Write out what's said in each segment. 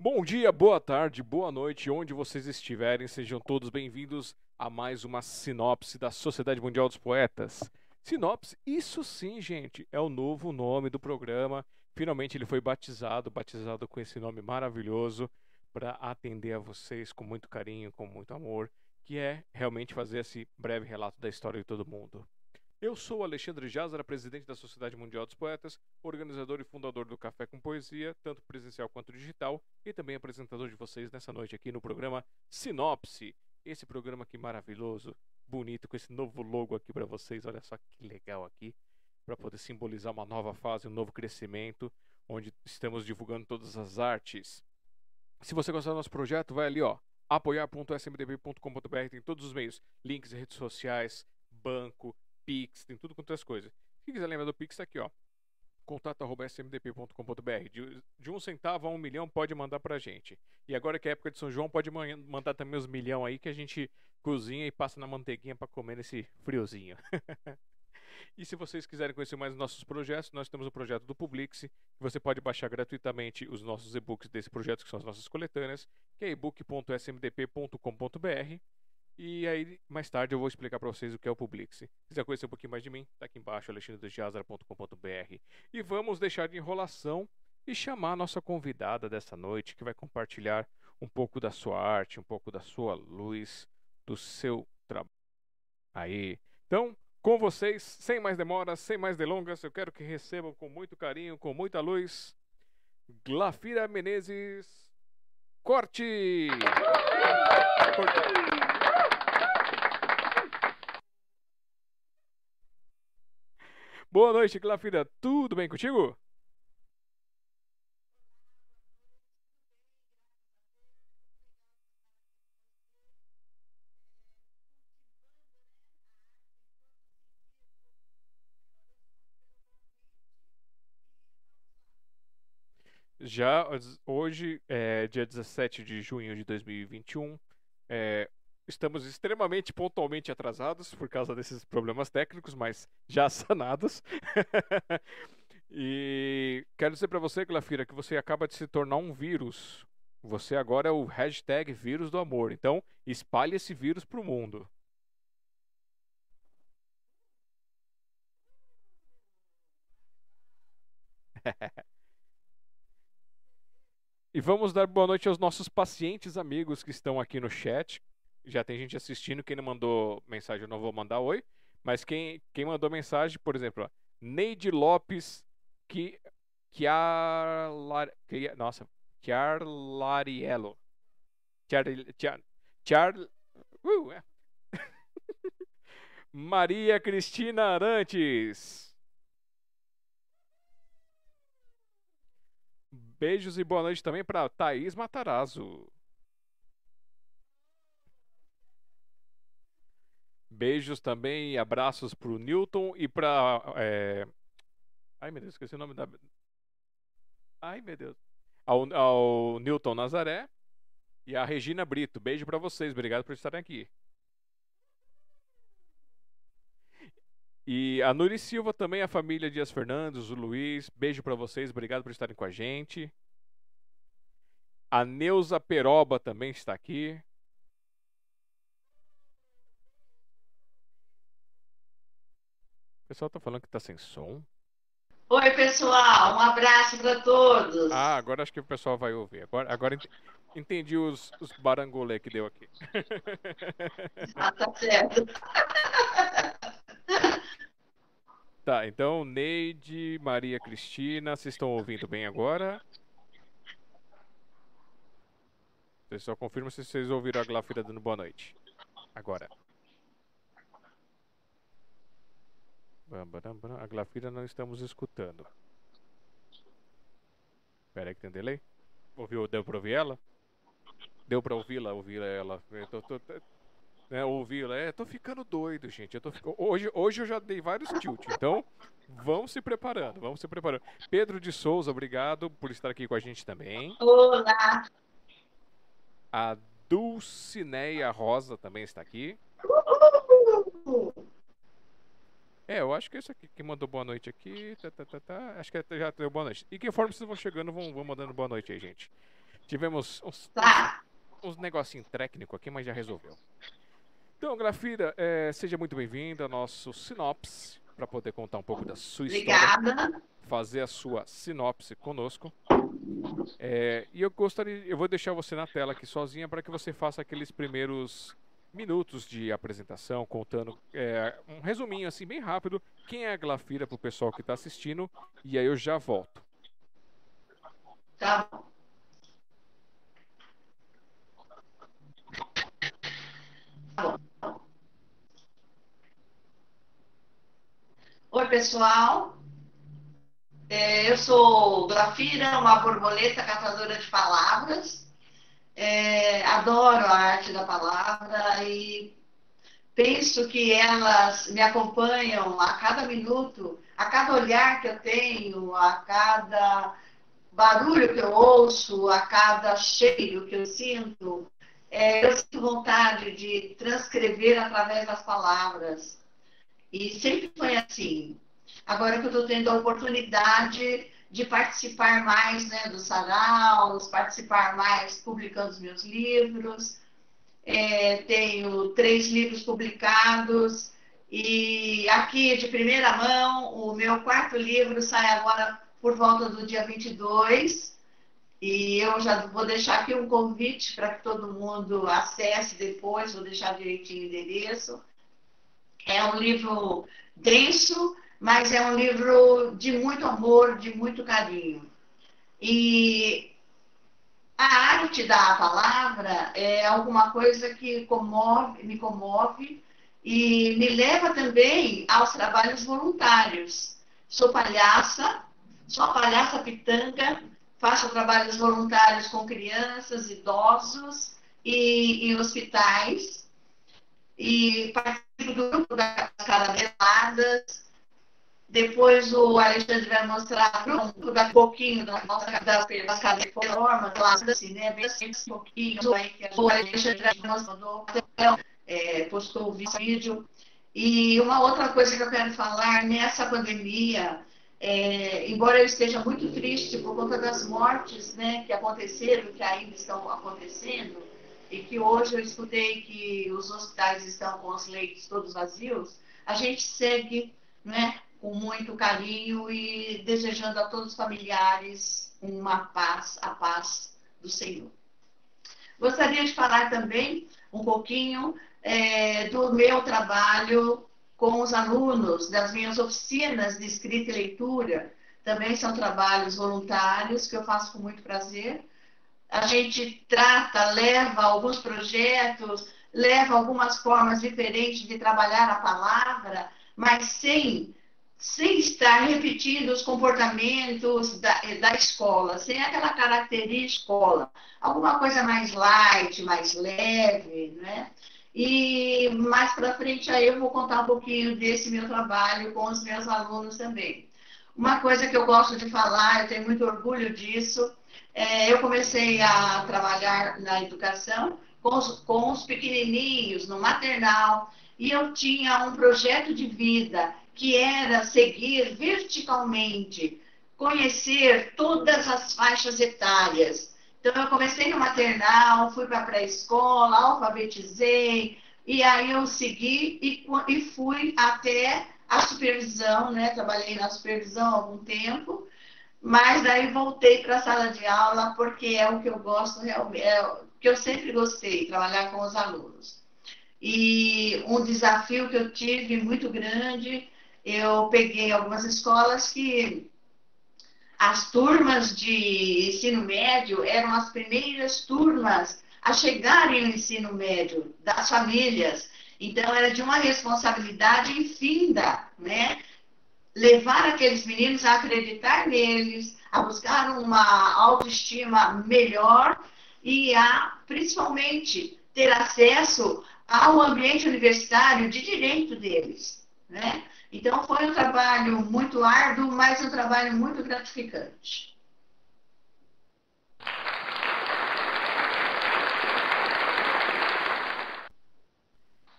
Bom dia, boa tarde, boa noite, onde vocês estiverem, sejam todos bem-vindos a mais uma sinopse da Sociedade Mundial dos Poetas. Sinopse, isso sim, gente, é o novo nome do programa. Finalmente ele foi batizado, batizado com esse nome maravilhoso para atender a vocês com muito carinho, com muito amor, que é realmente fazer esse breve relato da história de todo mundo. Eu sou Alexandre Jazara, presidente da Sociedade Mundial dos Poetas, organizador e fundador do Café com Poesia, tanto presencial quanto digital, e também apresentador de vocês nessa noite aqui no programa Sinopse. Esse programa aqui maravilhoso, bonito, com esse novo logo aqui para vocês. Olha só que legal aqui, para poder simbolizar uma nova fase, um novo crescimento, onde estamos divulgando todas as artes. Se você gostar do nosso projeto, vai ali, ó, apoiar.smdb.com.br, tem todos os meios, links, redes sociais, banco, Pix, tem tudo quanto é as coisas. Se quiser lembrar do Pix, tá aqui, ó. contato.smdp.com.br. De, de um centavo a um milhão pode mandar pra gente. E agora que é época de São João, pode mandar também os milhão aí que a gente cozinha e passa na manteiguinha para comer nesse friozinho. e se vocês quiserem conhecer mais nossos projetos, nós temos o projeto do Publix, que você pode baixar gratuitamente os nossos e-books desse projeto, que são as nossas coletâneas, que é ebook.smdp.com.br. E aí, mais tarde, eu vou explicar para vocês o que é o Publix. Se quiser conhecer um pouquinho mais de mim, tá aqui embaixo, alexandredejazara.com.br. E vamos deixar de enrolação e chamar a nossa convidada dessa noite, que vai compartilhar um pouco da sua arte, um pouco da sua luz, do seu trabalho. Aí. Então, com vocês, sem mais demoras, sem mais delongas, eu quero que recebam com muito carinho, com muita luz, Glafira Menezes Corte! Corte. Boa noite, Glafira. Tudo bem contigo? Já hoje, é, dia 17 de junho de 2021, é, Estamos extremamente pontualmente atrasados por causa desses problemas técnicos, mas já sanados. e quero dizer para você, Glafira, que você acaba de se tornar um vírus. Você agora é o hashtag vírus do amor. Então, espalhe esse vírus para o mundo. e vamos dar boa noite aos nossos pacientes amigos que estão aqui no chat já tem gente assistindo. Quem não mandou mensagem, eu não vou mandar oi. Mas quem, quem mandou mensagem, por exemplo, Neide Lopes, que, Chiarlar, que, nossa, Chiarlariello. Chiar, Chiar, Chiar, uh, é. Maria Cristina Arantes. Beijos e boa noite também para Thaís Matarazzo. Beijos também e abraços pro Newton e pra. É... Ai meu Deus, esqueci o nome da. Ai meu Deus. Ao, ao Newton Nazaré e a Regina Brito. Beijo para vocês, obrigado por estarem aqui. E a Nuri Silva também, a família Dias Fernandes, o Luiz. Beijo para vocês, obrigado por estarem com a gente. A Neuza Peroba também está aqui. O pessoal tá falando que tá sem som. Oi, pessoal, um abraço para todos. Ah, agora acho que o pessoal vai ouvir. Agora, agora entendi os, os barangolé que deu aqui. Ah, tá certo. Tá, então Neide, Maria Cristina, vocês estão ouvindo bem agora? Vocês só confirmam se vocês ouviram a Glafira dando boa noite. Agora. A Glafira não estamos escutando. Espera aí que tem delay. Ouviu, deu pra ouvir ela? Deu pra ouvi-la, ouvir ela. Eu tô, tô, né, ouvi-la. É, tô ficando doido, gente. Eu tô, hoje, hoje eu já dei vários tilt, então vamos se preparando, vamos se preparando. Pedro de Souza, obrigado por estar aqui com a gente também. Olá. A Dulcineia Rosa também está aqui. É, eu acho que é isso aqui. Quem mandou boa noite aqui. Tá, tá, tá, tá. Acho que já deu boa noite. E conforme vocês vão chegando, vão, vão mandando boa noite aí, gente. Tivemos uns, Tá. uns negocinho técnico aqui, mas já resolveu. Então, Grafira, é, seja muito bem-vinda ao nosso sinopse, para poder contar um pouco da sua história, Obrigada. fazer a sua sinopse conosco. É, e eu gostaria, eu vou deixar você na tela aqui sozinha para que você faça aqueles primeiros minutos de apresentação, contando é, um resuminho assim bem rápido, quem é a Glafira para o pessoal que está assistindo, e aí eu já volto. Tá bom. Tá bom. Oi, pessoal. É, eu sou Grafira, uma borboleta catadora de palavras. É, adoro a arte da palavra e penso que elas me acompanham a cada minuto, a cada olhar que eu tenho, a cada barulho que eu ouço, a cada cheiro que eu sinto, é, eu sinto vontade de transcrever através das palavras. E sempre foi assim. Agora que eu estou tendo a oportunidade de participar mais né, dos saraus, participar mais publicando os meus livros. É, tenho três livros publicados e aqui de primeira mão, o meu quarto livro sai agora por volta do dia 22. E eu já vou deixar aqui um convite para que todo mundo acesse depois, vou deixar direitinho o endereço. É um livro denso, mas é um livro de muito amor, de muito carinho. E a arte da palavra é alguma coisa que comove, me comove e me leva também aos trabalhos voluntários. Sou palhaça, sou a palhaça pitanga, faço trabalhos voluntários com crianças, idosos e em hospitais. E participo do grupo das carameladas, depois o Alexandre vai mostrar um pouquinho da nossa das das formas, lá assim, né? Bem assim, um pouquinho aí que o Alexandre mostrou, é, postou o vídeo. E uma outra coisa que eu quero falar, nessa pandemia, é, embora eu esteja muito triste por conta das mortes né, que aconteceram, que ainda estão acontecendo, e que hoje eu escutei que os hospitais estão com os leitos todos vazios, a gente segue né, com muito carinho e desejando a todos os familiares uma paz, a paz do Senhor. Gostaria de falar também um pouquinho é, do meu trabalho com os alunos, das minhas oficinas de escrita e leitura. Também são trabalhos voluntários que eu faço com muito prazer. A gente trata, leva alguns projetos, leva algumas formas diferentes de trabalhar a palavra, mas sem sem estar repetindo os comportamentos da, da escola, sem aquela característica escola, alguma coisa mais light, mais leve, né? E mais para frente aí eu vou contar um pouquinho desse meu trabalho com os meus alunos também. Uma coisa que eu gosto de falar, eu tenho muito orgulho disso, é, eu comecei a trabalhar na educação com os, com os pequenininhos, no maternal, e eu tinha um projeto de vida que era seguir verticalmente, conhecer todas as faixas etárias. Então, eu comecei no maternal, fui para a pré-escola, alfabetizei, e aí eu segui e, e fui até a supervisão, né? Trabalhei na supervisão há algum tempo, mas daí voltei para a sala de aula porque é o que eu gosto realmente, é o que eu sempre gostei, trabalhar com os alunos. E um desafio que eu tive muito grande eu peguei algumas escolas que as turmas de ensino médio eram as primeiras turmas a chegarem ao ensino médio das famílias. Então, era de uma responsabilidade infinda, né? Levar aqueles meninos a acreditar neles, a buscar uma autoestima melhor e a, principalmente, ter acesso ao ambiente universitário de direito deles, né? Então, foi um trabalho muito árduo, mas um trabalho muito gratificante.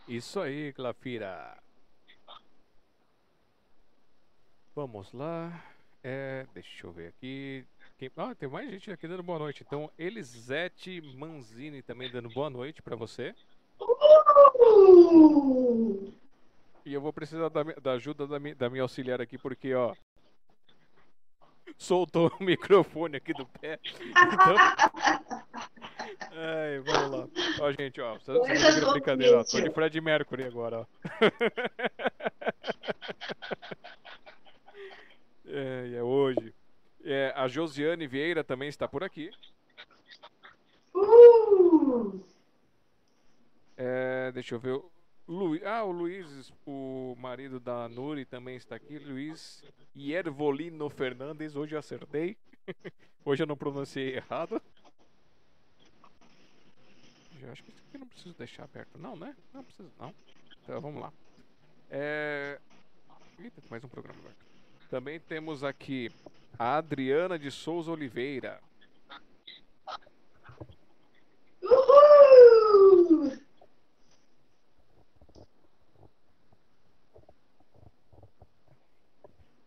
Isso aí, Glafira. Vamos lá. É, deixa eu ver aqui. Quem... Ah, tem mais gente aqui dando boa noite. Então, Elisete Manzini também dando boa noite para você. Uh! E eu vou precisar da, da ajuda da, mi, da minha auxiliar aqui, porque, ó. Soltou o microfone aqui do pé. Então. Ai, vamos lá. Ó, gente, ó. Você, você não brincadeira, ó. Tô de Fred Mercury agora, ó. é, é hoje. É, a Josiane Vieira também está por aqui. Uh! É, deixa eu ver. Luiz, ah, o Luiz, o marido da Nuri também está aqui. Luiz Iervolino Fernandes. Hoje eu acertei. Hoje eu não pronunciei errado. Eu acho que isso aqui não preciso deixar aberto. Não, né? Não precisa, não. Então vamos lá. É... Eita, mais um programa aberto. Também temos aqui a Adriana de Souza Oliveira. Uhul!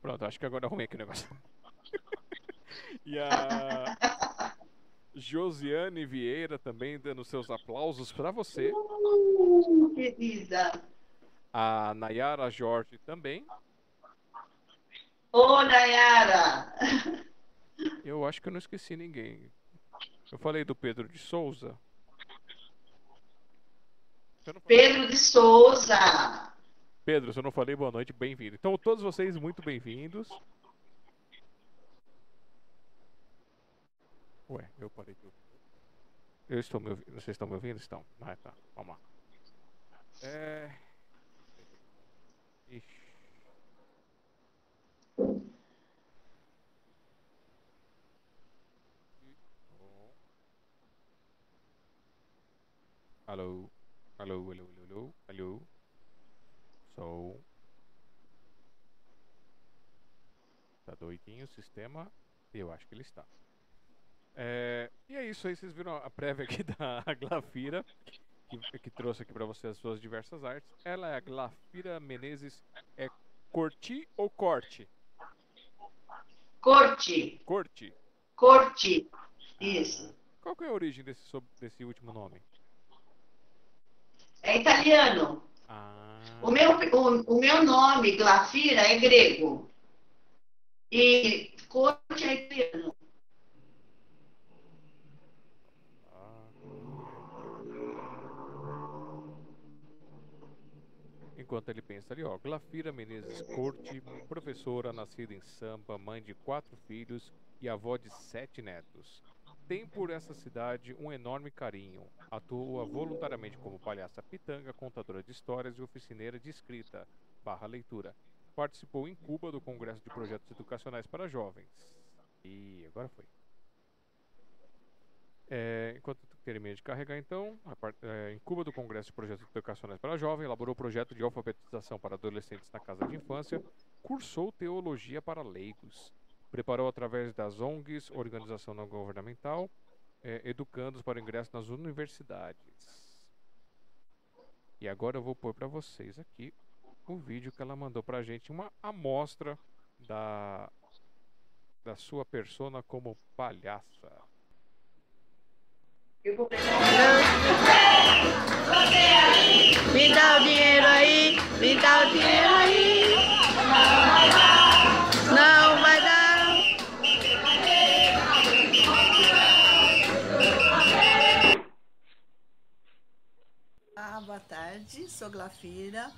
Pronto, acho que agora arrumei aqui o negócio. e a Josiane Vieira também dando seus aplausos para você. Uh, querida. A Nayara Jorge também. Ô, Nayara. Eu acho que eu não esqueci ninguém. Eu falei do Pedro de Souza. Pedro de Souza. Pedro, se eu não falei boa noite, bem-vindo. Então, todos vocês muito bem-vindos. Ué, eu parei de ouvir. Eu estou me ouvindo. Vocês estão me ouvindo? Estão. Ah, tá. Vamos lá. É. Ixi. Alô? Alô, alô, alô, alô, alô? Sou. Tá doidinho o sistema? Eu acho que ele está. É, e é isso aí, vocês viram a prévia aqui da Glafira, que, que trouxe aqui para você as suas diversas artes. Ela é a Glafira Menezes. É corti ou corte? Corte. Corte. Corte. Isso. Qual que é a origem desse, desse último nome? É italiano. Ah, O meu, o, o meu nome, Glafira, é grego. E corte é italiano. ah. Enquanto ele pensa ali, ó, Glafira Menezes Corte, professora nascida em Sampa, mãe de quatro filhos e avó de sete netos. Tem por essa cidade um enorme carinho. Atua voluntariamente como palhaça pitanga, contadora de histórias e oficineira de escrita barra leitura. Participou em Cuba do Congresso de Projetos Educacionais para Jovens. E agora foi. É, enquanto termina de carregar, então, a par- é, em Cuba do Congresso de Projetos Educacionais para Jovens, elaborou projeto de alfabetização para adolescentes na casa de infância, cursou teologia para leigos, preparou através das ONGs, organização não governamental, é, educandos para o ingresso nas universidades. E agora eu vou pôr para vocês aqui o vídeo que ela mandou para a gente, uma amostra da, da sua persona como palhaça. Me dá o dinheiro aí, me dá o dinheiro aí. Tarde, sou Glafira.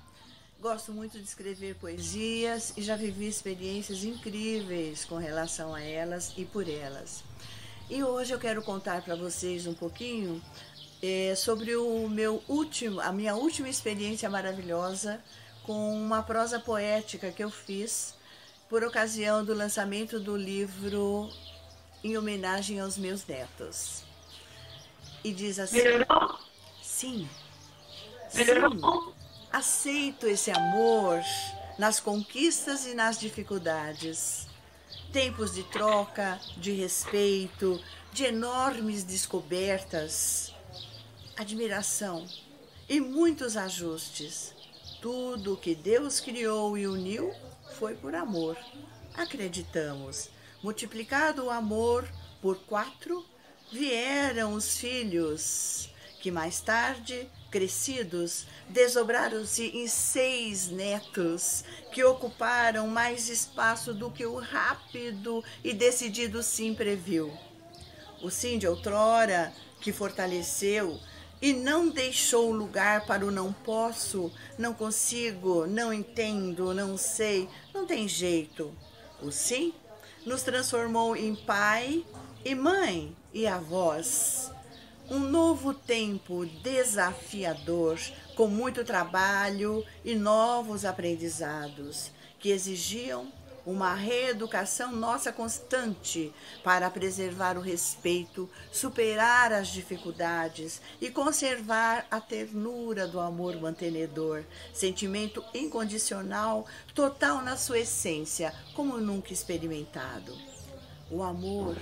Gosto muito de escrever poesias e já vivi experiências incríveis com relação a elas e por elas. E hoje eu quero contar para vocês um pouquinho é, sobre o meu último, a minha última experiência maravilhosa com uma prosa poética que eu fiz por ocasião do lançamento do livro em homenagem aos meus netos. E diz assim: Melhorou? Sim, sim, aceito esse amor nas conquistas e nas dificuldades. Tempos de troca, de respeito, de enormes descobertas, admiração e muitos ajustes. Tudo que Deus criou e uniu foi por amor. Acreditamos. Multiplicado o amor por quatro, vieram os filhos, que mais tarde, crescidos, desdobraram-se em seis netos, que ocuparam mais espaço do que o rápido e decidido sim previu. O sim de outrora, que fortaleceu e não deixou lugar para o não posso, não consigo, não entendo, não sei, não tem jeito. O sim nos transformou em pai e mãe e avós. Um novo tempo desafiador, com muito trabalho e novos aprendizados, que exigiam uma reeducação nossa constante para preservar o respeito, superar as dificuldades e conservar a ternura do amor mantenedor, sentimento incondicional, total na sua essência, como nunca experimentado. O amor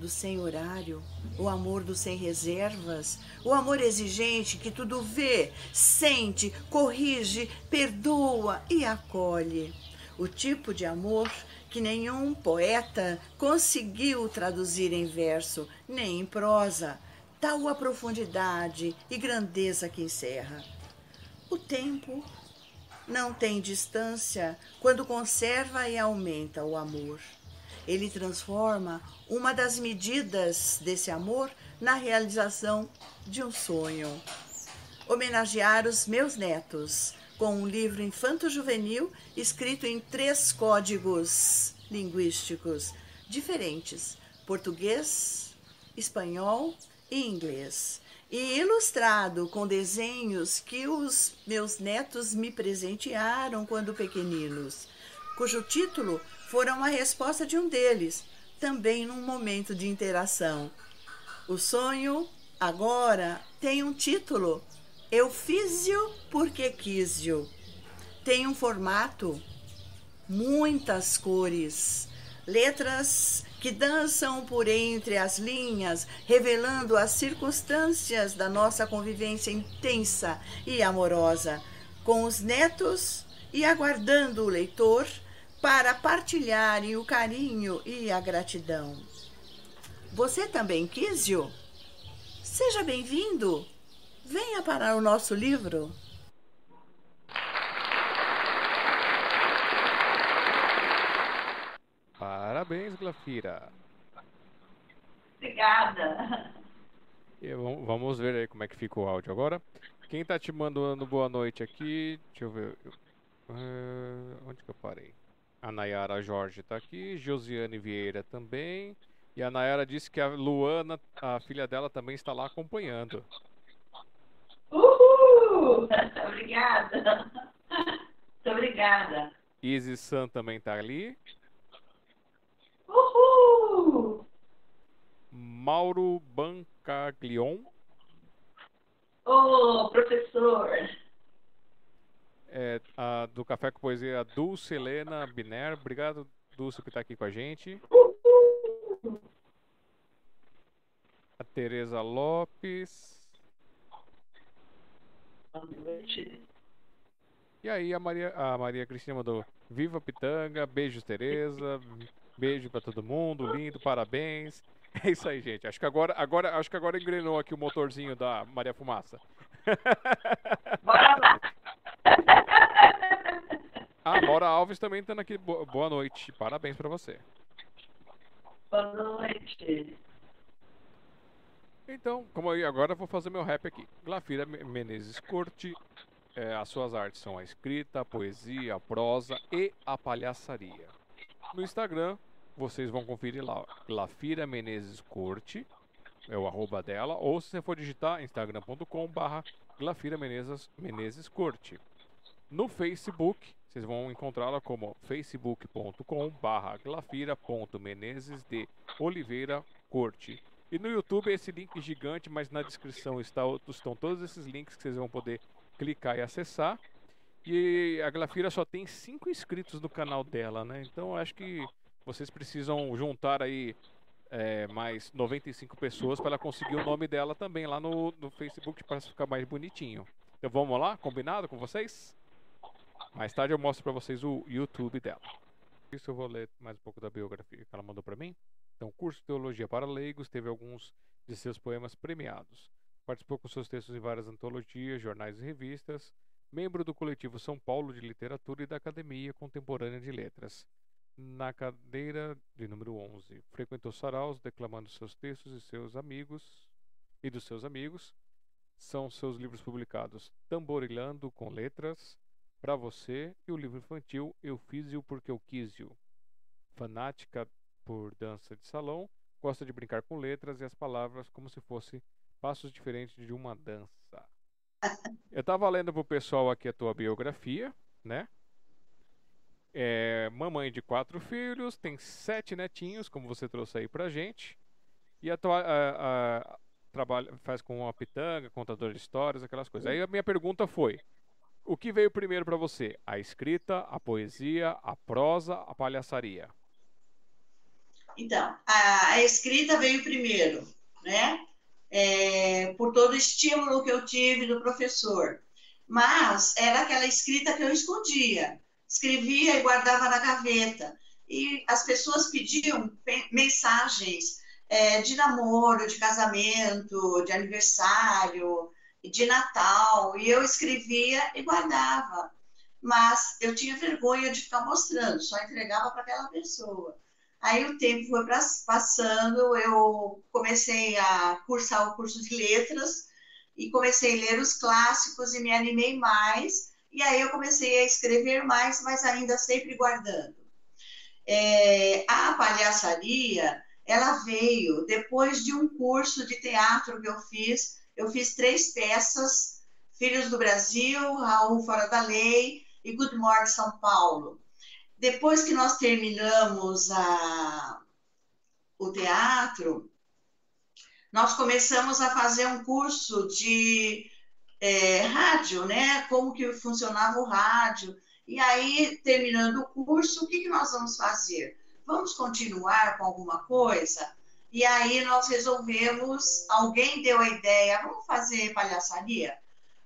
do sem horário, o amor do sem reservas, o amor exigente que tudo vê, sente, corrige, perdoa e acolhe o tipo de amor que nenhum poeta conseguiu traduzir em verso, nem em prosa, tal a profundidade e grandeza que encerra. O tempo não tem distância quando conserva e aumenta o amor. Ele transforma uma das medidas desse amor na realização de um sonho. Homenagear os meus netos, com um livro infanto-juvenil escrito em três códigos linguísticos diferentes: português, espanhol e inglês. E ilustrado com desenhos que os meus netos me presentearam quando pequeninos, cujo título fora uma resposta de um deles, também num momento de interação. O sonho agora tem um título eu fiz-o porque quis-o. Tem um formato, muitas cores, letras que dançam por entre as linhas, revelando as circunstâncias da nossa convivência intensa e amorosa com os netos e aguardando o leitor para partilharem o carinho e a gratidão. Você também quis-o? Seja bem-vindo! Venha para o nosso livro. Parabéns, Glafira. Obrigada. E vamos ver aí como é que fica o áudio agora. Quem está te mandando boa noite aqui? Deixa eu ver. Uh, onde que eu parei? A Nayara Jorge está aqui, Josiane Vieira também. E a Nayara disse que a Luana, a filha dela, também está lá acompanhando. Uhul! obrigada. Muito obrigada. Isis San também está ali. Uhul! Mauro Bancaglion. Ô, oh, professor. É, a, do Café com Poesia, Dulce Helena Biner. Obrigado, Dulce, por estar aqui com a gente. A Tereza Lopes. Boa noite. E aí a Maria, a Maria Cristina mandou Viva Pitanga, beijos Tereza, beijo para todo mundo, lindo, parabéns. É isso aí, gente. Acho que agora, agora, acho que agora engrenou aqui o motorzinho da Maria Fumaça. Bora lá. Ah, Maura Alves também estando aqui. Boa noite. Parabéns para você. Boa noite. Então, como eu agora vou fazer meu rap aqui. Glafira Menezes curte. É, as suas artes são a escrita, a poesia, a prosa e a palhaçaria. No Instagram, vocês vão conferir lá. Glafira Menezes curte. É o arroba dela. Ou se você for digitar, instagram.com barra Glafira Menezes, Menezes curte. No Facebook, vocês vão encontrá-la como facebook.com barra glafira.menezes de Oliveira Corte. E no YouTube é esse link gigante, mas na descrição está, estão todos esses links que vocês vão poder clicar e acessar. E a Glafira só tem 5 inscritos no canal dela, né? Então acho que vocês precisam juntar aí é, mais 95 pessoas para ela conseguir o nome dela também lá no, no Facebook para ficar mais bonitinho. Então vamos lá? Combinado com vocês? Mais tarde eu mostro para vocês o YouTube dela. Isso eu vou ler mais um pouco da biografia que ela mandou para mim. Então, curso de teologia para leigos, teve alguns de seus poemas premiados. Participou com seus textos em várias antologias, jornais e revistas. Membro do coletivo São Paulo de Literatura e da Academia Contemporânea de Letras. Na cadeira de número 11, frequentou saraus declamando seus textos e seus amigos e dos seus amigos. São seus livros publicados Tamborilando com Letras, Pra Você e o livro infantil Eu Fiz-o Porque Eu Quis-o. Fanática por dança de salão, gosta de brincar com letras e as palavras como se fossem passos diferentes de uma dança. Eu estava lendo pro pessoal aqui a tua biografia, né? É, mamãe de quatro filhos, tem sete netinhos, como você trouxe aí pra gente. E a tua, a, a, trabalha, faz com uma pitanga, contador de histórias, aquelas coisas. Aí a minha pergunta foi: o que veio primeiro para você? A escrita, a poesia, a prosa, a palhaçaria? Então, a, a escrita veio primeiro, né? É, por todo o estímulo que eu tive do professor. Mas era aquela escrita que eu escondia. Escrevia e guardava na gaveta. E as pessoas pediam mensagens é, de namoro, de casamento, de aniversário, de Natal. E eu escrevia e guardava. Mas eu tinha vergonha de ficar mostrando, só entregava para aquela pessoa. Aí o tempo foi passando, eu comecei a cursar o curso de letras e comecei a ler os clássicos e me animei mais. E aí eu comecei a escrever mais, mas ainda sempre guardando. É, a palhaçaria, ela veio depois de um curso de teatro que eu fiz. Eu fiz três peças, Filhos do Brasil, Raul Fora da Lei e Good Morning São Paulo. Depois que nós terminamos a, o teatro, nós começamos a fazer um curso de é, rádio, né? Como que funcionava o rádio. E aí, terminando o curso, o que, que nós vamos fazer? Vamos continuar com alguma coisa? E aí nós resolvemos, alguém deu a ideia, vamos fazer palhaçaria?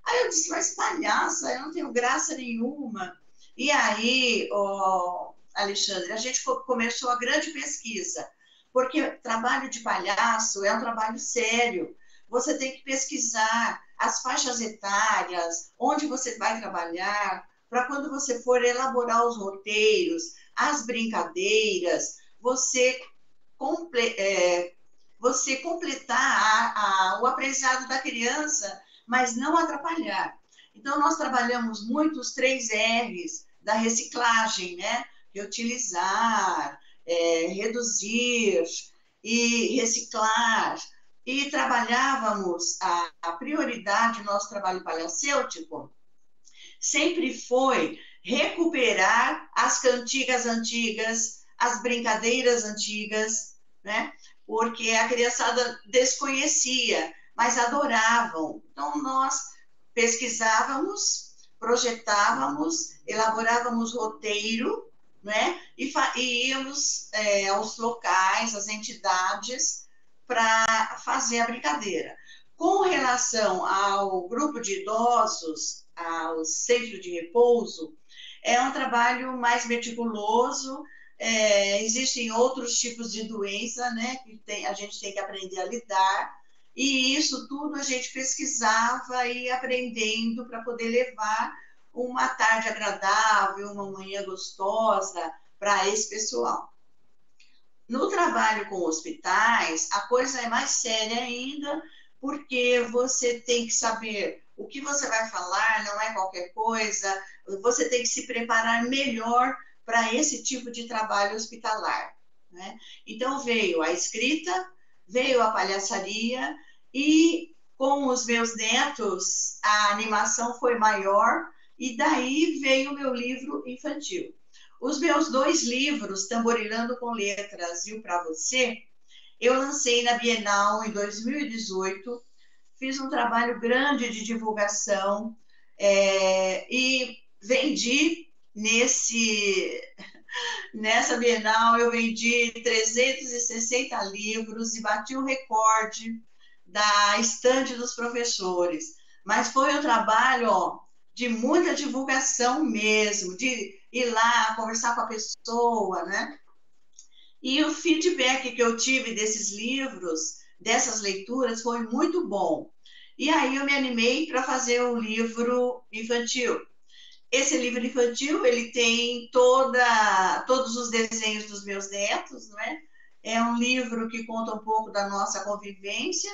Aí eu disse, mas palhaça, eu não tenho graça nenhuma. E aí, oh, Alexandre, a gente começou a grande pesquisa, porque trabalho de palhaço é um trabalho sério. Você tem que pesquisar as faixas etárias, onde você vai trabalhar, para quando você for elaborar os roteiros, as brincadeiras, você, comple é, você completar a, a, o aprendizado da criança, mas não atrapalhar. Então, nós trabalhamos muito os três R's da reciclagem, né? Reutilizar, é, reduzir e reciclar. E trabalhávamos, a, a prioridade do nosso trabalho palhacêutico sempre foi recuperar as cantigas antigas, as brincadeiras antigas, né? Porque a criançada desconhecia, mas adoravam. Então, nós pesquisávamos, projetávamos, elaborávamos roteiro, né? E, e íamos é, aos locais, às entidades, para fazer a brincadeira. Com relação ao grupo de idosos, ao centro de repouso, é um trabalho mais meticuloso. É, existem outros tipos de doença, né? Que tem, a gente tem que aprender a lidar e isso tudo a gente pesquisava e aprendendo para poder levar uma tarde agradável, uma manhã gostosa para esse pessoal. No trabalho com hospitais, a coisa é mais séria ainda, porque você tem que saber o que você vai falar, não é qualquer coisa, você tem que se preparar melhor para esse tipo de trabalho hospitalar. Né? Então veio a escrita, veio a palhaçaria e com os meus netos a animação foi maior e daí veio o meu livro infantil. Os meus dois livros, Tamborilando com Letras e o Pra Você, eu lancei na Bienal em 2018, fiz um trabalho grande de divulgação é, e vendi nesse Nessa Bienal eu vendi 360 livros e bati o recorde da estante dos professores. Mas foi um trabalho ó, de muita divulgação mesmo, de ir lá conversar com a pessoa, né? E o feedback que eu tive desses livros, dessas leituras, foi muito bom. E aí eu me animei para fazer um livro infantil. Esse livro infantil, ele tem toda, todos os desenhos dos meus netos, não é? É um livro que conta um pouco da nossa convivência.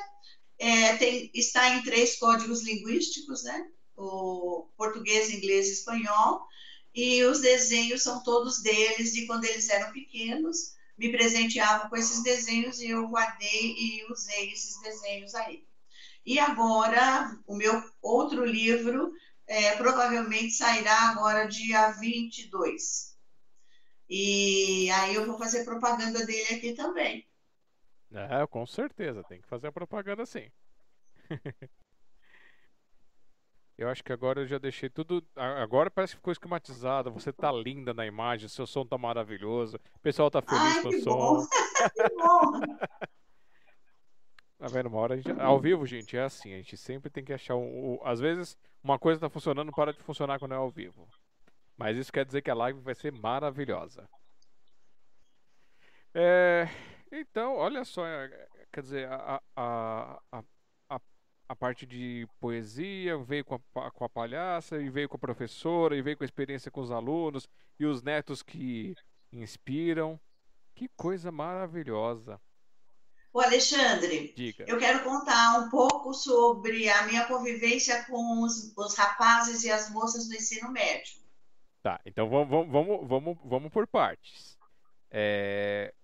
É, tem, está em três códigos linguísticos, né? O português, inglês e espanhol. E os desenhos são todos deles de quando eles eram pequenos. Me presenteavam com esses desenhos e eu guardei e usei esses desenhos aí. E agora, o meu outro livro é, provavelmente sairá agora dia 22. E aí eu vou fazer propaganda dele aqui também. É, com certeza, tem que fazer a propaganda sim. eu acho que agora eu já deixei tudo. Agora parece que ficou esquematizado. Você tá linda na imagem, seu som tá maravilhoso. O pessoal tá feliz Ai, com o som. que bom! Tá vendo? Uma hora gente... Ao vivo, gente, é assim. A gente sempre tem que achar. Às vezes, uma coisa tá funcionando, para de funcionar quando é ao vivo. Mas isso quer dizer que a live vai ser maravilhosa. É... Então, olha só. É, quer dizer, a, a, a, a, a parte de poesia veio com a, com a palhaça, e veio com a professora, e veio com a experiência com os alunos, e os netos que inspiram. Que coisa maravilhosa. O Alexandre, Diga. eu quero contar um pouco sobre a minha convivência com os, os rapazes e as moças do ensino médio. Tá, então vamos, vamos, vamos, vamos por partes. É,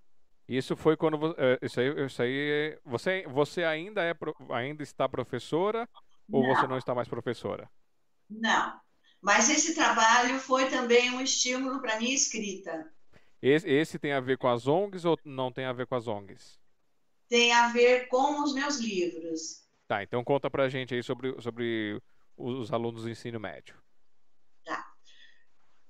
isso foi quando é, isso aí, isso aí você, você ainda é ainda está professora ou não. você não está mais professora? Não, mas esse trabalho foi também um estímulo para minha escrita. Esse, esse tem a ver com as ONGs ou não tem a ver com as ONGs? Tem a ver com os meus livros. Tá, então conta pra gente aí sobre, sobre os alunos do ensino médio. Tá.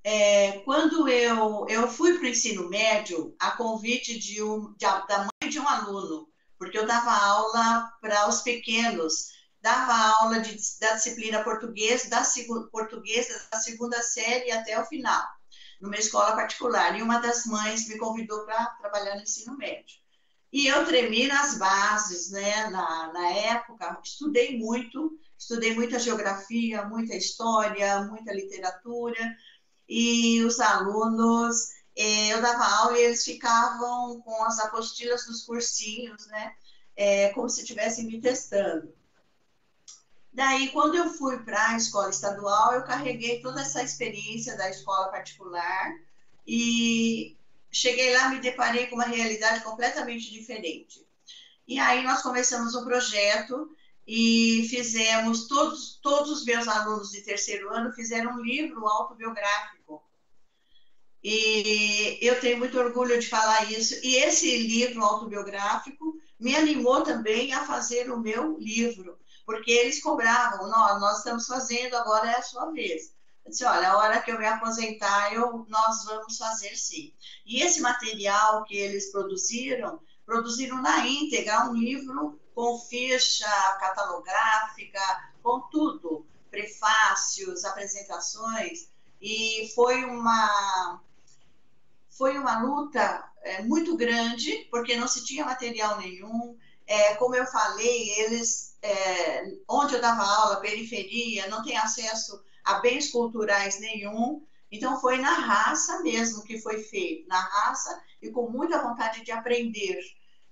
É, quando eu, eu fui para o ensino médio, a convite de um, de, da mãe de um aluno, porque eu dava aula para os pequenos, dava aula de, da disciplina português, da, português da segunda série até o final, numa escola particular. E uma das mães me convidou para trabalhar no ensino médio. E eu tremi nas bases, né? Na, na época, estudei muito, estudei muita geografia, muita história, muita literatura, e os alunos, eh, eu dava aula e eles ficavam com as apostilas dos cursinhos, né? É, como se estivessem me testando. Daí, quando eu fui para a escola estadual, eu carreguei toda essa experiência da escola particular e cheguei lá, me deparei com uma realidade completamente diferente. E aí nós começamos um projeto e fizemos, todos, todos os meus alunos de terceiro ano fizeram um livro autobiográfico. E eu tenho muito orgulho de falar isso. E esse livro autobiográfico me animou também a fazer o meu livro, porque eles cobravam, nós, nós estamos fazendo, agora é a sua vez. Eu disse, olha, a hora que eu me aposentar, eu, nós vamos fazer sim. E esse material que eles produziram, produziram na íntegra um livro com ficha catalográfica, com tudo, prefácios, apresentações, e foi uma foi uma luta é, muito grande, porque não se tinha material nenhum. É, como eu falei, eles, é, onde eu dava aula, periferia, não tem acesso a bens culturais nenhum. Então, foi na raça mesmo que foi feito, na raça e com muita vontade de aprender.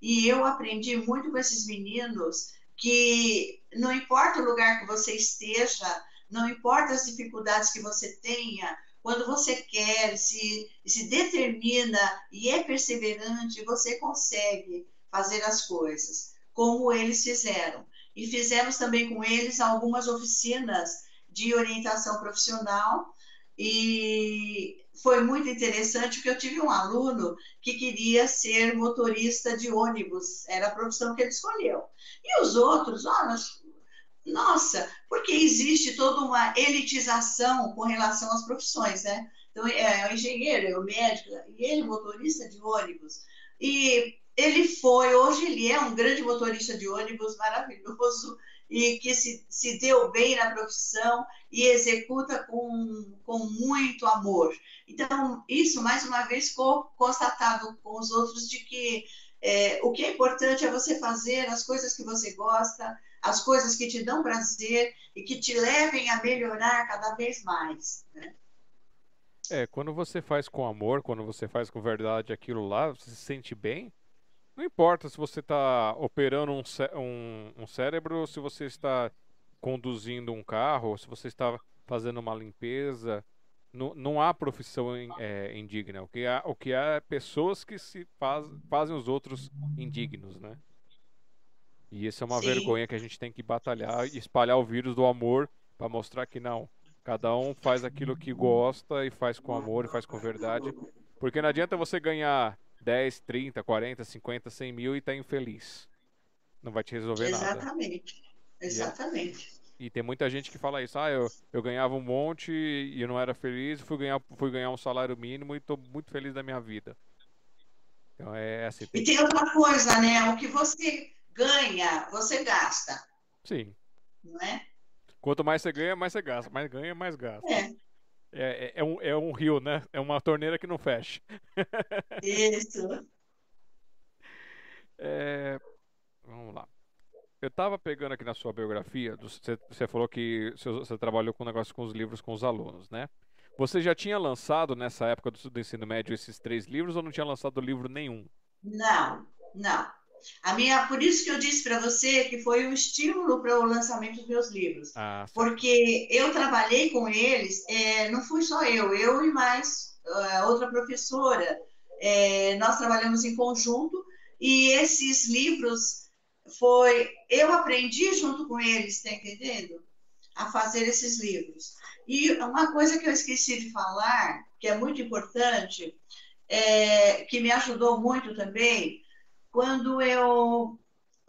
E eu aprendi muito com esses meninos que não importa o lugar que você esteja, não importa as dificuldades que você tenha, quando você quer, se, se determina e é perseverante, você consegue fazer as coisas, como eles fizeram. E fizemos também com eles algumas oficinas de orientação profissional e foi muito interessante porque eu tive um aluno que queria ser motorista de ônibus, era a profissão que ele escolheu. E os outros, oh, nossa, porque existe toda uma elitização com relação às profissões, né? Então, é o engenheiro, é o médico, e ele motorista de ônibus. E ele foi, hoje ele é um grande motorista de ônibus maravilhoso, e que se, se deu bem na profissão e executa com, com muito amor. Então, isso, mais uma vez, ficou constatado com os outros de que é, o que é importante é você fazer as coisas que você gosta, as coisas que te dão prazer e que te levem a melhorar cada vez mais. Né? É, quando você faz com amor, quando você faz com verdade aquilo lá, você se sente bem. Não importa se você está operando um, um, um cérebro, se você está conduzindo um carro, se você está fazendo uma limpeza, não, não há profissão é, indigna. O que há, o que há é pessoas que se faz, fazem os outros indignos, né? E isso é uma Sim. vergonha que a gente tem que batalhar e espalhar o vírus do amor para mostrar que não. Cada um faz aquilo que gosta e faz com amor e faz com verdade. Porque não adianta você ganhar 10, 30, 40, 50, 100 mil e tá infeliz. Não vai te resolver Exatamente. nada. Exatamente. Exatamente. E tem muita gente que fala isso, ah, eu, eu ganhava um monte e eu não era feliz, fui ganhar, fui ganhar um salário mínimo e estou muito feliz da minha vida. Então é assim. Tem... E tem outra coisa, né? O que você ganha, você gasta. Sim. Não é? Quanto mais você ganha, mais você gasta. Mais ganha, mais gasta. É. É, é, é, um, é um rio, né? É uma torneira que não fecha. Isso. É, vamos lá. Eu estava pegando aqui na sua biografia, você, você falou que você, trabalhou com negócio com os livros com os alunos, né? Você já tinha lançado nessa época do, do ensino médio esses três livros ou não tinha lançado livro nenhum? Não, não. A minha, por isso que eu disse para você que foi um estímulo para o lançamento dos meus livros, ah, porque eu trabalhei com eles, é, não fui só eu, eu e mais uh, outra professora, é, nós trabalhamos em conjunto e esses livros foi eu aprendi junto com eles, está entendendo? A fazer esses livros. E uma coisa que eu esqueci de falar, que é muito importante, é, que me ajudou muito também, quando eu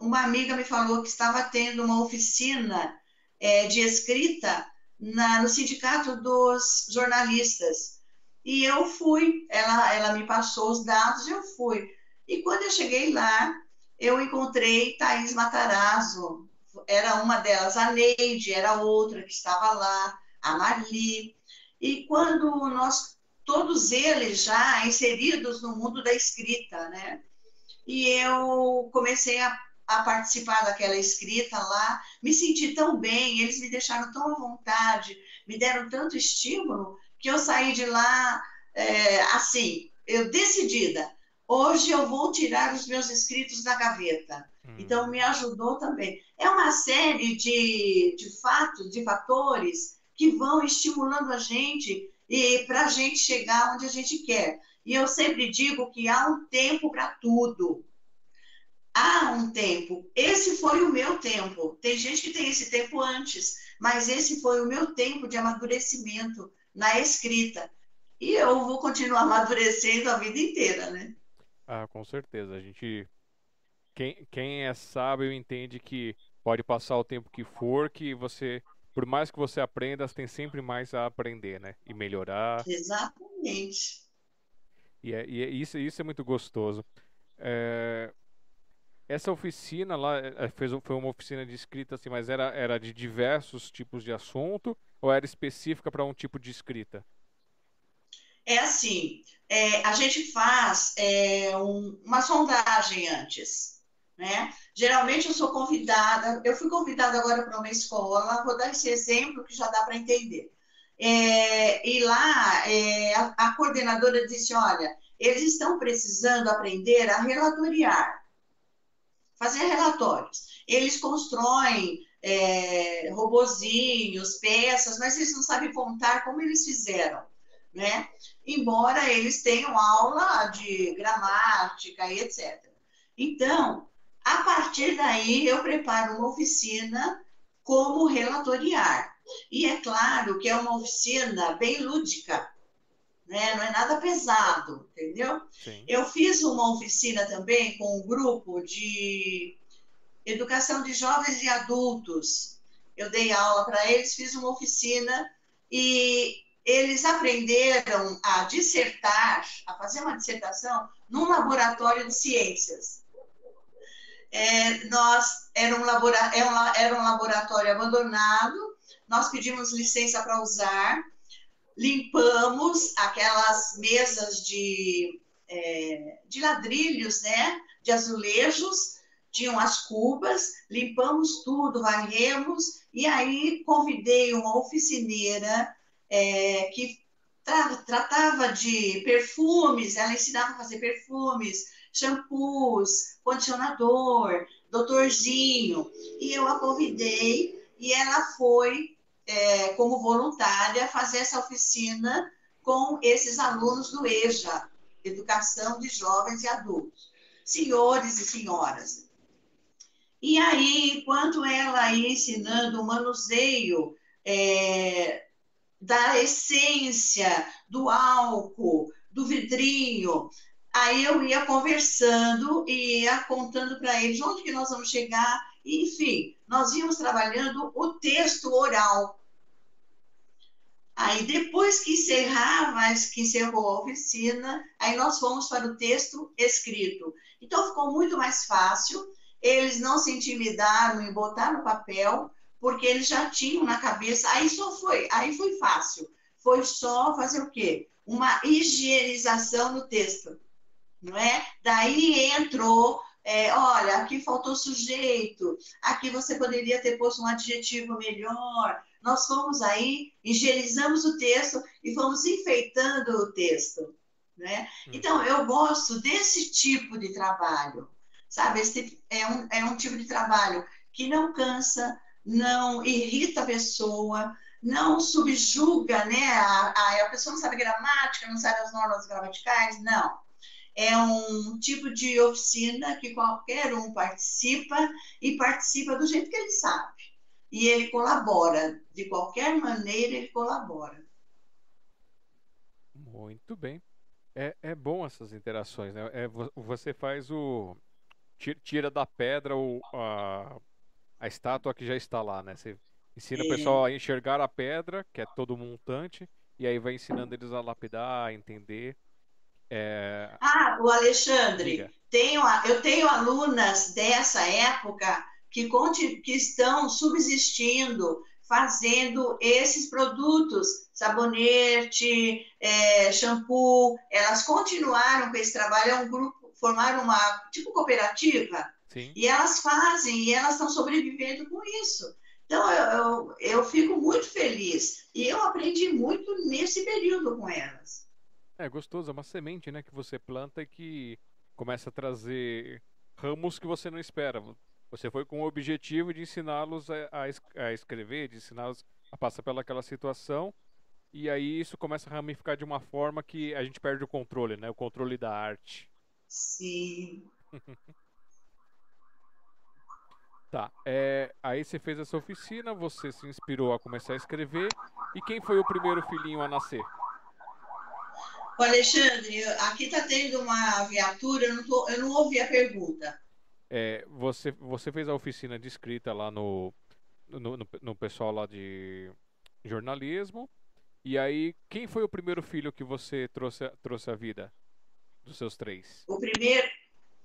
uma amiga me falou que estava tendo uma oficina é, de escrita na, no sindicato dos jornalistas. E eu fui, ela, ela me passou os dados, eu fui. E quando eu cheguei lá, eu encontrei Thaís Matarazzo, era uma delas, a Neide era outra que estava lá, a Marli. E quando nós, todos eles já inseridos no mundo da escrita, né? E eu comecei a, a participar daquela escrita lá, me senti tão bem, eles me deixaram tão à vontade, me deram tanto estímulo, que eu saí de lá, é, assim, eu decidida, Hoje eu vou tirar os meus escritos da gaveta. Hum. Então, me ajudou também. É uma série de, de fatos, de fatores que vão estimulando a gente e para a gente chegar onde a gente quer. E eu sempre digo que há um tempo para tudo. Há um tempo. Esse foi o meu tempo. Tem gente que tem esse tempo antes, mas esse foi o meu tempo de amadurecimento na escrita. E eu vou continuar amadurecendo a vida inteira, né? Ah, com certeza. A gente. Quem, quem é sábio entende que pode passar o tempo que for, que você. Por mais que você aprenda, tem sempre mais a aprender, né? E melhorar. Exatamente. E, é, e é, isso, isso é muito gostoso. É, essa oficina lá é, é, fez, foi uma oficina de escrita, assim, mas era, era de diversos tipos de assunto ou era específica para um tipo de escrita? É assim, é, a gente faz é, um, uma sondagem antes. Né? Geralmente eu sou convidada, eu fui convidada agora para uma escola, vou dar esse exemplo que já dá para entender. É, e lá é, a, a, coordenadora disse: olha, eles estão precisando aprender a relatoriar, fazer relatórios. Eles constroem é, robozinhos, peças, mas eles não sabem contar como eles fizeram né? Embora eles tenham aula de gramática e etc. Então, a partir daí, eu preparo uma oficina como relatoriar. E é claro que é uma oficina bem lúdica, né? não é nada pesado, entendeu? Sim. Eu fiz uma oficina também com um grupo de educação de jovens e adultos. Eu dei aula para eles, fiz uma oficina e eles aprenderam a dissertar, a fazer uma dissertação num laboratório de ciências. é, nós era um, labora, era, é um, era um laboratório abandonado, nós pedimos licença para usar, limpamos aquelas mesas de, é, de ladrilhos, né, de azulejos, tinham as cubas, limpamos tudo, varremos, e aí convidei uma oficineira é, que tra tratava de perfumes, ela ensinava a fazer perfumes, shampoos, condicionador, doutorzinho, e eu a convidei e ela foi é, como voluntária fazer essa oficina com esses alunos do EJA, Educação de Jovens e Adultos, senhores e senhoras. E aí, enquanto ela ia ensinando o manuseio é, da essência, do álcool, do vidrinho, aí eu ia conversando e ia contando para eles onde que nós vamos chegar, enfim, nós íamos trabalhando o texto oral. Aí depois que encerrava, que encerrou a oficina, aí nós fomos para o texto escrito. Então ficou muito mais fácil, eles não se intimidaram em botar no papel, porque eles já tinham na cabeça, aí só foi, aí foi fácil. Foi só fazer o quê? Uma higienização no texto, não é? Daí entrou é, olha, aqui faltou sujeito, aqui você poderia ter posto um adjetivo melhor. Nós fomos aí, higienizamos o texto e fomos enfeitando o texto. Né? Hum. Então, eu gosto desse tipo de trabalho, sabe? Esse é um, é um tipo de trabalho que não cansa, não irrita a pessoa, não subjuga, né? A, a, a pessoa não sabe gramática, não sabe as normas gramaticais, não é um tipo de oficina que qualquer um participa e participa do jeito que ele sabe. E ele colabora, de qualquer maneira ele colabora. Muito bem. É, é bom essas interações, né? É, você faz o. Tira da pedra o, a, a estátua que já está lá, né? Você ensina o pessoal a enxergar a pedra, que é todo montante, e aí vai ensinando eles a lapidar, a entender. É... Ah, o Alexandre, tenho, eu tenho alunas dessa época que, que estão subsistindo, fazendo esses produtos, sabonete, é, shampoo, elas continuaram com esse trabalho, é um grupo, formaram uma tipo cooperativa, Sim. e elas fazem, e elas estão sobrevivendo com isso. Então, eu, eu, eu fico muito feliz, e eu aprendi muito nesse período com elas. É gostoso, é uma semente, né, que você planta e que começa a trazer ramos que você não espera. Você foi com o objetivo de ensiná-los a, a, escrever, de ensiná-los a passar pelaquela situação, e aí isso começa a ramificar de uma forma que a gente perde o controle, né? O controle da arte. Sim. tá. É, aí você fez essa oficina, você se inspirou a começar a escrever. E quem foi o primeiro filhinho a nascer? O Alexandre, aqui está tendo uma viatura, eu não, tô, eu não ouvi a pergunta. É, você, você fez a oficina de escrita lá no, no, no, no pessoal lá de jornalismo. E aí, quem foi o primeiro filho que você trouxe, trouxe à vida? Dos seus três? O primeiro,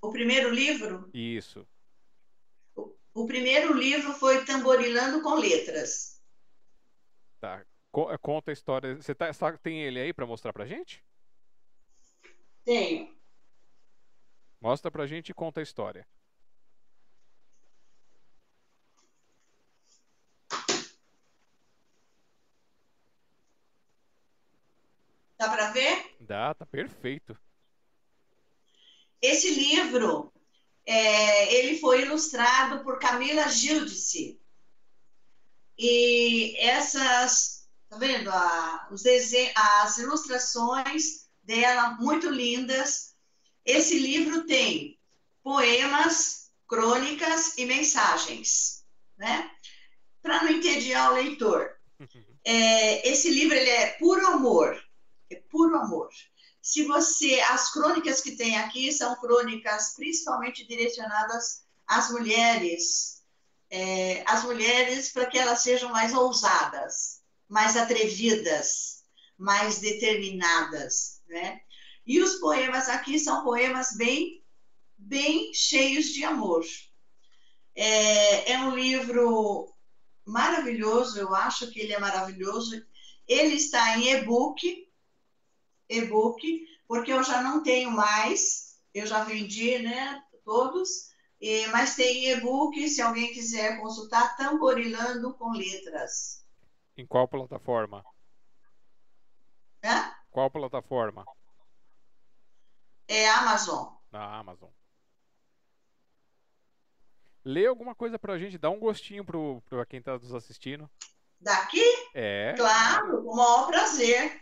o primeiro livro? Isso. O, o primeiro livro foi Tamborilando com Letras. Tá. Conta a história. Você tá, tem ele aí para mostrar pra gente? Tenho. Mostra pra gente e conta a história. Dá para ver? Dá, tá perfeito. Esse livro, é, ele foi ilustrado por Camila Gildice. E essas, tá vendo? A, os desenhos, as ilustrações dela, muito lindas. Esse livro tem poemas, crônicas e mensagens, né? Para não entediar o leitor. É, esse livro ele é puro amor, é puro amor. Se você, as crônicas que tem aqui são crônicas principalmente direcionadas às mulheres, é, às mulheres para que elas sejam mais ousadas, mais atrevidas, mais determinadas, né? E os poemas aqui são poemas bem, bem cheios de amor, É, é um livro maravilhoso, eu acho que ele é maravilhoso. Ele está em e-book, e-book, porque eu já não tenho mais, eu já vendi, né, todos, e, mas tem e-book, se alguém quiser consultar, Tamborilando com Letras. Em qual plataforma? Hã? Qual plataforma? É Amazon. Na Amazon. Lê alguma coisa pra gente, dá um gostinho pro, pra quem tá nos assistindo. Daqui? É. Claro, com o maior prazer.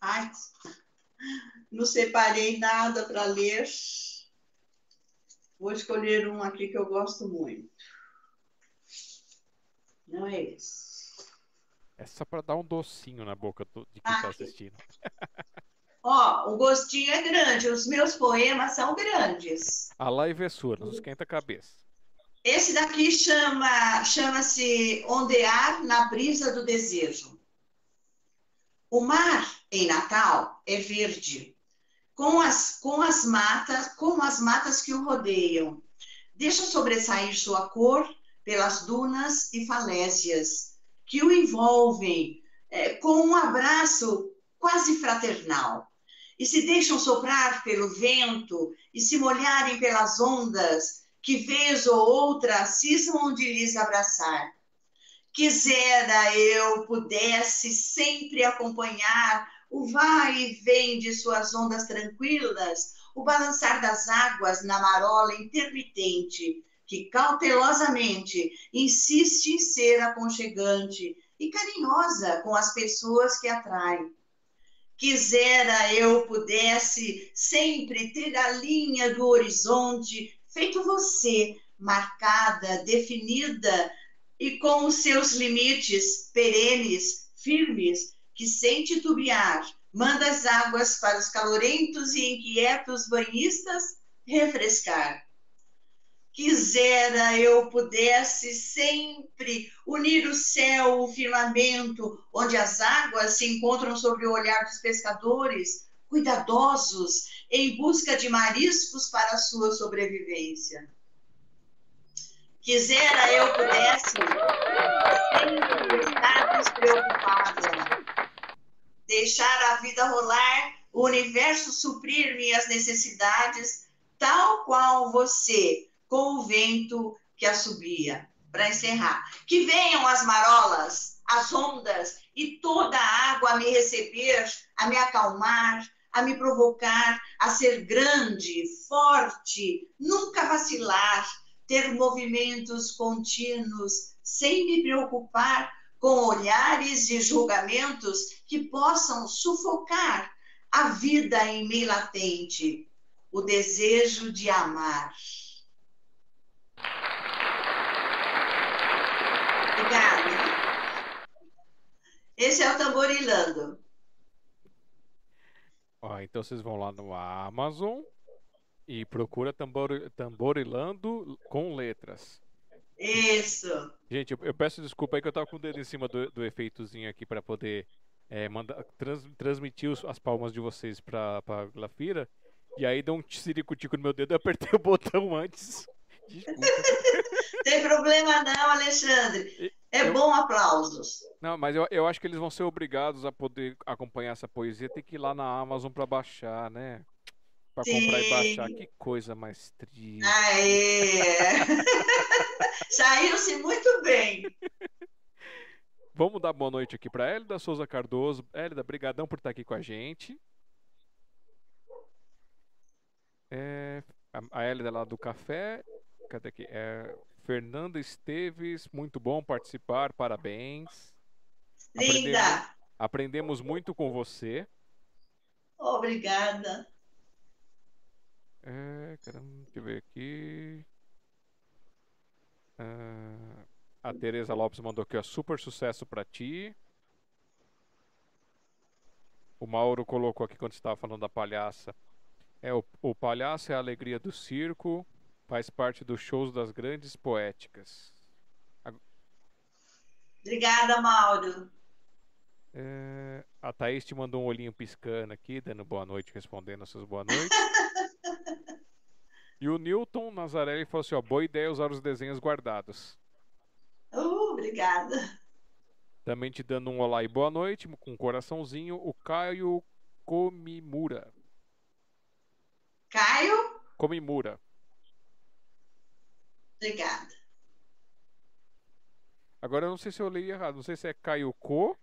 Ai, não separei nada para ler. Vou escolher um aqui que eu gosto muito. Não é esse. É só pra dar um docinho na boca de quem tá Aqui. assistindo. Ó, o gostinho é grande. Os meus poemas são grandes. A live é sua, não esquenta a cabeça. Esse daqui chama, chama-se Ondear na Brisa do Desejo. O mar em Natal é verde, com as, com as matas, como as matas que o rodeiam. Deixa sobressair sua cor pelas dunas e falésias que o envolvem eh, com um abraço quase fraternal. E se deixam soprar pelo vento e se molharem pelas ondas que vez ou outra cismam de lhes abraçar. Quisera eu pudesse sempre acompanhar o vai e vem de suas ondas tranquilas, o balançar das águas na marola intermitente, que cautelosamente insiste em ser aconchegante e carinhosa com as pessoas que atrai. Quisera eu pudesse sempre ter a linha do horizonte feito você, marcada, definida e com os seus limites perenes, firmes, que sem titubear manda as águas para os calorentos e inquietos banhistas refrescar. Quisera eu pudesse sempre unir o céu, o firmamento, onde as águas se encontram sobre o olhar dos pescadores, cuidadosos, em busca de mariscos para a sua sobrevivência. Quisera eu pudesse sempre estar despreocupada, deixar a vida rolar, o universo suprir minhas necessidades, tal qual você, com o vento que assobia. Para encerrar, que venham as marolas, as ondas e toda a água a me receber, a me acalmar, a me provocar a ser grande, forte, nunca vacilar, ter movimentos contínuos, sem me preocupar com olhares e julgamentos que possam sufocar a vida em mim latente, o desejo de amar. Obrigada. Esse é o tamborilando. Ó, então vocês vão lá no Amazon e procura tambor, tamborilando com letras. Isso. Gente, eu, eu peço desculpa aí que eu tava com o dedo em cima do, do efeitozinho aqui para poder é, mandar, trans, transmitir os- as palmas de vocês pra, pra Glafira. E aí deu um ciricutico no meu dedo e apertei o botão antes. Tem problema não, Alexandre. É Eu- bom aplausos. Não, mas eu, eu acho que eles vão ser obrigados a poder acompanhar essa poesia. Tem que ir lá na Amazon pra baixar, né? Pra comprar e baixar. Que coisa mais triste. Aê! Saíram-se muito bem. Vamos dar boa noite aqui para Hélida Souza Cardoso. Hélida, brigadão por estar aqui com a gente. É, a- Hélida lá do café. Cadê aqui? É, Fernanda Esteves, muito bom participar, parabéns. Linda. Aprendemos muito com você. Obrigada. É, caramba, deixa eu ver aqui. Ah, a Tereza Lopes mandou aqui, ó, super sucesso pra ti. O Mauro colocou aqui quando você estava falando da palhaça. É, o, o palhaço é a alegria do circo, faz parte dos shows das grandes poéticas. Obrigada, Mauro. É, a Thaís te mandou um olhinho piscando aqui, dando boa noite, respondendo as suas boa noites. e o Newton Nazarelli falou assim: ó, boa ideia usar os desenhos guardados. Uh, obrigada. Também te dando um olá e boa noite, com um coraçãozinho, o Caio Komimura. Caio? Komimura. Obrigada. Agora eu não sei se eu li errado, não sei se é Caio Ko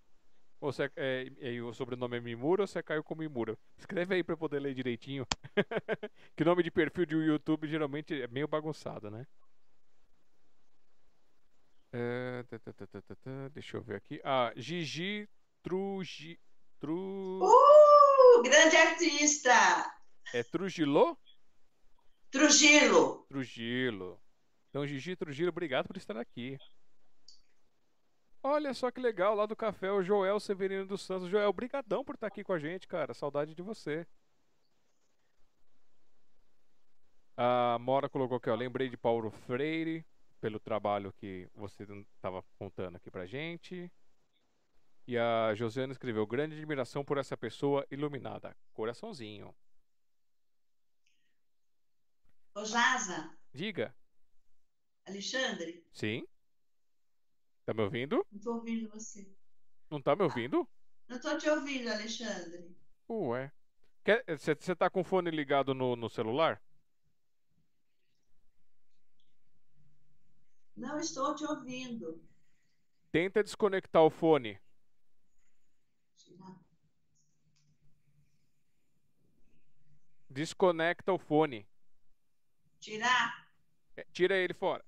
ou se é, é, é, o sobrenome é Mimura ou se é Caio Komimura. Escreve aí pra eu poder ler direitinho. que nome de perfil de YouTube geralmente é meio bagunçado, né? É, tá, tá, tá, deixa eu ver aqui. Ah, Gigi Trugi. Tru... Uh, grande artista! É Trujillo? Trujillo. Trujillo. Então, Gigi Trujillo, obrigado por estar aqui. Olha só que legal, lá do café, o Joel Severino dos Santos. Joel, obrigadão por estar aqui com a gente, cara. Saudade de você. A Mora colocou aqui, ó. Lembrei de Paulo Freire, pelo trabalho que você estava contando aqui pra gente. E a Josiana escreveu: grande admiração por essa pessoa iluminada. Coraçãozinho. Ô, Jaza. Diga. Alexandre? Sim? Tá me ouvindo? Não tô ouvindo você. Não tá me ouvindo? Não tô te ouvindo, Alexandre. Ué. Você tá com o fone ligado no, no celular? Não estou te ouvindo. Tenta desconectar o fone. Desconecta o fone. Tirar? É, tira ele fora.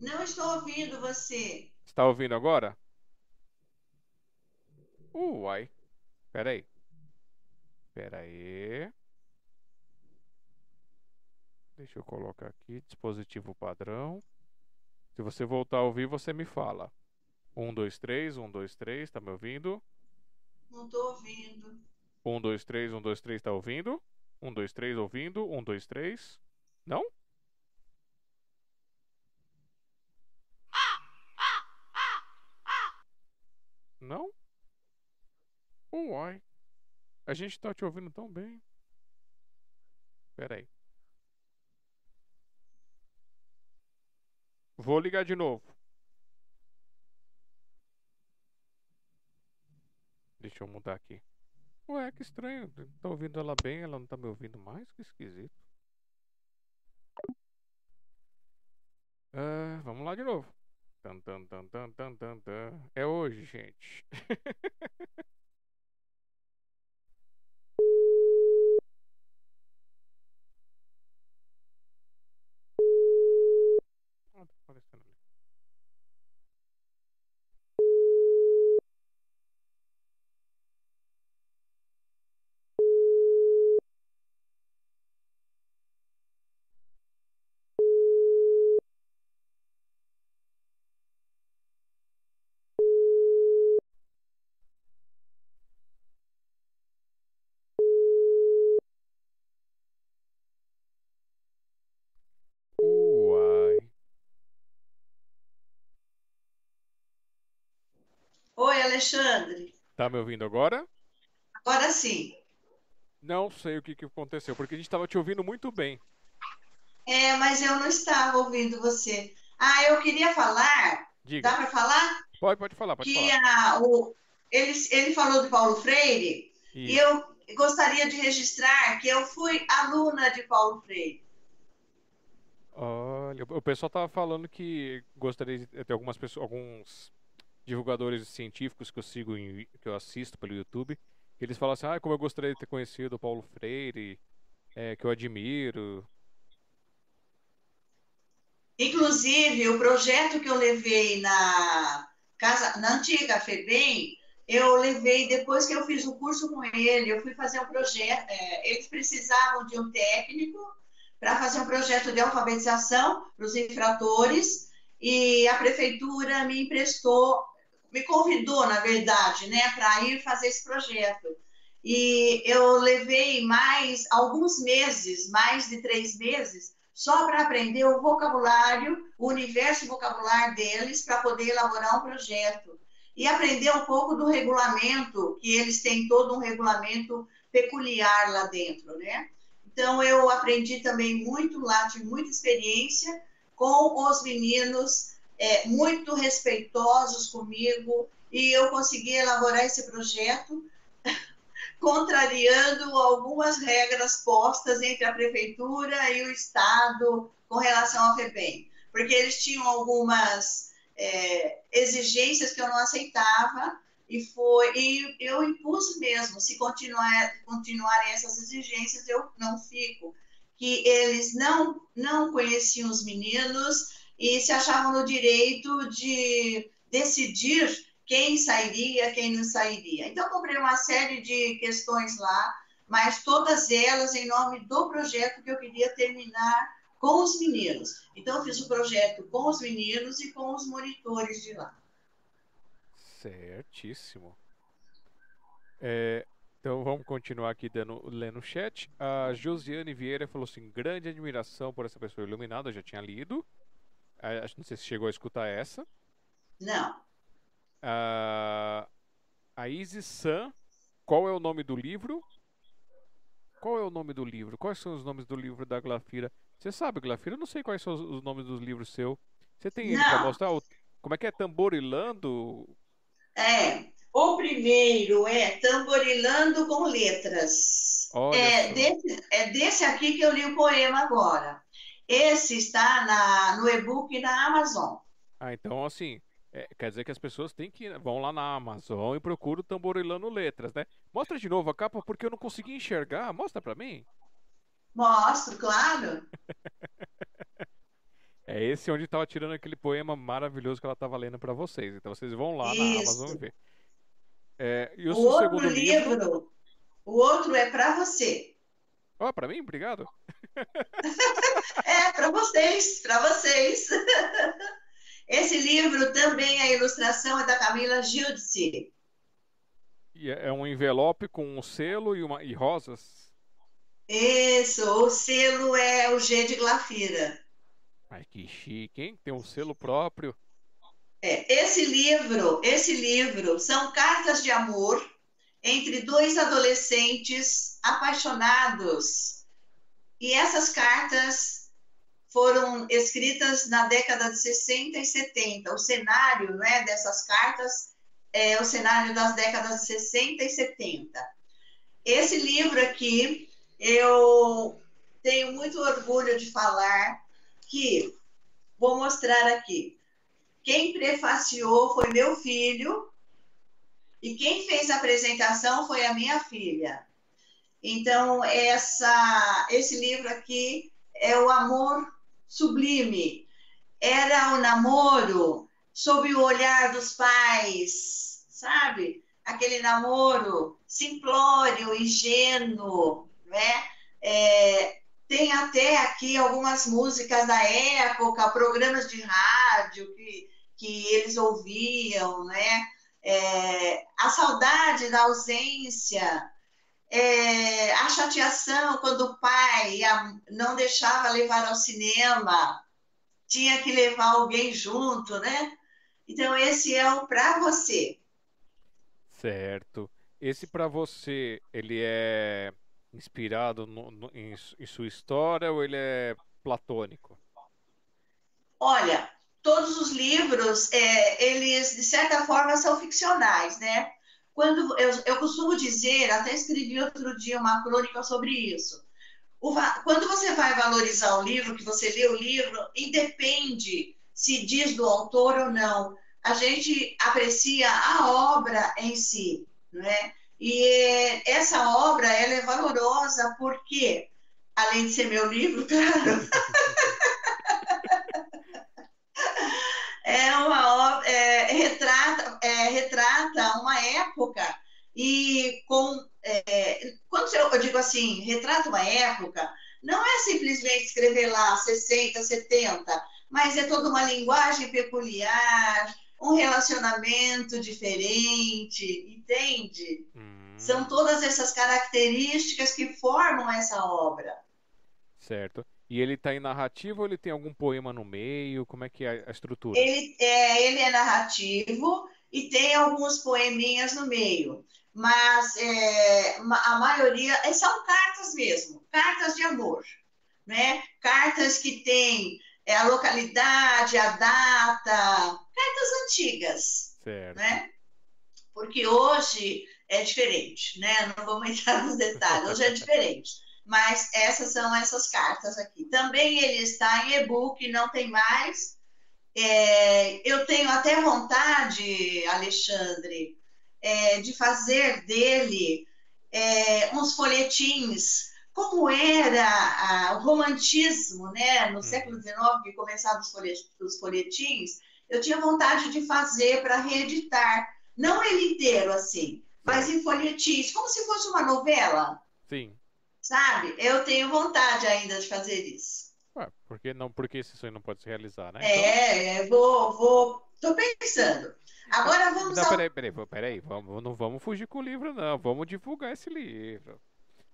Não estou ouvindo você. Está ouvindo agora? Uai. Pera aí. Pera aí. Deixa eu colocar aqui. Dispositivo padrão. Se você voltar a ouvir, você me fala. Um, dois, três, um, dois, três, tá me ouvindo? Não tô ouvindo. Um, dois, três, um, dois, três, tá ouvindo? Um, dois, três, ouvindo. Um, dois, três. Não? Não? Uai. A gente tá te ouvindo tão bem. Pera aí. Vou ligar de novo. Deixa eu mudar aqui. Ué, que estranho. Tô ouvindo ela bem, ela não tá me ouvindo mais? Que esquisito. Uh, vamos lá de novo. Tan, tan, tan, tan, tan, tan. É hoje, gente. ah, tá aparecendo ali. Uai. Oi, Alexandre. Tá me ouvindo agora? Agora sim. Não sei o que, que aconteceu, porque a gente tava te ouvindo muito bem. É, mas eu não estava ouvindo você. Ah, eu queria falar. Diga. Dá para falar? Pode, pode falar, pode que falar. a, o, ele, ele falou de Paulo Freire e Isso. eu gostaria de registrar que eu fui aluna de Paulo Freire. Olha, o pessoal tava falando que gostaria de ter algumas pessoas, alguns divulgadores científicos que eu sigo, em- que eu assisto pelo YouTube, que eles falam assim, ah, como eu gostaria de ter conhecido o Paulo Freire, é, que eu admiro. Inclusive, o projeto que eu levei na casa, na antiga FEBEM, eu levei depois que eu fiz o curso com ele, eu fui fazer um projeto. é, eles precisavam de um técnico para fazer um projeto de alfabetização para os infratores e a prefeitura me emprestou, me convidou, na verdade, né, para ir fazer esse projeto. E eu levei mais alguns meses, mais de três meses, só para aprender o vocabulário, o universo vocabular deles, para poder elaborar um projeto. E aprender um pouco do regulamento, que eles têm todo um regulamento peculiar lá dentro, né? Então, eu aprendi também muito lá, tive muita experiência com os meninos, é, muito respeitosos comigo, e eu consegui elaborar esse projeto contrariando algumas regras postas entre a prefeitura e o Estado com relação ao FEBEM, porque eles tinham algumas é, exigências que eu não aceitava e foi e eu impus mesmo, se continuar continuarem essas exigências eu não fico, que eles não não conheciam os meninos e se achavam no direito de decidir quem sairia, quem não sairia. Então, comprei uma série de questões lá, mas todas elas em nome do projeto que eu queria terminar com os meninos. Então, fiz o projeto com os meninos e com os monitores de lá. Certíssimo. É, então vamos continuar aqui dando, lendo o chat. A Josiane Vieira falou assim: grande admiração por essa pessoa iluminada, já tinha lido. Não sei se chegou a escutar essa. Não. Uh, a Isis San, qual é o nome do livro? Qual é o nome do livro? Quais são os nomes do livro da Glafira? Você sabe, Glafira? Eu não sei quais são os nomes dos livros seu. Você tem ele para mostrar? Como é que é? Tamborilando? É. O primeiro é Tamborilando com Letras. Olha é desse, é desse aqui que eu li o poema agora. Esse está na, no e-book na Amazon. Ah, então assim, é, quer dizer que as pessoas têm que vão lá na Amazon e procuram tamborilando letras, né? Mostra de novo a capa porque eu não consegui enxergar. Mostra para mim. Mostro, claro. é esse onde estava tirando aquele poema maravilhoso que ela estava lendo para vocês. Então vocês vão lá Isso. na Amazon ver. É, e o, o outro livro, livro, o outro é para você. Ó, oh, para mim, obrigado. É para vocês, para vocês. Esse livro também, a ilustração é da Camila Giudice. E é, é um envelope com um selo e, uma, e rosas? Isso, o selo é o G de Glafira. Ai, que chique, hein? Tem um selo próprio. É, esse livro, esse livro são cartas de amor entre dois adolescentes apaixonados. E essas cartas foram escritas na década de 60 e 70. O cenário né, dessas cartas é o cenário das décadas de 60 e 70. Esse livro aqui, eu tenho muito orgulho de falar que, vou mostrar aqui, quem prefaciou foi meu filho e quem fez a apresentação foi a minha filha. Então, essa, esse livro aqui é o amor sublime. Era o namoro sob o olhar dos pais, sabe? Aquele namoro simplório, ingênuo, né? É, tem até aqui algumas músicas da época, programas de rádio que, que eles ouviam, né? É, a saudade da ausência, é, a chateação quando o pai não deixava levar ao cinema, tinha que levar alguém junto, né? Então, esse é o para você. Certo. Esse para você, ele é inspirado no, no, em, em sua história ou ele é platônico? Olha, todos os livros, é, eles de certa forma são ficcionais, né? Quando eu, eu costumo dizer, até escrevi outro dia uma crônica sobre isso. O, quando você vai valorizar o livro, que você lê o livro, independe se diz do autor ou não. A gente aprecia a obra em si, né? E essa obra ela é valorosa porque, além de ser meu livro, claro, é uma é, retrata, é, retrata uma época e com é, quando eu digo assim, retrata uma época, não é simplesmente escrever lá 60, 70, mas é toda uma linguagem peculiar, um relacionamento diferente, entende? Hum. São todas essas características que formam essa obra. Certo. E ele tá em narrativo ou ele tem algum poema no meio? Como é que é a estrutura? Ele é, ele é narrativo e tem alguns poeminhas no meio. Mas é, a maioria são cartas mesmo, cartas de amor, né? Cartas que têm é, a localidade, a data, cartas antigas, Certo. né? Porque hoje é diferente, né? Não vamos entrar nos detalhes, hoje é diferente. Mas essas são essas cartas aqui. Também ele está em e-book, não tem mais. É, eu tenho até vontade, Alexandre, é, de fazer dele é, uns folhetins, como era a, o romantismo, né? No século XIX, que começavam os folhetins, eu tinha vontade de fazer para reeditar. Não ele inteiro, assim, mas em folhetins, como se fosse uma novela. Sim. Sabe? Eu tenho vontade ainda de fazer isso. Ué, por que não? Porque esse sonho não pode se realizar, né? É, então... vou, vou. Tô pensando. Agora vamos não, ao... peraí, peraí, peraí, vamos, não vamos fugir com o livro, não. Vamos divulgar esse livro.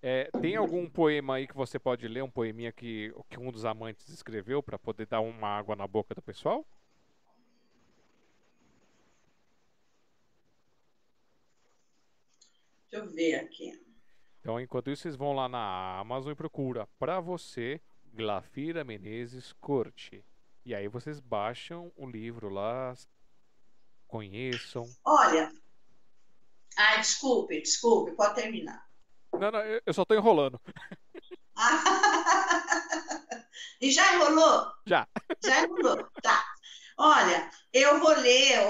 É, tem algum poema aí que você pode ler, um poeminha que, que um dos amantes escreveu para poder dar uma água na boca do pessoal? Deixa eu ver aqui. Então, enquanto isso, vocês vão lá na Amazon e procura para você Glafira Menezes Corte. E aí vocês baixam o livro lá, conheçam. Olha. Ai, desculpe, desculpe, pode terminar. Não, não, eu só tô enrolando. e já enrolou? Já. Já enrolou, tá. Olha, eu vou ler,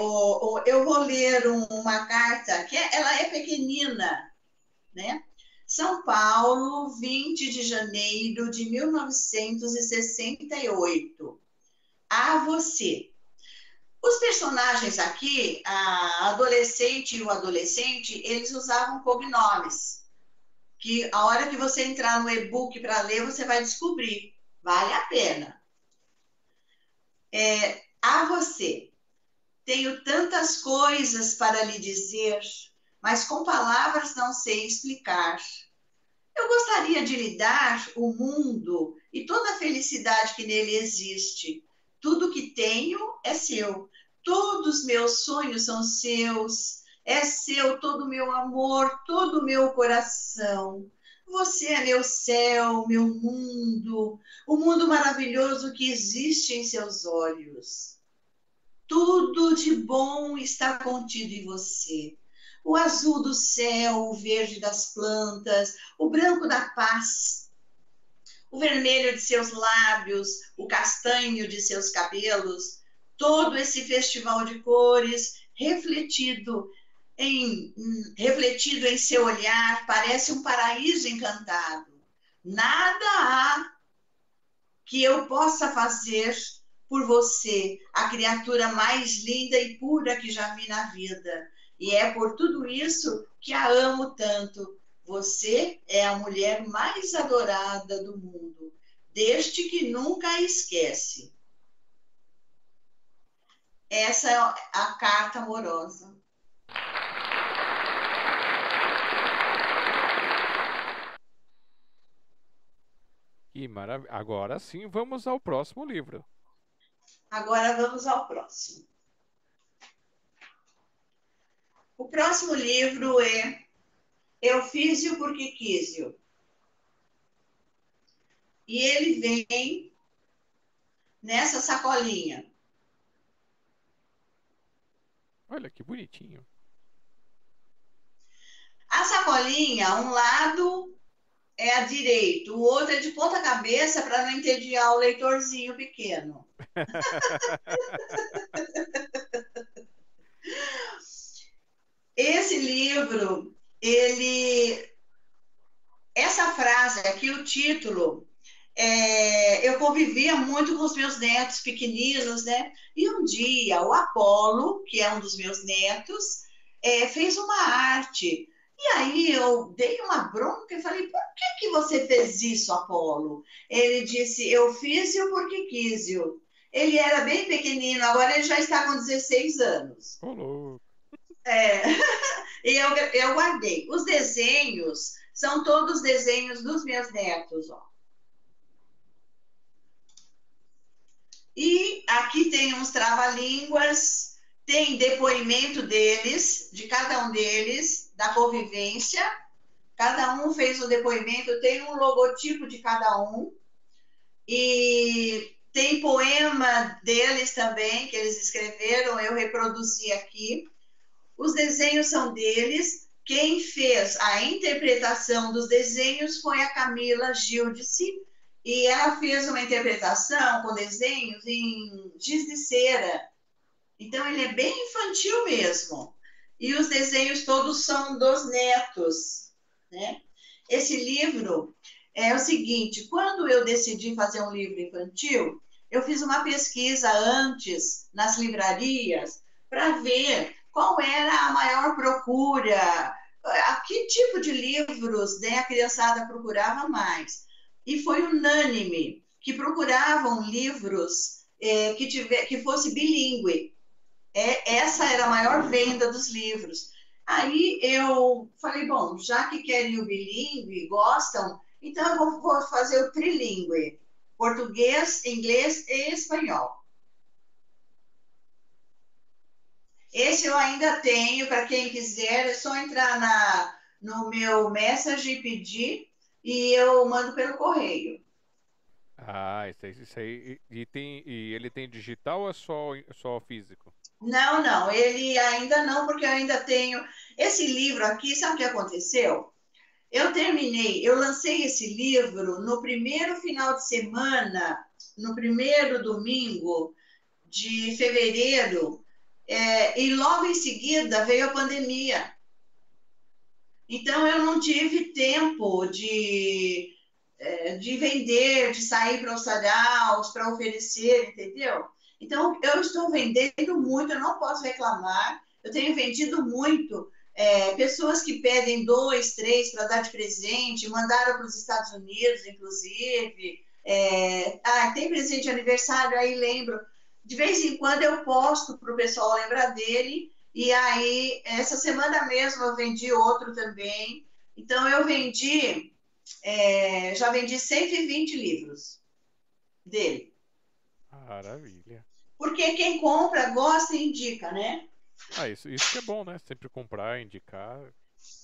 eu vou ler uma carta que é, ela é pequenina, né? São Paulo, 20 de janeiro de 1968. A você. Os personagens aqui, a adolescente e o adolescente, eles usavam cognomes. Que a hora que você entrar no e-book para ler, você vai descobrir. Vale a pena. É, a você. Tenho tantas coisas para lhe dizer mas com palavras não sei explicar. Eu gostaria de lhe dar o mundo e toda a felicidade que nele existe. Tudo que tenho é seu. Todos meus sonhos são seus. É seu todo o meu amor, todo o meu coração. Você é meu céu, meu mundo, o mundo maravilhoso que existe em seus olhos. Tudo de bom está contido em você o azul do céu, o verde das plantas, o branco da paz, o vermelho de seus lábios, o castanho de seus cabelos, todo esse festival de cores refletido em, refletido em seu olhar, parece um paraíso encantado. Nada há que eu possa fazer por você, a criatura mais linda e pura que já vi na vida. E é por tudo isso que a amo tanto. Você é a mulher mais adorada do mundo, desde que nunca a esquece. Essa é a carta amorosa. Maravilha. Agora sim, vamos ao próximo livro. Agora vamos ao próximo. O próximo livro é Eu Fiz-o Porque Quis-o. E ele vem nessa sacolinha. Olha que bonitinho. A sacolinha, um lado é a direito, o outro é de ponta cabeça para não entediar o leitorzinho pequeno. Esse livro, ele. Essa frase aqui, o título, é, eu convivia muito com os meus netos pequeninos, né? E um dia o Apolo, que é um dos meus netos, é, fez uma arte. E aí eu dei uma bronca e falei: por que, que você fez isso, Apolo? Ele disse: eu fiz-o porque quis-o. Ele era bem pequenino, agora ele já está com 16 anos. É, eu, eu guardei. Os desenhos são todos desenhos dos meus netos, ó. E aqui tem uns trava-línguas, tem depoimento deles, de cada um deles, da convivência. Cada um fez o depoimento, tem um logotipo de cada um. E tem poema deles também, que eles escreveram, eu reproduzi aqui. Os desenhos são deles. Quem fez a interpretação dos desenhos foi a Camila Gildice, e ela fez uma interpretação com desenhos em giz de cera. Então, ele é bem infantil mesmo. E os desenhos todos são dos netos. Né? Esse livro é o seguinte: quando eu decidi fazer um livro infantil, eu fiz uma pesquisa antes nas livrarias para ver qual era a maior procura, a que tipo de livros né, a criançada procurava mais. E foi unânime que procuravam livros é, que, tiver, que fosse bilíngue. É, essa era a maior venda dos livros. Aí eu falei, bom, já que querem o bilíngue, gostam, então eu vou, vou fazer o trilíngue, português, inglês e espanhol. Esse eu ainda tenho, para quem quiser, é só entrar na, no meu message e pedir, e eu mando pelo correio. Ah, isso aí, isso aí. E, tem, e ele tem digital ou é só, só físico? Não, não, ele ainda não, porque eu ainda tenho. Esse livro aqui, sabe o que aconteceu? Eu terminei, eu lancei esse livro no primeiro final de semana, no primeiro domingo de fevereiro é, e logo em seguida veio a pandemia. Então eu não tive tempo de, é, de vender, de sair para os saraus, para oferecer, entendeu? Então eu estou vendendo muito, eu não posso reclamar. Eu tenho vendido muito. É, pessoas que pedem dois, três para dar de presente, mandaram para os Estados Unidos, inclusive. É, ah, tem presente de aniversário, aí lembro de vez em quando eu posto para o pessoal lembrar dele. E aí, essa semana mesmo eu vendi outro também. Então, eu vendi, é, já vendi 120 livros dele. Maravilha. Porque quem compra, gosta e indica, né? Ah, isso, isso que é bom, né? Sempre comprar, indicar.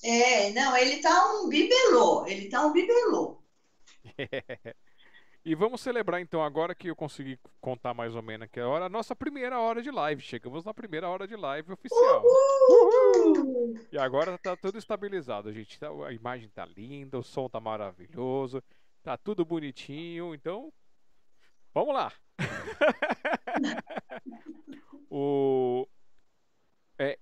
É, não, ele tá um bibelô. Ele tá um bibelô. E vamos celebrar então, agora que eu consegui contar mais ou menos que a hora, a nossa primeira hora de live. Chegamos na primeira hora de live oficial. Uhul! Uhul! E agora tá tudo estabilizado, gente. Tá, a imagem tá linda, o som tá maravilhoso, tá tudo bonitinho. Então, vamos lá. o é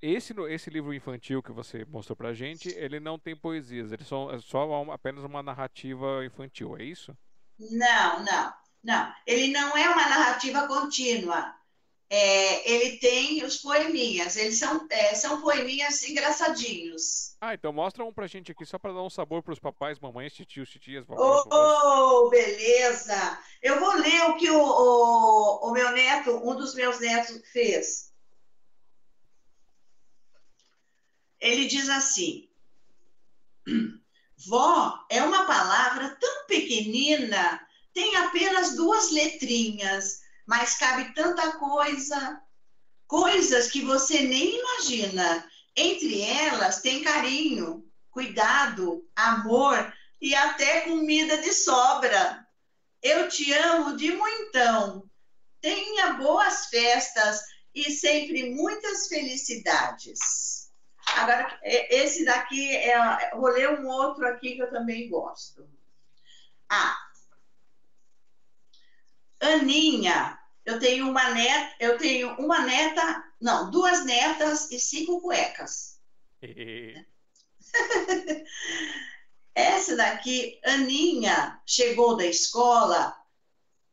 esse, esse livro infantil que você mostrou pra gente, ele não tem poesias, ele só, é só apenas uma narrativa infantil, é isso? Não, não, não. Ele não é uma narrativa contínua. É, ele tem os poeminhas, eles são, é, são poeminhas engraçadinhos. Ah, então mostra um pra gente aqui, só para dar um sabor pros papais, mamães, titios, titias, vovós, Oh, beleza! Eu vou ler o que o, o, o meu neto, um dos meus netos, fez. Ele diz assim: Vó é uma palavra tão pequenina, tem apenas duas letrinhas, mas cabe tanta coisa, coisas que você nem imagina. Entre elas tem carinho, cuidado, amor e até comida de sobra. Eu te amo de muitão. Tenha boas festas e sempre muitas felicidades. Agora, é, esse daqui, é, vou ler um outro aqui que eu também gosto. Ah, Aninha, eu tenho uma neta, eu tenho uma neta, não, duas netas e cinco cuecas. Essa daqui, Aninha, chegou da escola,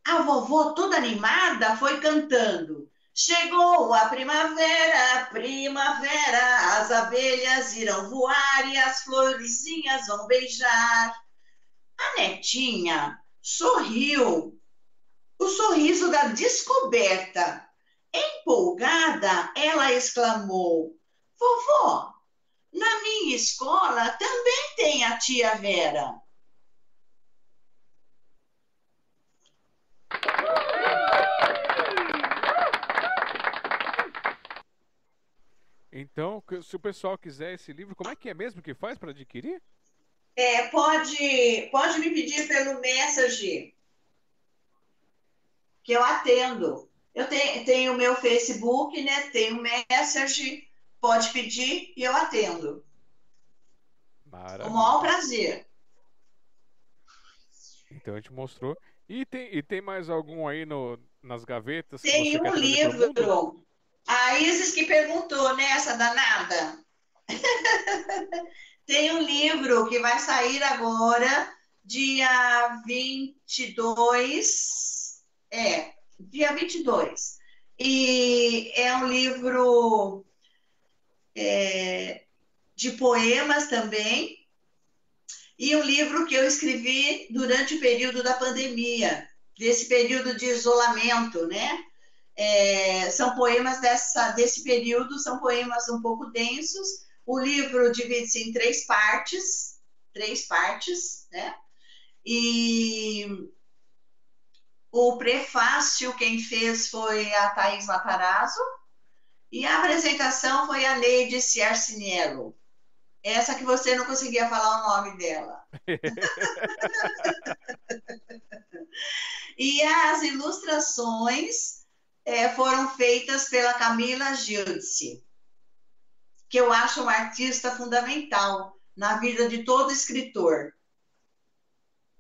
a vovó toda animada foi cantando. Chegou a primavera, primavera, as abelhas irão voar e as florzinhas vão beijar. A netinha sorriu, o sorriso da descoberta. Empolgada, ela exclamou: Vovó, na minha escola também tem a tia Vera. Então, se o pessoal quiser esse livro, como é que é mesmo que faz para adquirir? É, pode, pode me pedir pelo Message, que eu atendo. Eu tenho, tenho o meu Facebook, né? Tenho o Message, pode pedir e eu atendo. Maravilha. Com o maior prazer. Então a gente mostrou. E tem, e tem mais algum aí no, nas gavetas? Tem um livro. A Isis que perguntou, né, essa danada? tem um livro que vai sair agora, dia 22. É, dia 22. E é um livro é, de poemas também, e um livro que eu escrevi durante o período da pandemia, desse período de isolamento, né? É, são poemas dessa, desse período, são poemas um pouco densos. O livro divide-se em três partes, três partes, né? E o prefácio quem fez foi a Thais Matarazzo e a apresentação foi a Neide Ciarciniello. Essa que você não conseguia falar o nome dela. e as ilustrações é, foram feitas pela Camila Giudice, que eu acho uma artista fundamental na vida de todo escritor.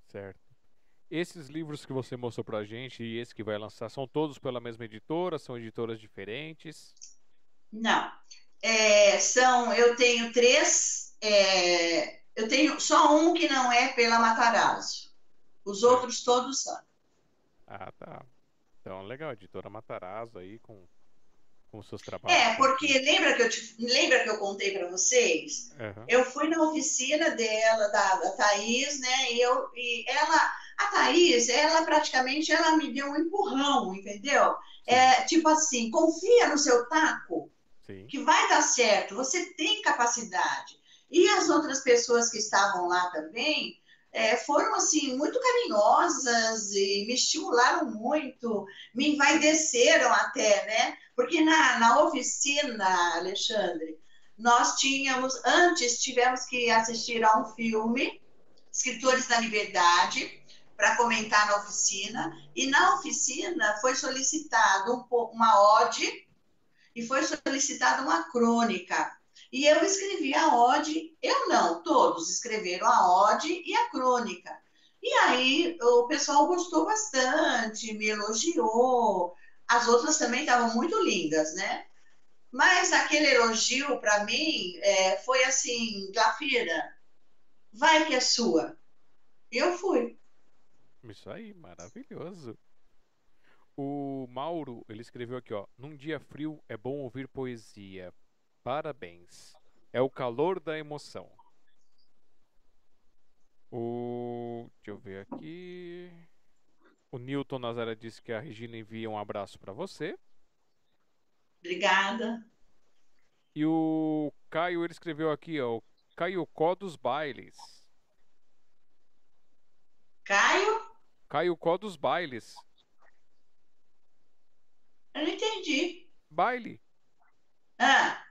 Certo. Esses livros que você mostrou pra gente e esse que vai lançar são todos pela mesma editora? São editoras diferentes? Não. É, são, eu tenho três, é, eu tenho só um que não é pela Matarazzo. Os outros todos são. Ah, tá. Então, legal, editora Matarazzo aí com, com seus trabalhos. É, porque lembra que eu, te, lembra que eu contei para vocês? Uhum. Eu fui na oficina dela, da, da Thaís, né? E, eu, e ela, a Thaís, ela praticamente ela me deu um empurrão, entendeu? É, tipo assim, confia no seu taco Sim. que vai dar certo, você tem capacidade. E as outras pessoas que estavam lá também é, foram assim muito carinhosas e me estimularam muito, me envaideceram até, né? Porque na, na oficina, Alexandre, nós tínhamos, antes tivemos que assistir a um filme, Escritores da Liberdade, para comentar na oficina, e na oficina foi solicitado um, uma ode e foi solicitada uma crônica. E eu escrevi a ode, eu não, todos escreveram a ode e a crônica. E aí o pessoal gostou bastante, me elogiou. As outras também estavam muito lindas, né? Mas aquele elogio para mim é, foi assim, Glafira, vai que é sua. Eu fui. Isso aí, maravilhoso. O Mauro, ele escreveu aqui, ó. Num dia frio é bom ouvir poesia. Parabéns. É o calor da emoção. O. Deixa eu ver aqui. O Newton Nazaré disse que a Regina envia um abraço para você. Obrigada. E o Caio, ele escreveu aqui, ó. Caio Có dos Bailes. Caio? Caio Có dos Bailes. Eu não entendi. Baile. Ah.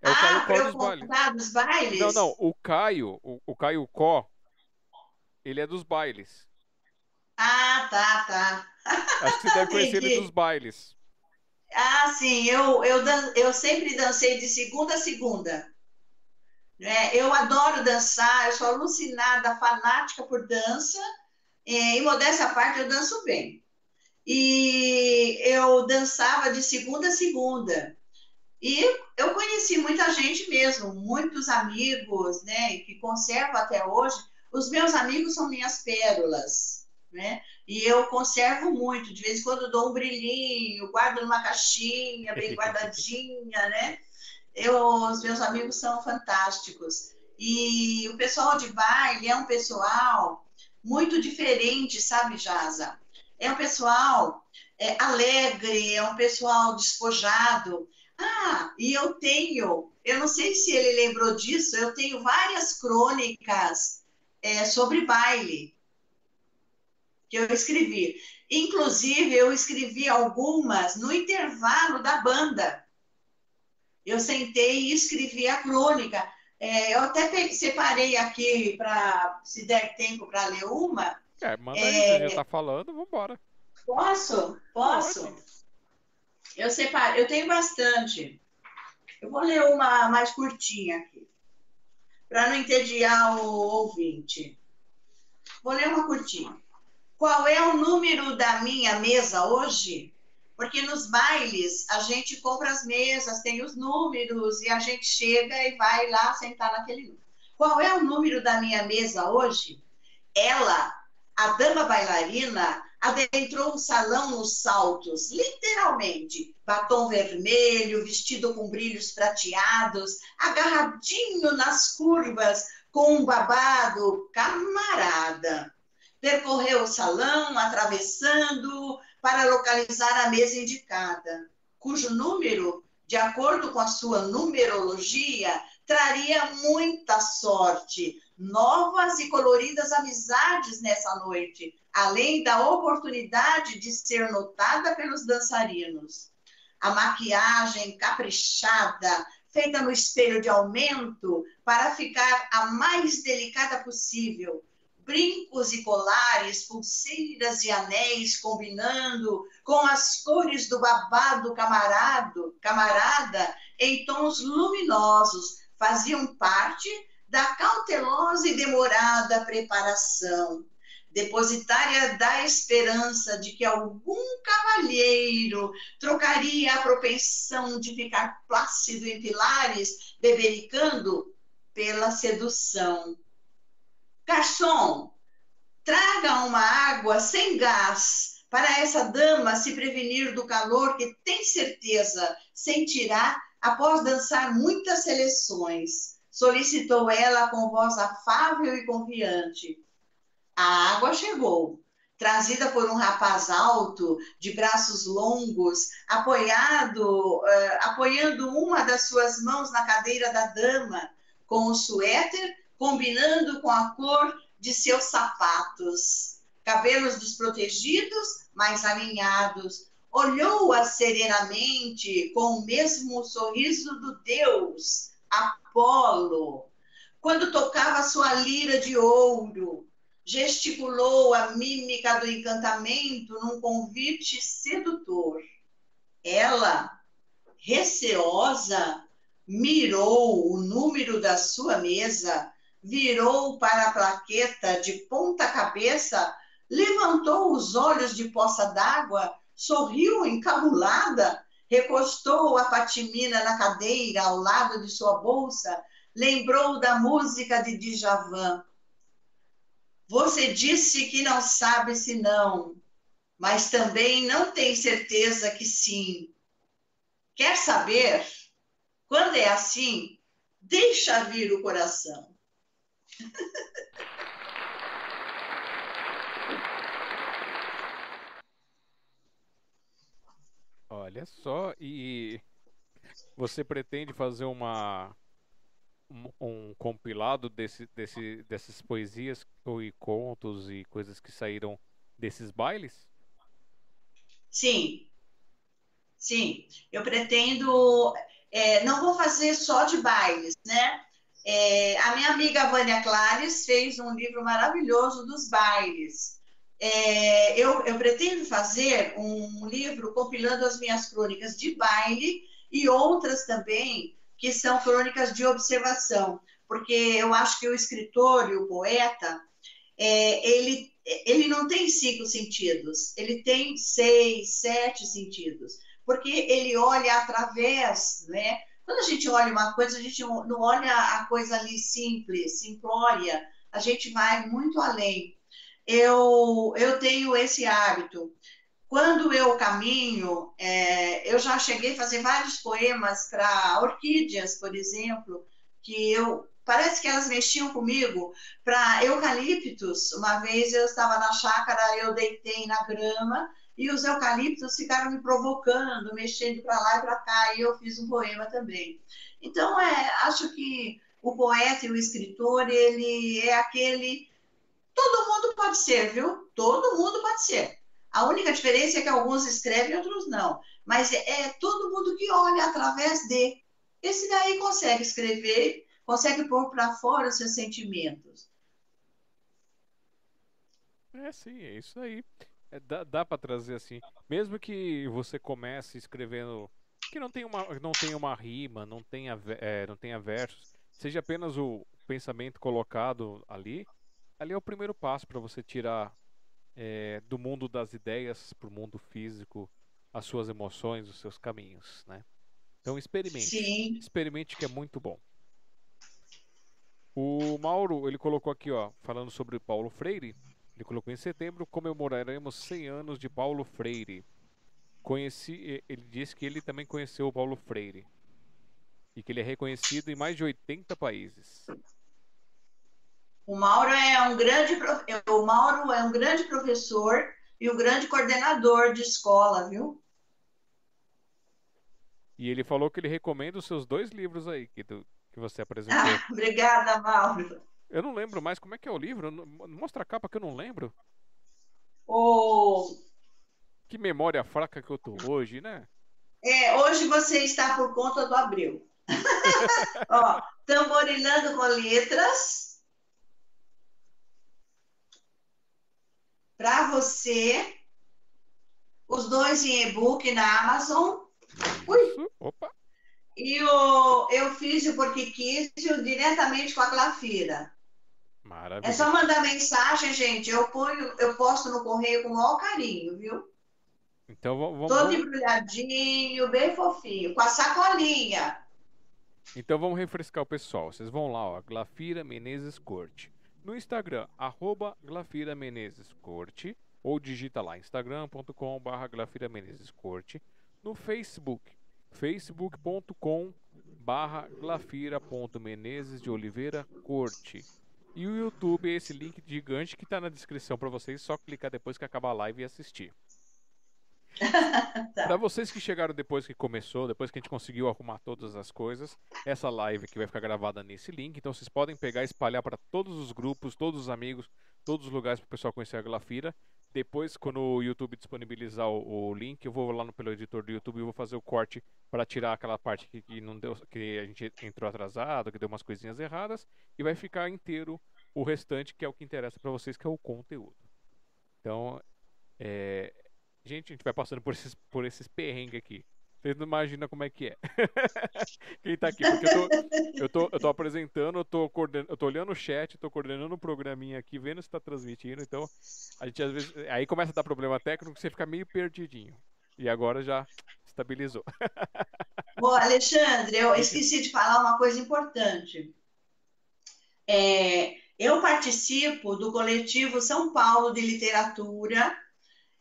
É o ah, Caio Có dos bailes. dos bailes? Não, não. O Caio, o, o Caio Có, ele é dos bailes. Ah, tá, tá. Acho que você deve conhecer ele dos bailes. Ah, sim. Eu, eu, dan eu sempre dancei de segunda a segunda. É, eu adoro dançar, eu sou alucinada, fanática por dança. E, em modéstia à parte, eu danço bem e eu dançava de segunda a segunda. E eu conheci muita gente mesmo, muitos amigos, né, que conservo até hoje. Os meus amigos são minhas pérolas, né? E eu conservo muito, de vez em quando dou um brilhinho, guardo numa caixinha bem guardadinha, né? Eu, os meus amigos são fantásticos. E o pessoal de baile é um pessoal muito diferente, sabe, Jaza? é um pessoal é, alegre, é um pessoal despojado. Ah, e eu tenho, eu não sei se ele lembrou disso, eu tenho várias crônicas é, sobre baile que eu escrevi. Inclusive, eu escrevi algumas no intervalo da banda. eu sentei e escrevi a crônica. É, eu até separei aqui para, se der tempo, para ler uma. É, manda aí, é... você já está falando, vamos embora. Posso? Posso? Pode. Eu separo, eu tenho bastante. Eu vou ler uma mais curtinha aqui, para não entediar o ouvinte. Vou ler uma curtinha. Qual é o número da minha mesa hoje? Porque nos bailes a gente compra as mesas, tem os números e a gente chega e vai lá sentar naquele número. Qual é o número da minha mesa hoje? Ela, a dama bailarina, adentrou o salão nos saltos, literalmente. Batom vermelho, vestido com brilhos prateados, agarradinho nas curvas, com um babado camarada. Percorreu o salão, atravessando para localizar a mesa indicada, cujo número, de acordo com a sua numerologia, traria muita sorte, novas e coloridas amizades nessa noite, além da oportunidade de ser notada pelos dançarinos. A maquiagem caprichada, feita no espelho de aumento, para ficar a mais delicada possível, brincos e colares, pulseiras e anéis combinando com as cores do babado camarado, camarada em tons luminosos, faziam parte da cautelosa e demorada preparação, depositária da esperança de que algum cavalheiro trocaria a propensão de ficar plácido em pilares, bebericando pela sedução Garçom, traga uma água sem gás para essa dama se prevenir do calor que tem certeza sentirá após dançar muitas seleções. Solicitou ela com voz afável e confiante. A água chegou, trazida por um rapaz alto, de braços longos, apoiado, uh, apoiando uma das suas mãos na cadeira da dama, com o suéter combinando com a cor de seus sapatos. Cabelos desprotegidos, mas alinhados. Olhou-a serenamente, com o mesmo sorriso do Deus, Apolo. Quando tocava sua lira de ouro, gesticulou a mímica do encantamento num convite sedutor. Ela, receosa, mirou o número da sua mesa virou para a plaqueta de ponta cabeça, levantou os olhos de poça d'água, sorriu encabulada, recostou a patimina na cadeira ao lado de sua bolsa, lembrou da música de Djavan. Você disse que não sabe se não, mas também não tem certeza que sim. Quer saber? Quando é assim, deixa vir o coração. Olha só, e você pretende fazer uma um, um compilado desse, desse, dessas poesias e contos e coisas que saíram desses bailes? Sim, sim. Eu pretendo. É, não vou fazer só de bailes, né? É, a minha amiga Vânia Clares fez um livro maravilhoso dos bailes. É, eu, eu, pretendo fazer um livro compilando as minhas crônicas de baile e outras também que são crônicas de observação, porque eu acho que o escritor e o poeta é, ele, ele não tem cinco sentidos, ele tem seis, sete sentidos, porque ele olha através né, quando a gente olha uma coisa, a gente não olha a coisa ali simples, simplória, a gente vai muito além. Eu, eu tenho esse hábito. Quando eu caminho, é, eu já cheguei a fazer vários poemas para orquídeas, por exemplo, que eu parece que elas mexiam comigo. Para eucaliptos, uma vez eu estava na chácara, eu deitei na grama e os eucaliptos ficaram me provocando, mexendo para lá e para cá, e eu fiz um poema também. Então, é, acho que o poeta e o escritor, ele é aquele. Todo mundo pode ser, viu? Todo mundo pode ser. A única diferença é que alguns escrevem e outros não. Mas é, é todo mundo que olha através de. esse daí consegue escrever, consegue pôr para fora os seus sentimentos. É, sim, é isso aí. É, dá dá para trazer assim. Mesmo que você comece escrevendo que não tem uma, não tem uma rima, não tenha, é, não tenha versos, seja apenas o pensamento colocado ali, ali é o primeiro passo para você tirar é, do mundo das ideias para o mundo físico as suas emoções, os seus caminhos, né? Então experimente. Sim. Experimente que é muito bom. O Mauro, ele colocou aqui, ó, falando sobre Paulo Freire, ele colocou em setembro comemoraremos 100 anos de Paulo Freire. Conheci, ele disse que ele também conheceu o Paulo Freire e que ele é reconhecido em mais de 80 países. O Mauro é um grande o Mauro é um grande professor e um grande coordenador de escola, viu? E ele falou que ele recomenda os seus dois livros aí que, tu, que você apresentou. Ah, obrigada, Mauro. Eu não lembro mais como é que é o livro. Mostra a capa que eu não lembro. O... Que memória fraca que eu tô hoje, né? É, hoje você está por conta do Abril. Ó, tamborilando com letras. Para você. Os dois em e-book na Amazon. Ui. Opa. E o, eu fiz o Porque Quis diretamente com a Glafira. Maravilha. É só mandar mensagem, gente. Eu ponho, eu posto no correio com o maior carinho, viu? Então vamos. Todo embrulhadinho, bem fofinho, com a sacolinha. Então vamos refrescar o pessoal. Vocês vão lá, ó, Glafira Menezes Corte. No Instagram, arroba Glafira Menezes Corte. Ou digita lá, instagram.com.br Glafira Menezes Corte. No Facebook, facebook.com barra glafira.menezes de Oliveira Corte. E o YouTube é esse link gigante que está na descrição para vocês, só clicar depois que acabar a live e assistir. tá. Para vocês que chegaram depois que começou, depois que a gente conseguiu arrumar todas as coisas, essa live aqui vai ficar gravada nesse link, então vocês podem pegar e espalhar para todos os grupos, todos os amigos, todos os lugares para o pessoal conhecer a Glafira. Depois, quando o YouTube disponibilizar o, o, link, eu vou lá no, pelo editor do YouTube e vou fazer o corte para tirar aquela parte que, que, não deu, que a gente entrou atrasado, que deu umas coisinhas erradas, e vai ficar inteiro o restante, que é o que interessa para vocês, que é o conteúdo. Então, é... gente, a gente vai passando por esses, por esses perrengues aqui. Vocês não imaginam como é que é. Quem tá aqui? Porque eu tô, eu tô, eu tô apresentando, eu tô, coorden... eu tô olhando o chat, tô coordenando o programinha aqui, vendo se tá transmitindo. Então, a gente às vezes. Aí começa a dar problema técnico, você fica meio perdidinho. E agora já estabilizou. Bom, Alexandre, eu esqueci de falar uma coisa importante. É, eu participo do coletivo São Paulo de Literatura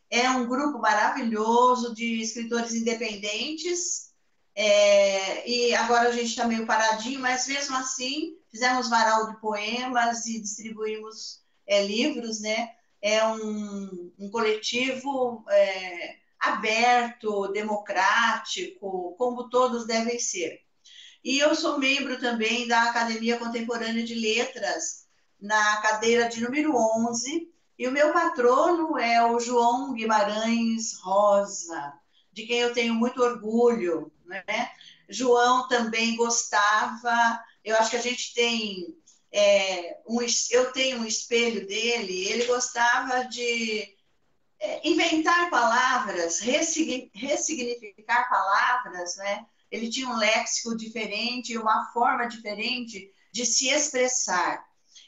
é um grupo maravilhoso de escritores independentes. É, e agora a gente está meio paradinho, mas mesmo assim fizemos varal de poemas e distribuímos é, livros, né? É um, um coletivo é, aberto, democrático, como todos devem ser. E eu sou membro também da Academia Contemporânea de Letras, na cadeira de número 11, e o meu patrono é o João Guimarães Rosa, de quem eu tenho muito orgulho. Né? João também gostava, eu acho que a gente tem é, um, eu tenho um espelho dele, ele gostava de é, inventar palavras, ressignificar palavras, né? Ele tinha um léxico diferente, uma forma diferente de se expressar.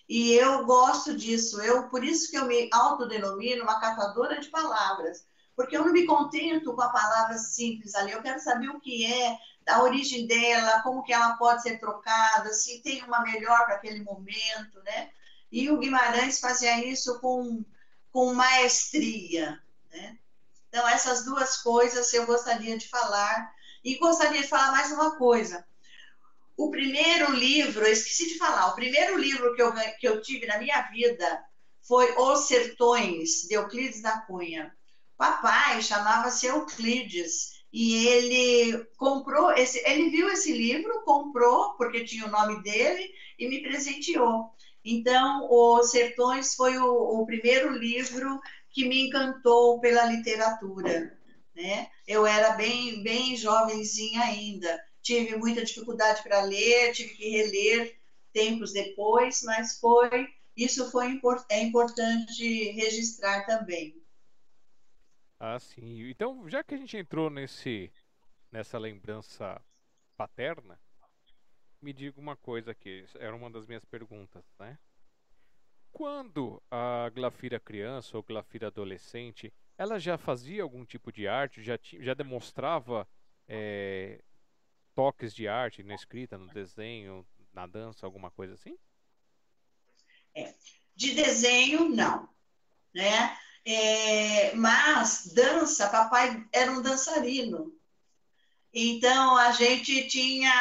E eu gosto disso. Eu, por isso que eu me autodenomino uma catadora de palavras, porque eu não me contento com a palavra simples ali. Eu quero saber o que é, a origem dela, como que ela pode ser trocada, se tem uma melhor para aquele momento, né? E o Guimarães fazia isso com, com maestria, né? Então, essas duas coisas eu gostaria de falar. E gostaria de falar mais uma coisa. O primeiro livro, eu esqueci de falar, o primeiro livro que eu, que eu tive na minha vida foi Os Sertões, de Euclides da Cunha. Papai chamava-se Euclides e ele comprou esse, ele viu esse livro, comprou porque tinha o nome dele e me presenteou. Então, Os Sertões foi o, o primeiro livro que me encantou pela literatura, né? Eu era bem bem jovenzinha ainda tive muita dificuldade para ler, tive que reler tempos depois, mas foi isso foi é importante registrar também. Ah, sim. Então, já que a gente entrou nesse nessa lembrança paterna, me diga uma coisa aqui, era uma das minhas perguntas, né? Quando a Glafira criança ou Glafira adolescente, ela já fazia algum tipo de arte, já, já demonstrava é, toques de arte na escrita, no desenho, na dança, alguma coisa assim? É. De desenho, não. Né? É, mas dança, papai era um dançarino. Então a gente tinha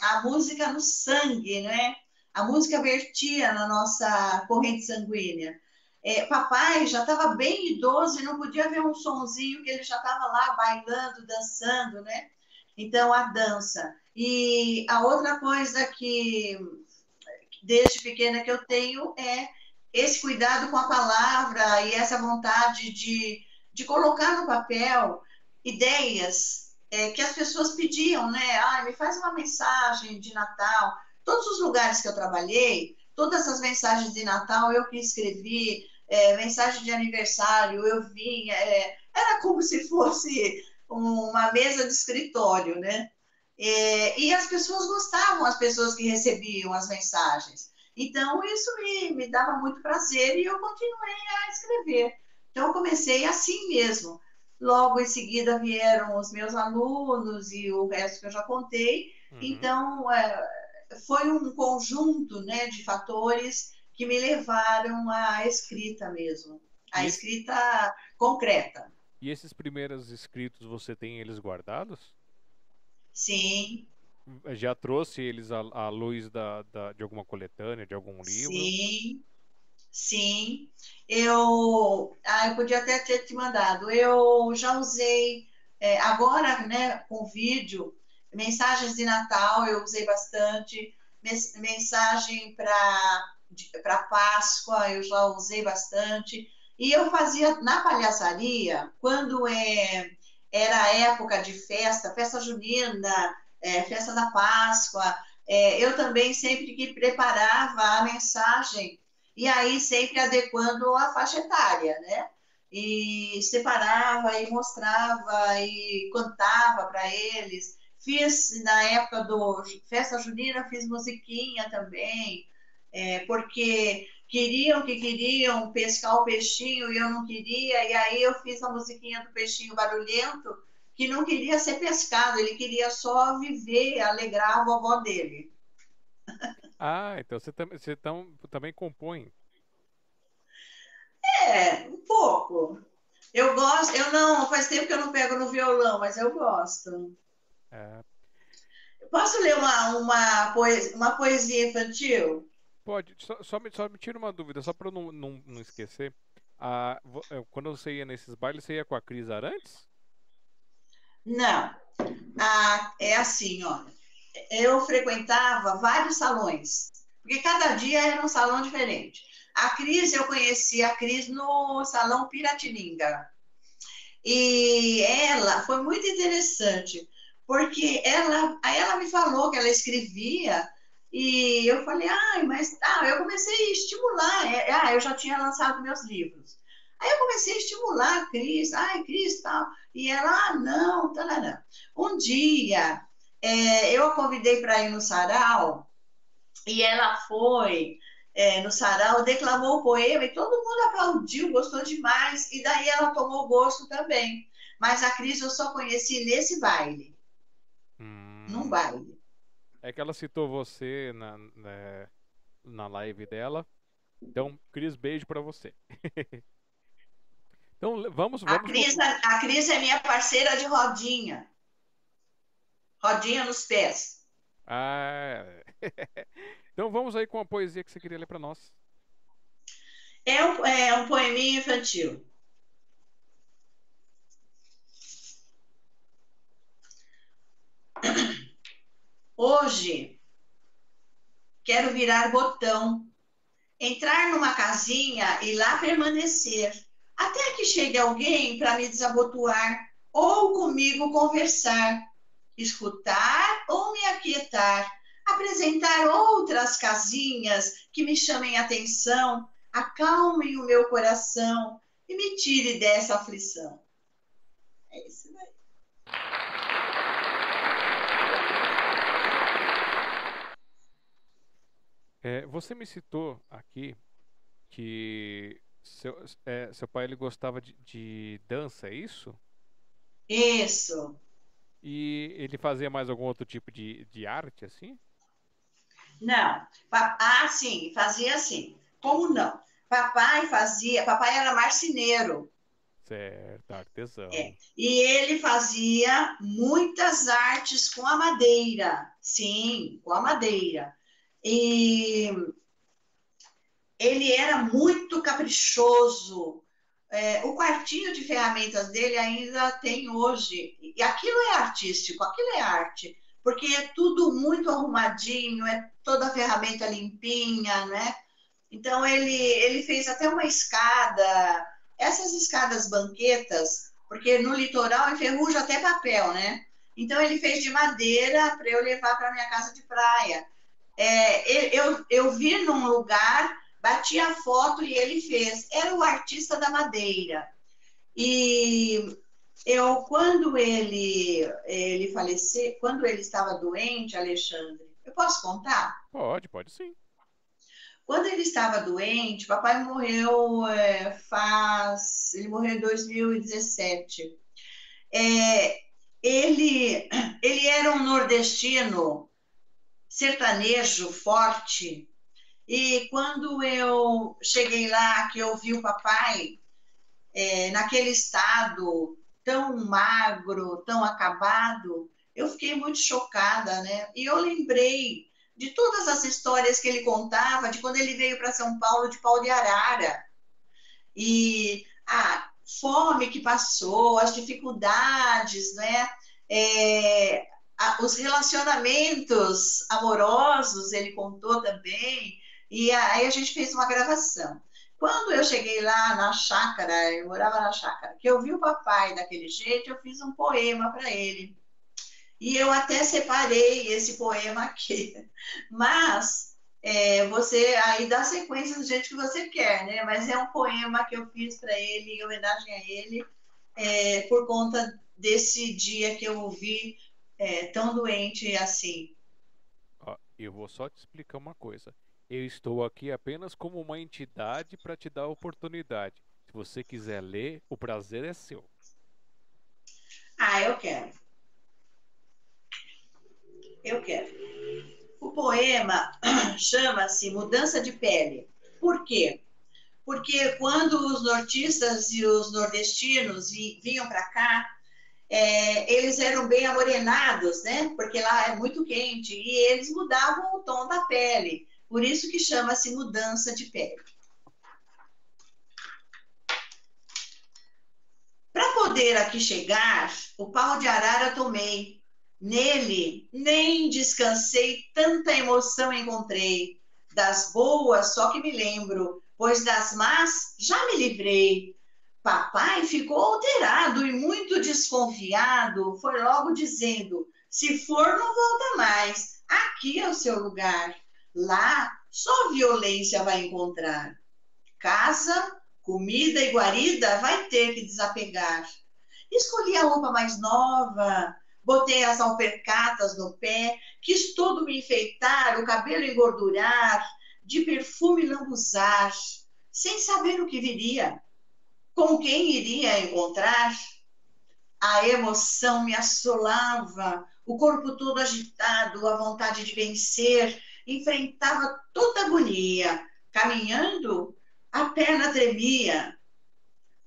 a música no sangue, né? A música vertia na nossa corrente sanguínea. É, papai já estava bem idoso e não podia ver um sonzinho que ele já estava lá bailando, dançando, né? Então a dança. E a outra coisa que desde pequena que eu tenho é esse cuidado com a palavra e essa vontade de, de colocar no papel ideias é, que as pessoas pediam, né? Ah, me faz uma mensagem de Natal. Todos os lugares que eu trabalhei, todas as mensagens de Natal eu que escrevi, é, mensagem de aniversário, eu vinha, é, era como se fosse uma mesa de escritório, né? É, e as pessoas gostavam, as pessoas que recebiam as mensagens. Então, isso me, me dava muito prazer e eu continuei a escrever. Então, eu comecei assim mesmo. Logo em seguida vieram os meus alunos e o resto que eu já contei. Uhum. Então, é, foi um conjunto né, de fatores que me levaram à escrita mesmo, à e escrita concreta. E esses primeiros escritos você tem eles guardados? Sim, já trouxe eles à, à luz da, da, de alguma coletânea, de algum livro? Sim, sim. Eu, ah, eu podia até ter te mandado. Eu já usei, é, agora, né, com vídeo, mensagens de Natal eu usei bastante, mensagem para Páscoa eu já usei bastante. E eu fazia na palhaçaria, quando é, era época de festa, festa junina, é, festa da Páscoa. É, eu também sempre que preparava a mensagem, e aí sempre adequando a faixa etária, né? E separava e mostrava e cantava para eles. Fiz, na época do Festa Junina, fiz musiquinha também, é, porque queriam que queriam pescar o peixinho e eu não queria, e aí eu fiz a musiquinha do peixinho barulhento, que não queria ser pescado, ele queria só viver, alegrar a vovó dele. Ah, então você, tam você tam também compõe. É, um pouco. Eu gosto, eu não, faz tempo que eu não pego no violão, mas eu gosto. É. Posso ler uma, uma, poesia, uma poesia infantil? Pode, só, só, me, só me tira uma dúvida, só para não, não, não esquecer. Ah, quando você ia nesses bailes, você ia com a Cris Arantes? Não. Ah, é assim, ó. Eu frequentava vários salões, porque cada dia era um salão diferente. A Cris, eu conheci a Cris no Salão Piratininga. E ela foi muito interessante, porque ela, ela me falou que ela escrevia, e eu falei, ai, mas tá, eu comecei a estimular. É, ah, eu já tinha lançado meus livros. Aí eu comecei a estimular a Cris, ai, Cris, tal. E ela, ah, não, tarará. Um dia, é, eu a convidei para ir no sarau, e ela foi é, no sarau, declamou o poema, e todo mundo aplaudiu, gostou demais, e daí ela tomou gosto também. Mas a Cris eu só conheci nesse baile. Hum. Num baile. É que ela citou você na, na, né, na live dela. Então, Cris, beijo para você. Então vamos. vamos a, Cris, a Cris é minha parceira de rodinha. Rodinha nos pés. Ah. então vamos aí com a poesia que você queria ler para nós. É um, é um poeminha infantil. Hoje quero virar botão, entrar numa casinha e lá permanecer até que chegue alguém para me desabotoar ou comigo conversar, escutar ou me aquietar, apresentar outras casinhas que me chamem atenção, acalmem o meu coração e me tire dessa aflição. É isso daí. É, você me citou aqui que seu, é, seu pai ele gostava de, de dança, é isso? Isso. E ele fazia mais algum outro tipo de, de arte, assim? Não. Ah, sim, fazia assim. Como não? Papai fazia, papai era marceneiro. Certo, artesão. É. E ele fazia muitas artes com a madeira. Sim, com a madeira. E ele era muito caprichoso. É, o quartinho de ferramentas dele ainda tem hoje. E aquilo é artístico, aquilo é arte, porque é tudo muito arrumadinho, é toda a ferramenta limpinha, né? Então ele, ele fez até uma escada, essas escadas banquetas, porque no litoral enferruja até papel, né? Então ele fez de madeira para eu levar para minha casa de praia. É, eu, eu vi num lugar, bati a foto e ele fez. Era o artista da madeira. E eu, quando ele, ele faleceu, quando ele estava doente, Alexandre, eu posso contar? Pode, pode sim. Quando ele estava doente, papai morreu é, faz. Ele morreu em 2017. É, ele, ele era um nordestino sertanejo forte. E quando eu cheguei lá, que eu vi o papai é, naquele estado tão magro, tão acabado, eu fiquei muito chocada, né? E eu lembrei de todas as histórias que ele contava, de quando ele veio para São Paulo de pau de arara. E a fome que passou, as dificuldades, né? É, os relacionamentos amorosos, ele contou também, e aí a gente fez uma gravação. Quando eu cheguei lá na chácara, eu morava na chácara, que eu vi o papai daquele jeito, eu fiz um poema para ele. E eu até separei esse poema aqui. Mas é, você aí dá sequência do jeito que você quer, né? Mas é um poema que eu fiz para ele, em homenagem a ele, é, por conta desse dia que eu ouvi é, tão doente assim. Eu vou só te explicar uma coisa. Eu estou aqui apenas como uma entidade para te dar a oportunidade. Se você quiser ler, o prazer é seu. Ah, eu quero. Eu quero. O poema chama-se Mudança de Pele. Por quê? Porque quando os nortistas e os nordestinos vinham para cá, é, eles eram bem amorenados, né? Porque lá é muito quente e eles mudavam o tom da pele. Por isso que chama-se mudança de pele. Para poder aqui chegar, o pau de arara tomei. Nele nem descansei, tanta emoção encontrei. Das boas só que me lembro, pois das más já me livrei. Papai ficou alterado e muito desconfiado, foi logo dizendo: se for, não volta mais. Aqui é o seu lugar. Lá só violência vai encontrar. Casa, comida e guarida vai ter que desapegar. Escolhi a roupa mais nova, botei as alpercatas no pé, quis todo me enfeitar, o cabelo engordurar, de perfume lambuzar, sem saber o que viria com quem iria encontrar? A emoção me assolava, o corpo todo agitado, a vontade de vencer, enfrentava toda agonia. Caminhando, a perna tremia,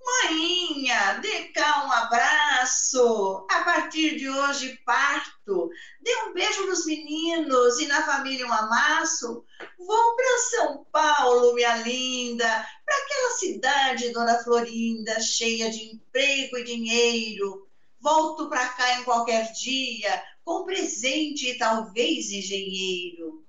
Mainha, dê cá um abraço. A partir de hoje parto. Dê um beijo nos meninos e na família um amasso. Vou para São Paulo, minha linda, para aquela cidade, Dona Florinda, cheia de emprego e dinheiro. Volto para cá em qualquer dia, com presente e talvez engenheiro.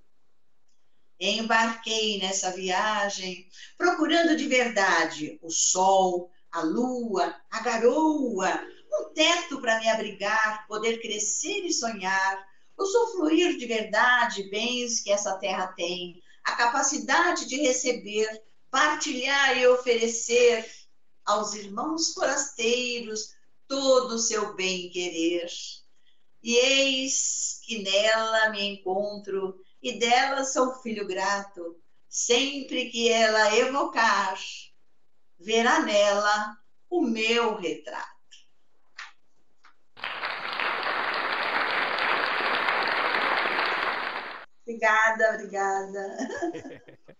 Embarquei nessa viagem, procurando de verdade o sol, a lua, a garoa, um teto para me abrigar, poder crescer e sonhar, usufruir de verdade bens que essa terra tem, a capacidade de receber, partilhar e oferecer aos irmãos forasteiros todo o seu bem-querer. E eis que nela me encontro, e dela sou filho grato, sempre que ela evocar, verá nela o meu retrato. Obrigada, obrigada.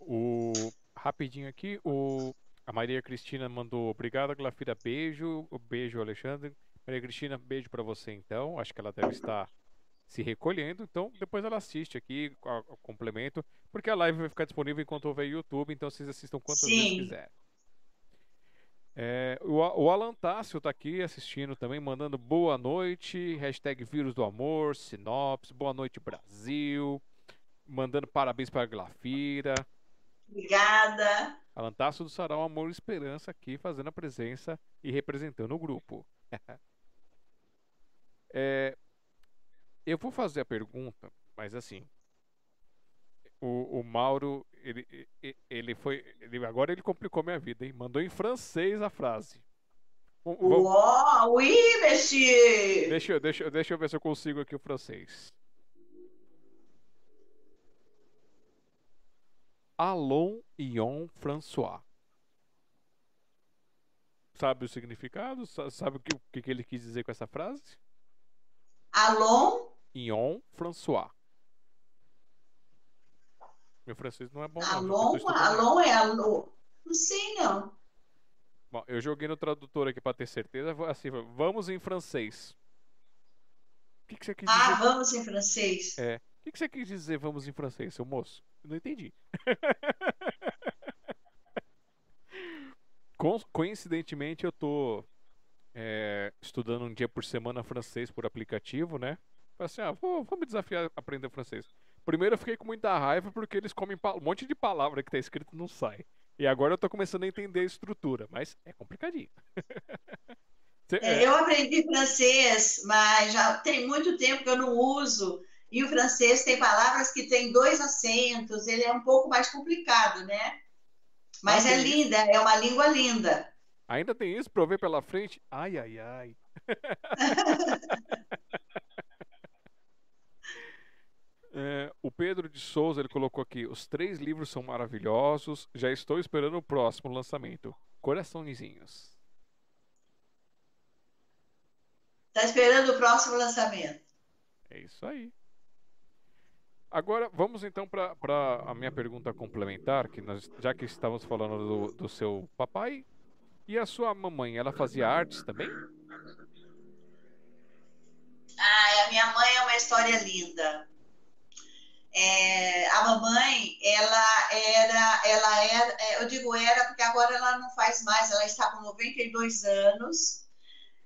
o rapidinho aqui, o a Maria Cristina mandou obrigada, Glafira, beijo, beijo Alexandre. Maria Cristina, beijo para você então. Acho que ela deve estar se recolhendo, então depois ela assiste aqui o complemento, porque a live vai ficar disponível enquanto houver YouTube, então vocês assistam quantas Sim. vezes quiserem. É, o, o Alan Tássio tá aqui assistindo também, mandando boa noite, hashtag vírus do amor, sinopse, boa noite Brasil, mandando parabéns para a Glafira. Obrigada. Alan Tássio do Sarau Amor e Esperança aqui fazendo a presença e representando o grupo. é, eu vou fazer a pergunta, mas assim, o, o Mauro, ele, ele foi. Ele, agora ele complicou minha vida, hein? Mandou em francês a frase. Uau, oui, monsieur! Deixa, deixa, deixa eu ver se eu consigo aqui o francês. Alon Ion François. Sabe o significado? Sabe o que, o que ele quis dizer com essa frase? Alon Ion François. Meu francês não é bom. Alon, não, alon é alô. Não sei, não. Bom, eu joguei no tradutor aqui para ter certeza. Assim, vamos em francês. O que, que você quis ah, dizer? Ah, vamos em francês. É. O que, que você quis dizer vamos em francês, seu moço? Eu não entendi. Coincidentemente, eu tô é, estudando um dia por semana francês por aplicativo, né? Falei assim, ah, vou, vou me desafiar a aprender francês. Primeiro eu fiquei com muita raiva porque eles comem um monte de palavra que tá escrito não sai. E agora eu tô começando a entender a estrutura, mas é complicadinho. É, eu aprendi francês, mas já tem muito tempo que eu não uso. E o francês tem palavras que tem dois acentos, ele é um pouco mais complicado, né? Mas ah, é linda, é uma língua linda. Ainda tem isso para ver pela frente? Ai, ai, ai. É, o Pedro de Souza ele colocou aqui: os três livros são maravilhosos. Já estou esperando o próximo lançamento. Coraçõezinhos. Está esperando o próximo lançamento. É isso aí. Agora vamos então para a minha pergunta complementar, que nós, já que estávamos falando do, do seu papai e a sua mamãe, ela fazia artes também? Ah, a minha mãe é uma história linda. É, a mamãe, ela era, ela era, é, eu digo era porque agora ela não faz mais, ela está com 92 anos,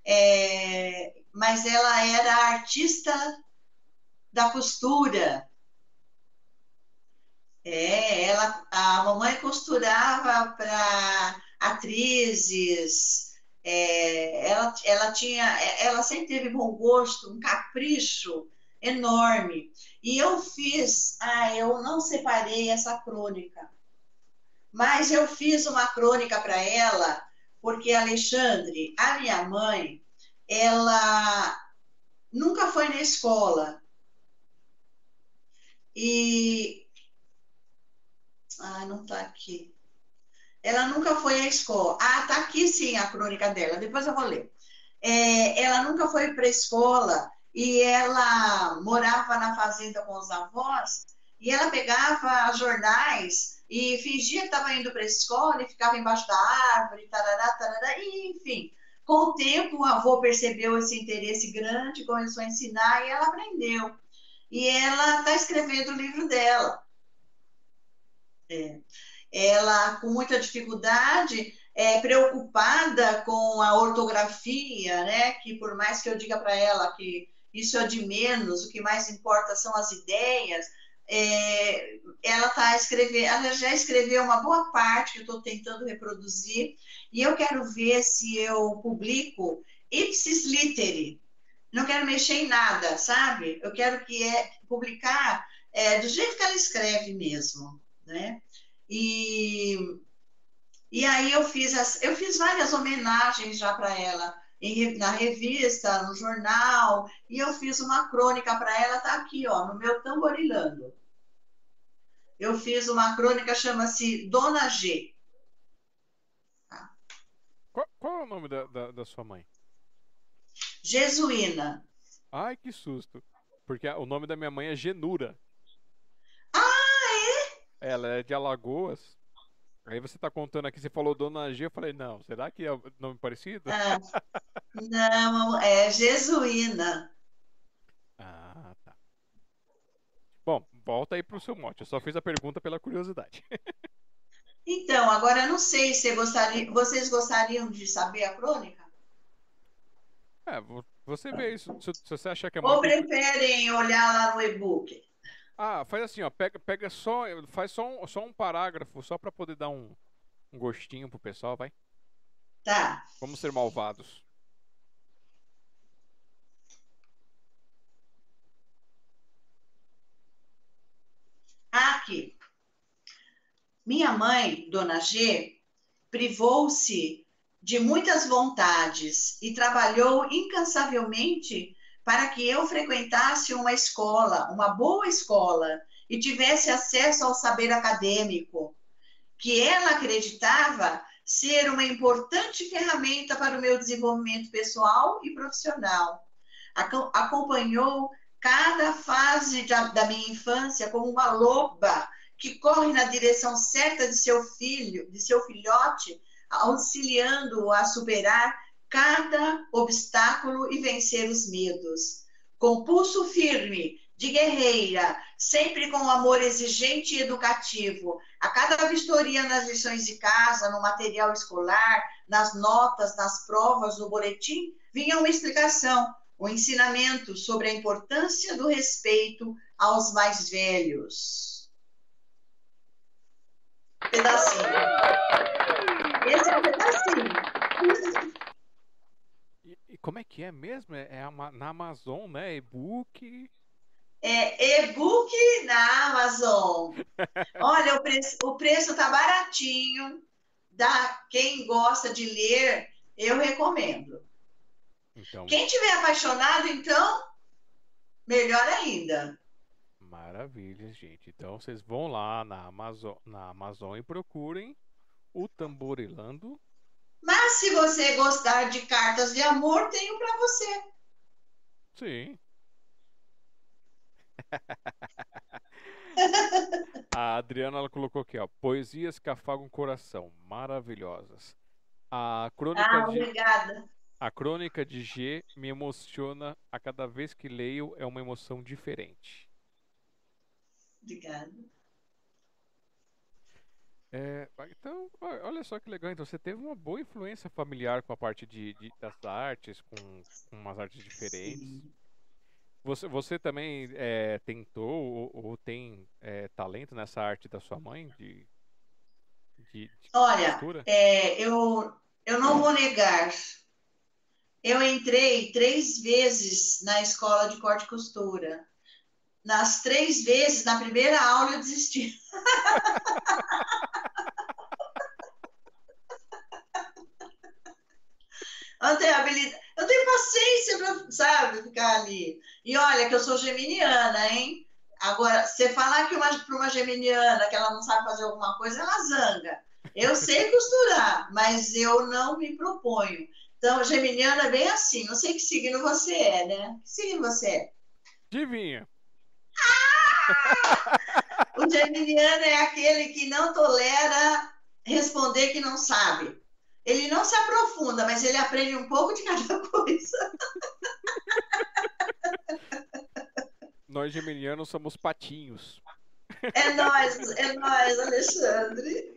é, mas ela era artista da costura. É, ela, a mamãe costurava para atrizes, é, ela, ela tinha, ela sempre teve bom gosto, um capricho enorme. E eu fiz, ah, eu não separei essa crônica, mas eu fiz uma crônica para ela, porque Alexandre, a minha mãe, ela nunca foi na escola. E. Ah, não está aqui. Ela nunca foi à escola. Ah, está aqui sim a crônica dela, depois eu vou ler. É, ela nunca foi para a escola e ela morava na fazenda com os avós, e ela pegava jornais e fingia que estava indo para a escola e ficava embaixo da árvore, tarará, tarará, e enfim. Com o tempo, o avô percebeu esse interesse grande, começou a ensinar e ela aprendeu. E ela está escrevendo o livro dela. É. Ela, com muita dificuldade, é, preocupada com a ortografia, né? Que por mais que eu diga para ela que isso é de menos, o que mais importa são as ideias. É, ela tá escrevendo, ela já escreveu uma boa parte que eu estou tentando reproduzir, e eu quero ver se eu publico ipsis literi, não quero mexer em nada, sabe? Eu quero que é publicar é, do jeito que ela escreve mesmo, né? E, e aí eu fiz, as, eu fiz várias homenagens já para ela, em, na revista, no jornal, e eu fiz uma crônica para ela, tá aqui, ó, no meu tamborilando. Eu fiz uma crônica, chama-se Dona G. Qual, qual, é o nome da, da, da sua mãe? Jesuína. Ai, que susto. Porque o nome da minha mãe é Genura. Ah, é? Ela é de Alagoas. Aí você tá contando aqui, você falou Dona G, eu falei, não, será que é nome parecido? É. Não, é Jesuína. Ah, tá. Bom, volta aí pro seu mote. Eu só fiz a pergunta pela curiosidade. Então, agora eu não sei se gostaria, vocês gostariam de saber a crônica? É, você vê isso. Se, se você achar que é muito. Ou preferem olhar lá no e-book? Ah, faz assim, ó. Pega, pega só. Faz só um, só um parágrafo, só para poder dar um, um gostinho pro pessoal, vai? Tá. Vamos ser malvados. Aqui. Minha mãe, Dona G, privou-se de muitas vontades e trabalhou incansavelmente para que eu frequentasse uma escola, uma boa escola, e tivesse acesso ao saber acadêmico, que ela acreditava ser uma importante ferramenta para o meu desenvolvimento pessoal e profissional. Acompanhou cada fase da minha infância como uma loba que corre na direção certa de seu filho, de seu filhote, auxiliando-o a superar cada obstáculo e vencer os medos. Com pulso firme, de guerreira, sempre com amor exigente e educativo, a cada vistoria nas lições de casa, no material escolar, nas notas, nas provas, no boletim, vinha uma explicação, um ensinamento sobre a importância do respeito aos mais velhos. Pedacinho. Esse é o pedacinho. Como é que é mesmo? É, é na Amazon, né? E-book. É e-book na Amazon. Olha, o preço, o preço tá baratinho. Da quem gosta de ler, eu recomendo. Então... Quem tiver apaixonado, então, melhor ainda. Maravilha, gente. Então vocês vão lá na Amazon, na Amazon e procurem o Tamborilando. Mas se você gostar de cartas de amor, tenho para você. Sim. A Adriana ela colocou aqui, ó, poesias que afagam o coração, maravilhosas. A crônica ah, de obrigada. A crônica de G me emociona a cada vez que leio, é uma emoção diferente. Obrigada. É, então, olha só que legal. Então, você teve uma boa influência familiar com a parte de, de das artes, com, com, umas artes diferentes. Você, você também é, tentou ou, ou tem é, talento nessa arte da sua mãe? De, de, de Olha, é, eu, eu não vou negar. Eu entrei três vezes na escola de corte e costura. Nas três vezes, na primeira aula, eu desisti. eu tenho habilidade, eu tenho paciência para, sabe, ficar ali. E olha que eu sou geminiana, hein? Agora, você falar que para uma geminiana que ela não sabe fazer alguma coisa, ela zanga. Eu sei costurar, mas eu não me proponho. Então, geminiana é bem assim. Não sei que signo você é, né? Que signo você é? Divinha. o geminiano é aquele que não tolera responder que não sabe. Ele não se aprofunda, mas ele aprende um pouco de cada coisa. Nós geminianos somos patinhos. É nós, é nós, Alexandre.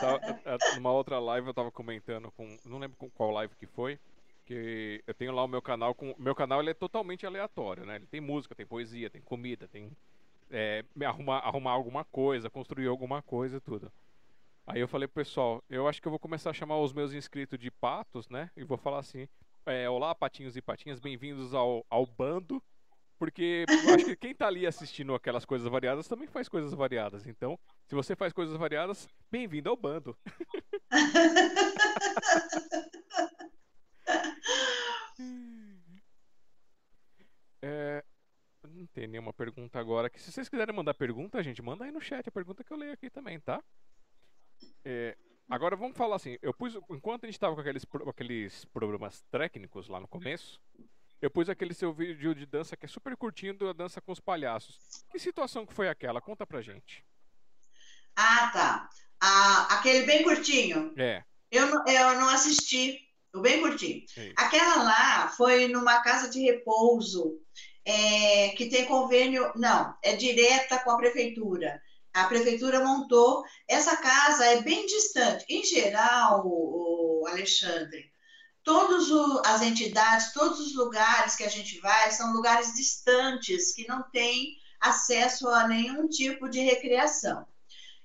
Tava, numa outra live eu tava comentando com, não lembro com qual live que foi, que eu tenho lá o meu canal com meu canal ele é totalmente aleatório, né? Ele tem música, tem poesia, tem comida, tem é, arrumar, arrumar alguma coisa, construir alguma coisa, tudo. Aí eu falei pessoal, eu acho que eu vou começar a chamar os meus inscritos de patos, né? E vou falar assim: É, olá, patinhos e patinhas, bem-vindos ao, ao bando. Porque eu acho que quem tá ali assistindo aquelas coisas variadas também faz coisas variadas. Então, se você faz coisas variadas, bem-vindo ao bando. é, não tem nenhuma pergunta agora. Que se vocês quiserem mandar pergunta, gente, manda aí no chat a pergunta que eu leio aqui também, tá? É, agora vamos falar assim. Eu pus enquanto a gente estava com aqueles, aqueles problemas técnicos lá no começo, eu pus aquele seu vídeo de dança que é super curtinho da dança com os palhaços. Que situação que foi aquela? Conta pra gente. Ah, tá. Ah, aquele bem curtinho. É. Eu, não- eu não assisti. O bem curtinho. Aquela lá foi numa casa de repouso é, que tem convênio. Não, é direta com a prefeitura. A prefeitura montou. Essa casa é bem distante. Em geral, o, Alexandre, todas as entidades, todos os lugares que a gente vai são lugares distantes que não têm acesso a nenhum tipo de recreação.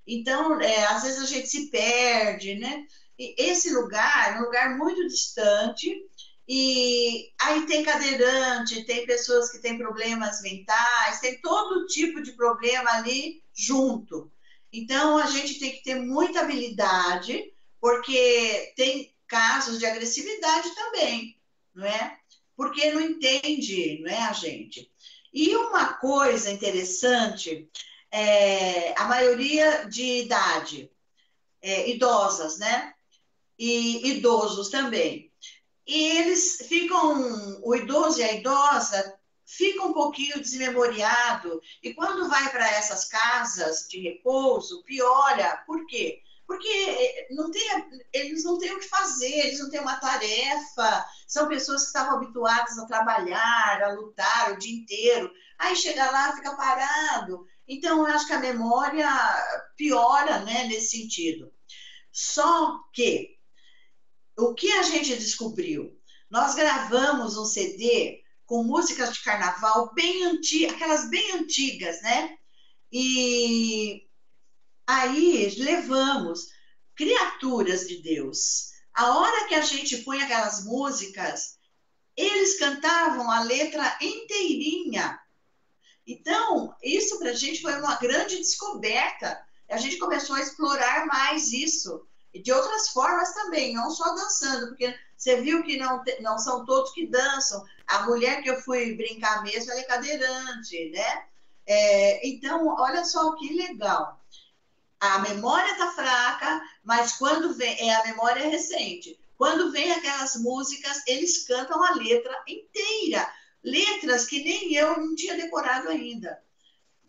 Então, é, às vezes a gente se perde, né? E esse lugar é um lugar muito distante e aí tem cadeirante, tem pessoas que têm problemas mentais, tem todo tipo de problema ali junto. Então a gente tem que ter muita habilidade, porque tem casos de agressividade também, não é? Porque não entende, não é a gente. E uma coisa interessante, é, a maioria de idade, é, idosas, né? E idosos também. E eles ficam, o idoso e a idosa fica um pouquinho desmemoriado e quando vai para essas casas de repouso, piora. Por quê? Porque não tem, eles não têm o que fazer, eles não têm uma tarefa, são pessoas que estavam habituadas a trabalhar, a lutar o dia inteiro. Aí chega lá, fica parado. Então, eu acho que a memória piora né, nesse sentido. Só que o que a gente descobriu? Nós gravamos um CD com músicas de carnaval bem antigas, aquelas bem antigas, né? E aí levamos criaturas de Deus. A hora que a gente põe aquelas músicas, eles cantavam a letra inteirinha. Então, isso para a gente foi uma grande descoberta. A gente começou a explorar mais isso. De outras formas também, não só dançando, porque você viu que não, não são todos que dançam. A mulher que eu fui brincar mesmo, ela é cadeirante, né? É, então, olha só que legal. A memória tá fraca, mas quando vem, é a memória recente. Quando vem aquelas músicas, eles cantam a letra inteira. Letras que nem eu não tinha decorado ainda.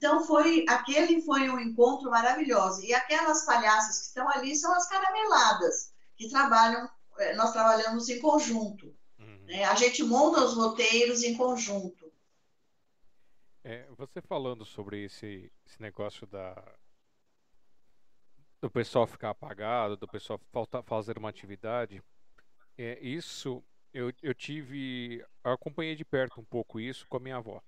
Então foi aquele foi um encontro maravilhoso. E aquelas palhaças que estão ali são as carameladas que trabalham. Nós trabalhamos em conjunto. Uhum. Né? A gente monta os roteiros em conjunto. É, você falando sobre esse, esse negócio da do pessoal ficar apagado, do pessoal fazer uma atividade, é, isso eu, eu tive, eu acompanhei de perto um pouco isso com a minha avó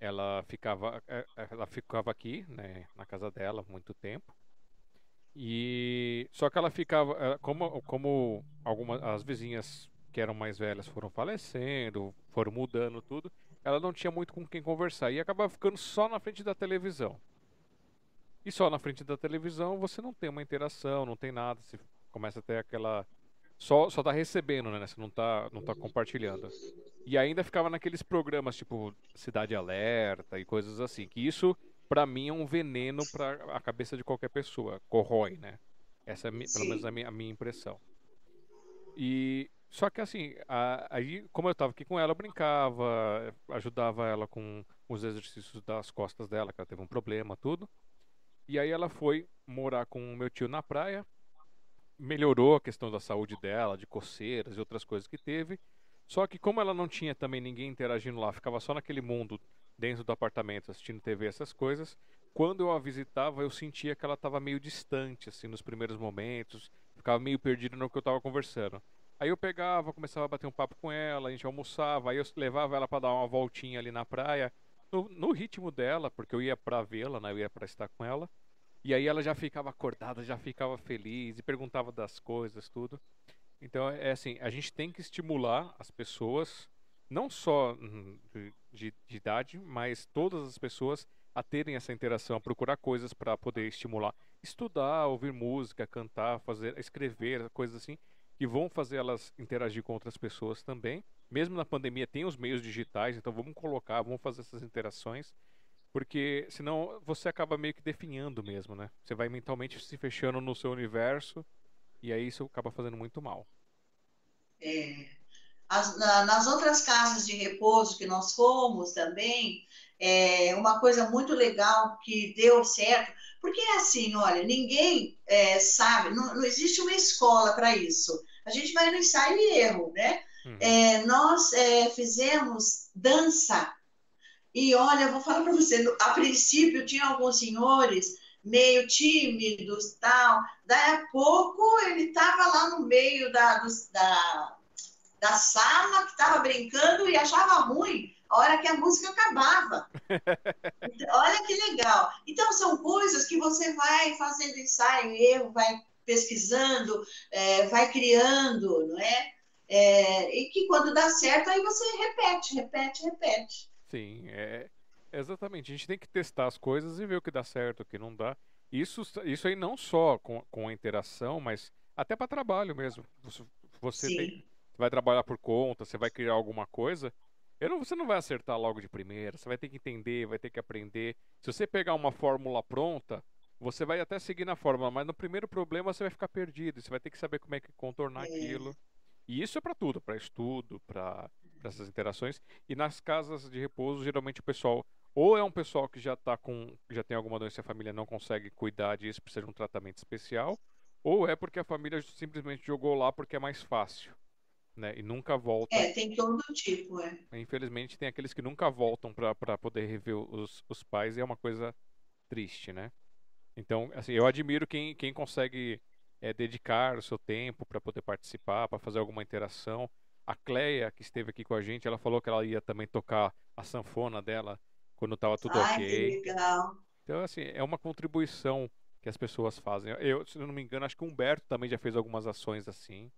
ela ficava é, é, ela ficava aqui né na casa dela muito tempo. E só que ela ficava como como algumas as vizinhas que eram mais velhas foram falecendo foram mudando tudo ela não tinha muito com quem conversar e acabava ficando só na frente da televisão. E só na frente da televisão você não tem uma interação não tem nada você começa a ter aquela só só tá recebendo né você não tá não tá compartilhando e ainda ficava naqueles programas tipo Cidade Alerta e coisas assim. Que isso, para mim, é um veneno para a cabeça de qualquer pessoa. Corrói, né? Essa é pelo menos a minha, a minha impressão. E só que assim, a, aí como eu tava aqui com ela, eu brincava, ajudava ela com os exercícios das costas dela, que ela teve um problema, tudo. E aí ela foi morar com o meu tio na praia, melhorou a questão da saúde dela, de coceiras e outras coisas que teve. Só que como ela não tinha também ninguém interagindo lá, ficava só naquele mundo dentro do apartamento assistindo TV, essas coisas, quando eu a visitava, eu sentia que ela estava meio distante, assim, nos primeiros momentos, ficava meio perdida no que eu estava conversando. Aí eu pegava, começava a bater um papo com ela, a gente almoçava, aí eu levava ela para dar uma voltinha ali na praia, no, no ritmo dela, porque eu ia para vê-la, né? eu ia para estar com ela. E aí ela já ficava acordada, já ficava feliz e perguntava das coisas, tudo. Então, é assim, a gente tem que estimular as pessoas, não só hum, de, de idade, mas todas as pessoas a terem essa interação, procurar coisas para poder estimular, estudar, ouvir música, cantar, fazer, escrever, coisas assim, que vão fazer elas interagir com outras pessoas também. Mesmo na pandemia tem os meios digitais, então vamos colocar, vamos fazer essas interações, porque senão você acaba meio que definhando mesmo, né? Você vai mentalmente se fechando no seu universo e aí isso acaba fazendo muito mal. É. As, na, nas outras casas de repouso que nós fomos também, é uma coisa muito legal que deu certo, porque é assim, olha, ninguém é, sabe, não, não, existe uma escola para isso. A gente vai no ensaio e erro, né? Uhum. É, nós é, fizemos dança. E olha, eu vou falar para você, a princípio tinha alguns senhores meio tímidos, tal. Daí a pouco ele estava lá no meio da, da, da sala, que estava brincando e achava ruim a hora que a música acabava. Olha que legal. Então, são coisas que você vai fazendo ensaio erro, vai pesquisando, é, vai criando, não é? é? E que quando dá certo, aí você repete, repete, repete. Sim, é, Exatamente, a gente tem que testar as coisas e ver o que dá certo, o que não dá. Isso, isso aí não só com, com a interação, mas até para trabalho mesmo. Você, você tem, vai trabalhar por conta, você vai criar alguma coisa, não, você não vai acertar logo de primeira, você vai ter que entender, vai ter que aprender. Se você pegar uma fórmula pronta, você vai até seguir na fórmula, mas no primeiro problema você vai ficar perdido, você vai ter que saber como é que contornar é. aquilo. E isso é para tudo, para estudo, para essas interações. E nas casas de repouso, geralmente o pessoal ou é um pessoal que já tá com já tem alguma doença e a família não consegue cuidar disso, precisa de um tratamento especial, ou é porque a família simplesmente jogou lá porque é mais fácil, né? E nunca volta. É, tem todo tipo, é. Infelizmente tem aqueles que nunca voltam para poder rever os, os pais e é uma coisa triste, né? Então, assim, eu admiro quem, quem consegue é, dedicar o seu tempo para poder participar, para fazer alguma interação. A Cleia, que esteve aqui com a gente, ela falou que ela ia também tocar a sanfona dela quando estava tudo Ai, ok. Que legal. Então, assim, é uma contribuição que as pessoas fazem. Eu, se não me engano, acho que o Humberto também já fez algumas ações assim.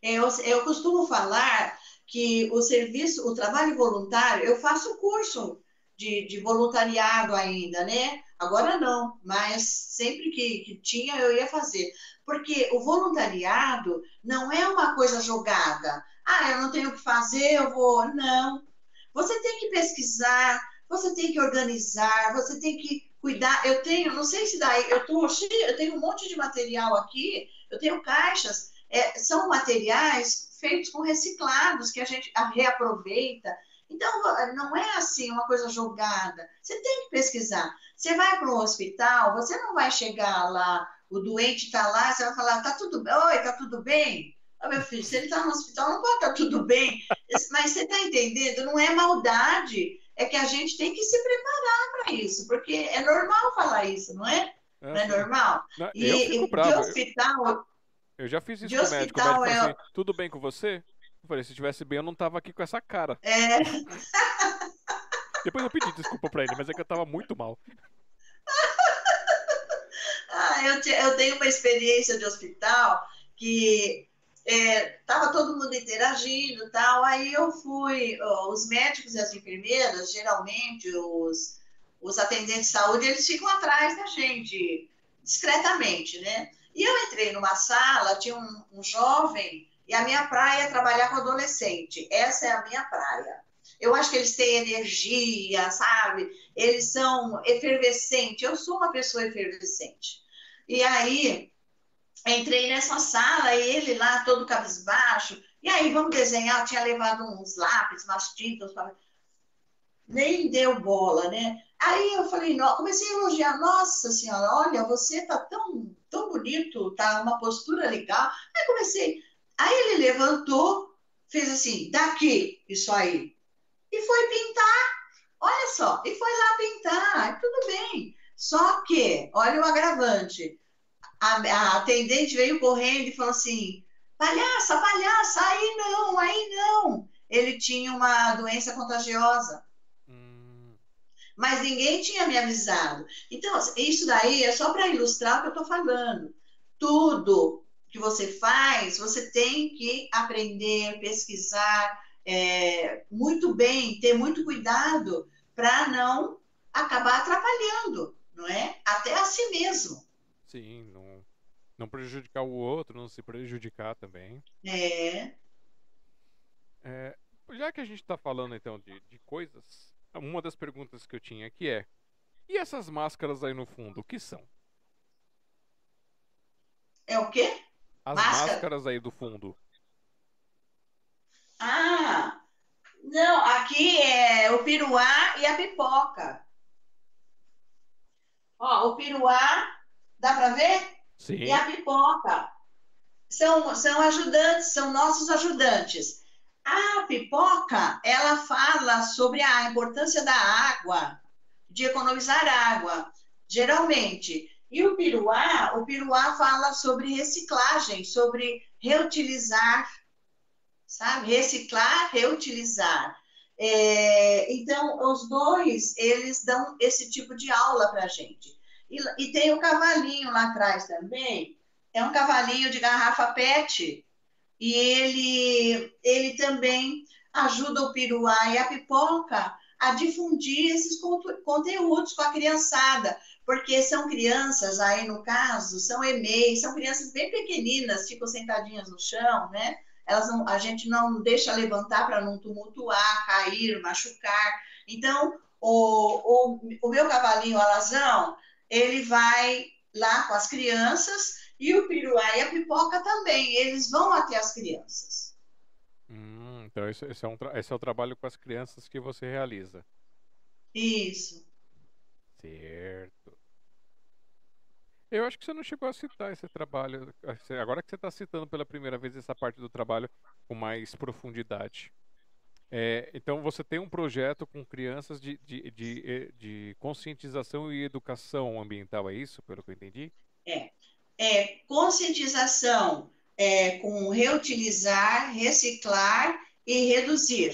Eu, eu costumo falar que o serviço, o trabalho voluntário, eu faço curso de, de voluntariado ainda, né? Agora não, mas sempre que, que tinha eu ia fazer. Porque o voluntariado não é uma coisa jogada. Ah, eu não tenho o que fazer, eu vou. Não. Você tem que pesquisar, você tem que organizar, você tem que cuidar. Eu tenho, não sei se daí, eu tô cheio, eu tenho um monte de material aqui, eu tenho caixas, é, são materiais feitos com reciclados que a gente reaproveita. Então, não é assim uma coisa jogada. Você tem que pesquisar. Você vai para um hospital, você não vai chegar lá, o doente está lá, você vai falar, tá tudo bem? Oi, tá tudo bem? Oh, meu filho, se ele está no hospital, não pode estar tá tudo bem. Mas você está entendendo? Não é maldade. É que a gente tem que se preparar para isso, porque é normal falar isso, não é? É, não é normal? Não, e, eu fico bravo. de hospital. Eu já fiz isso com o médico. O médico falou assim, tudo bem com você? Eu falei, se estivesse bem, eu não estava aqui com essa cara. É. Depois eu pedi desculpa para ele, mas é que eu estava muito mal. Ah, eu, te, eu tenho uma experiência de hospital que estava é, todo mundo interagindo tal. Aí eu fui, os médicos e as enfermeiras, geralmente os, os atendentes de saúde, eles ficam atrás da gente, discretamente, né? E eu entrei numa sala, tinha um, um jovem, e a minha praia é trabalhar com adolescente. Essa é a minha praia. Eu acho que eles têm energia, sabe? Eles são efervescentes. Eu sou uma pessoa efervescente. E aí, entrei nessa sala, ele lá todo cabisbaixo, e aí vamos desenhar, eu tinha levado uns lápis, umas tintas, nem deu bola, né? Aí eu falei, não, comecei a elogiar, nossa senhora, olha, você tá tão, tão bonito, tá uma postura legal. Aí comecei, aí ele levantou, fez assim, daqui, isso aí, e foi pintar, olha só, e foi lá pintar, tudo bem. Só que, olha o agravante, a, a atendente veio correndo e falou assim: palhaça, palhaça, aí não, aí não. Ele tinha uma doença contagiosa. Hum. Mas ninguém tinha me avisado. Então, isso daí é só para ilustrar o que eu estou falando. Tudo que você faz, você tem que aprender, pesquisar é, muito bem, ter muito cuidado para não acabar atrapalhando, não é? Até a si mesmo. Sim, não, não prejudicar o outro, não se prejudicar também. É. é já que a gente está falando então de, de coisas, uma das perguntas que eu tinha aqui é: e essas máscaras aí no fundo, o que são? É o quê? As Máscara? máscaras aí do fundo. Ah, não, aqui é o piruá e a pipoca. Ó, o piruá, dá para ver? Sim. E a pipoca. São, são ajudantes, são nossos ajudantes. A pipoca, ela fala sobre a importância da água, de economizar água, geralmente. E o piruá, o piruá fala sobre reciclagem, sobre reutilizar, sabe? Reciclar, reutilizar. É, então, os dois, eles dão esse tipo de aula para a gente. E, e, tem o cavalinho lá atrás também, é um cavalinho de garrafa PET, e ele, ele também ajuda o piruá e a pipoca a difundir esses conteúdos com a criançada, porque são crianças, aí no caso, são EMEI, são crianças bem pequeninas, ficam sentadinhas no chão, né? Elas não, a gente não deixa levantar para não tumultuar, cair, machucar. Então, o, o, o meu cavalinho alazão, ele vai lá com as crianças e o piruá e a pipoca também, eles vão até as crianças. Hum, então esse, esse, é um, esse é o trabalho com as crianças que você realiza. Isso. Certo. Eu acho que você não chegou a citar esse trabalho. Agora que você está citando pela primeira vez essa parte do trabalho com mais profundidade. É, então você tem um projeto com crianças de, de, de, de, conscientização e educação ambiental, é isso, pelo que eu entendi? É. é conscientização é, com reutilizar, reciclar e reduzir,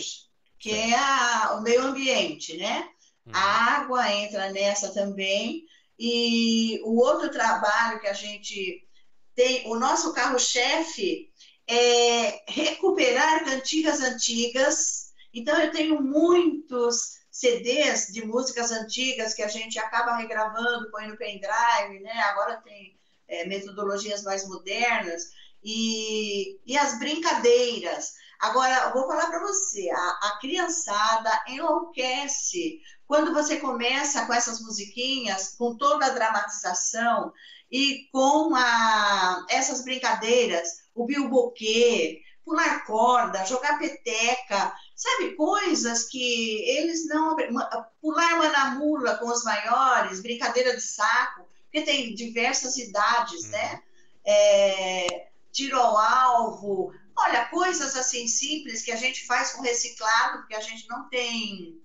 que é a, o meio ambiente, né? Uhum. A água entra nessa também. E o outro trabalho que a gente tem, o nosso carro-chefe é recuperar cantigas antigas. Então, eu tenho muitos CDs de músicas antigas que a gente acaba regravando, põe no pendrive, né? Agora tem é, metodologias mais modernas. E, e as brincadeiras. Agora, vou falar para você, a, a criançada enlouquece quando você começa com essas musiquinhas, com toda a dramatização e com a, essas brincadeiras, o bilboquê, pular corda, jogar peteca, sabe, coisas que eles não. Pular manamula com os maiores, brincadeira de saco, porque tem diversas idades, né? Uhum. É, tiro ao alvo, olha, coisas assim simples que a gente faz com reciclado, porque a gente não tem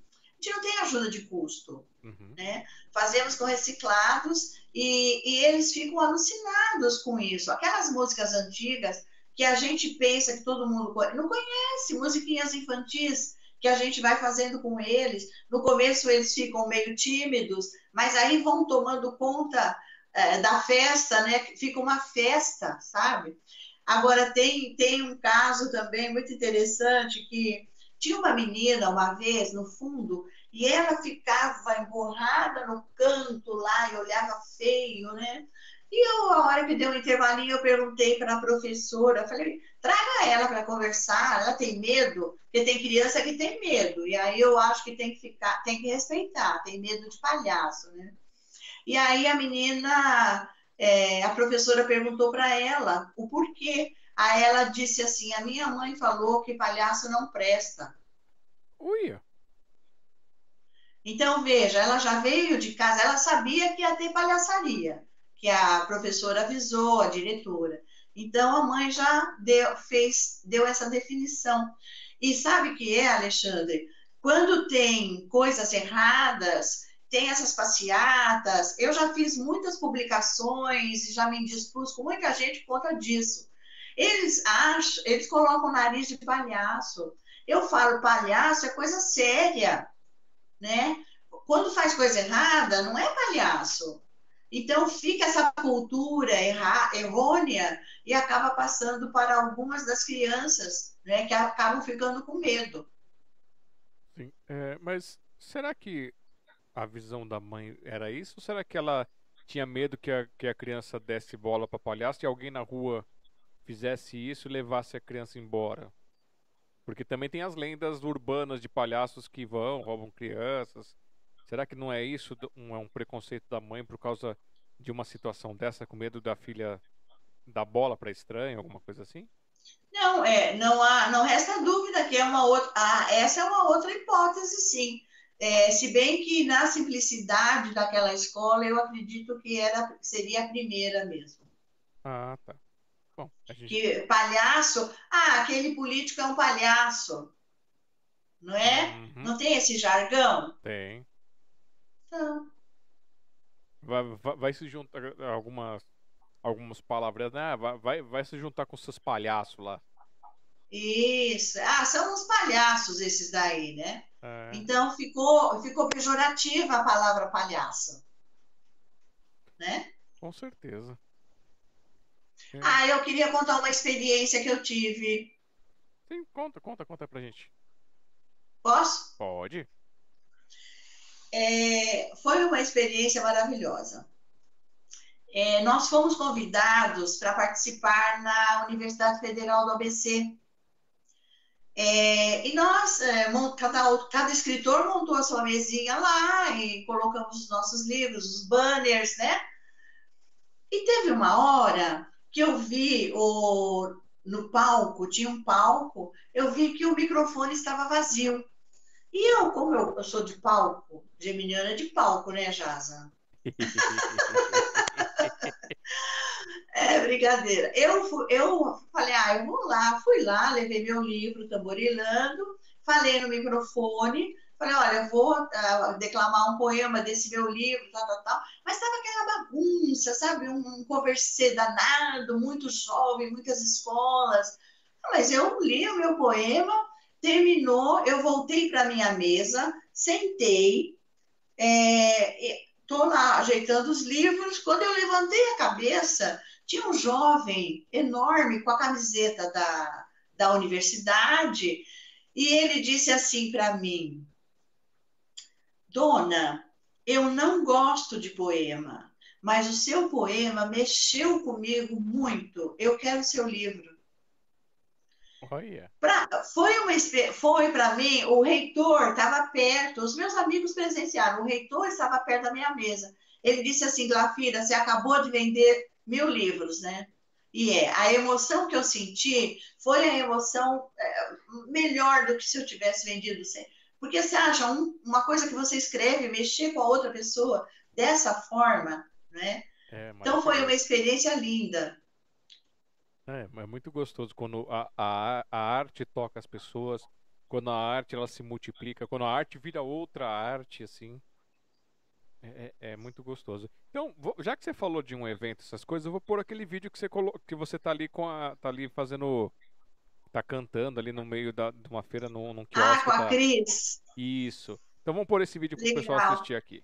gente não tem ajuda de custo. Uhum. Né? Fazemos com reciclados e, e eles ficam alucinados com isso. Aquelas músicas antigas que a gente pensa que todo mundo não conhece, musiquinhas infantis que a gente vai fazendo com eles. No começo eles ficam meio tímidos, mas aí vão tomando conta é, da festa, né? Fica uma festa, sabe? Agora tem, tem um caso também muito interessante que tinha uma menina uma vez no fundo e ela ficava emborrada no canto lá e olhava feio, né? E eu, a hora que deu um intervalinho, eu perguntei para a professora, falei, traga ela para conversar, ela tem medo, porque tem criança que tem medo, e aí eu acho que tem que ficar, tem que respeitar, tem medo de palhaço, né? E aí a menina, é, a professora perguntou para ela o porquê. Aí ela disse assim: a minha mãe falou que palhaço não presta. Ui. Então, veja, ela já veio de casa, ela sabia que ia ter palhaçaria, que a professora avisou, a diretora. Então, a mãe já deu, fez, deu essa definição. E sabe o que é, Alexandre? Quando tem coisas erradas, tem essas passeatas, eu já fiz muitas publicações, já me indispus com muita gente por conta disso. Eles acham, eles colocam o nariz de palhaço. Eu falo, palhaço é coisa séria né? Quando faz coisa errada, não é palhaço. Então fica essa cultura erra, errônea e acaba passando para algumas das crianças, né, que acabam ficando com medo. Sim, é, mas será que a visão da mãe era isso? Ou será que ela tinha medo que a, que a criança desse bola para palhaço e alguém na rua fizesse isso e levasse a criança embora? Porque também tem as lendas urbanas de palhaços que vão, roubam crianças. Será que não é isso um, é um preconceito da mãe por causa de uma situação dessa, com medo da filha dar bola para estranho, alguma coisa assim? Não, é, não há, não resta dúvida que é uma outra, ah, essa é uma outra hipótese, sim. É, se bem que na simplicidade daquela escola, eu acredito que era, seria a primeira mesmo. Ah, tá. Bom, gente... Que palhaço, ah, aquele político é um palhaço. Não é? Uhum. Não tem esse jargão? Tem. Então. Vai, vai, vai se juntar algumas algumas palavras, né? Vai, vai, vai se juntar com seus palhaços lá. Isso. Ah, são uns palhaços esses daí, né? É. Então ficou, ficou pejorativa a palavra palhaço. Né? Com certeza. É. Ah, eu queria contar uma experiência que eu tive. Sim, conta, conta, conta pra gente. Posso? Pode. É, foi uma experiência maravilhosa. É, nós fomos convidados para participar na Universidade Federal do ABC. É, e nós, é, cada, cada, escritor montou a sua mesinha lá e colocamos os nossos livros, os banners, né? E teve uma hora que eu vi o, no palco, tinha um palco, eu vi que o microfone estava vazio. E eu, como eu, eu sou de palco, geminiana de palco, né, Jaza? é brincadeira. Eu, eu falei, ah, eu vou lá, fui lá, levei meu livro, tamborilando, falei no microfone, Falei, olha, vou uh, declamar um poema desse meu livro, tal, tal, tal. Mas estava aquela bagunça, sabe? Um, um conversê danado, muito jovem, muitas escolas. Mas eu li o meu poema, terminou, eu voltei para minha mesa, sentei, estou é, lá ajeitando os livros. Quando eu levantei a cabeça, tinha um jovem enorme com a camiseta da, da universidade, e ele disse assim para mim: Dona, eu não gosto de poema, mas o seu poema mexeu comigo muito. Eu quero seu livro. Olha. Pra, foi uma foi para mim, o reitor estava perto, os meus amigos presenciaram, o reitor estava perto da minha mesa. Ele disse assim, Glafira, você acabou de vender mil livros, né? E é, a emoção que eu senti foi a emoção é, melhor do que se eu tivesse vendido 100. Porque você acha um, uma coisa que você escreve, mexer com a outra pessoa dessa forma, né? É, então foi uma experiência linda. É, é muito gostoso quando a, a, a arte toca as pessoas, quando a arte ela se multiplica, quando a arte vira outra arte, assim. É, é, é muito gostoso. Então, vou, já que você falou de um evento, essas coisas, eu vou pôr aquele vídeo que você colo... que você tá ali com a. tá ali fazendo tá cantando ali no meio da, de uma feira num, num quiosque. Ah, com a da... Cris. Isso. Então vamos pôr esse vídeo para o pessoal assistir aqui.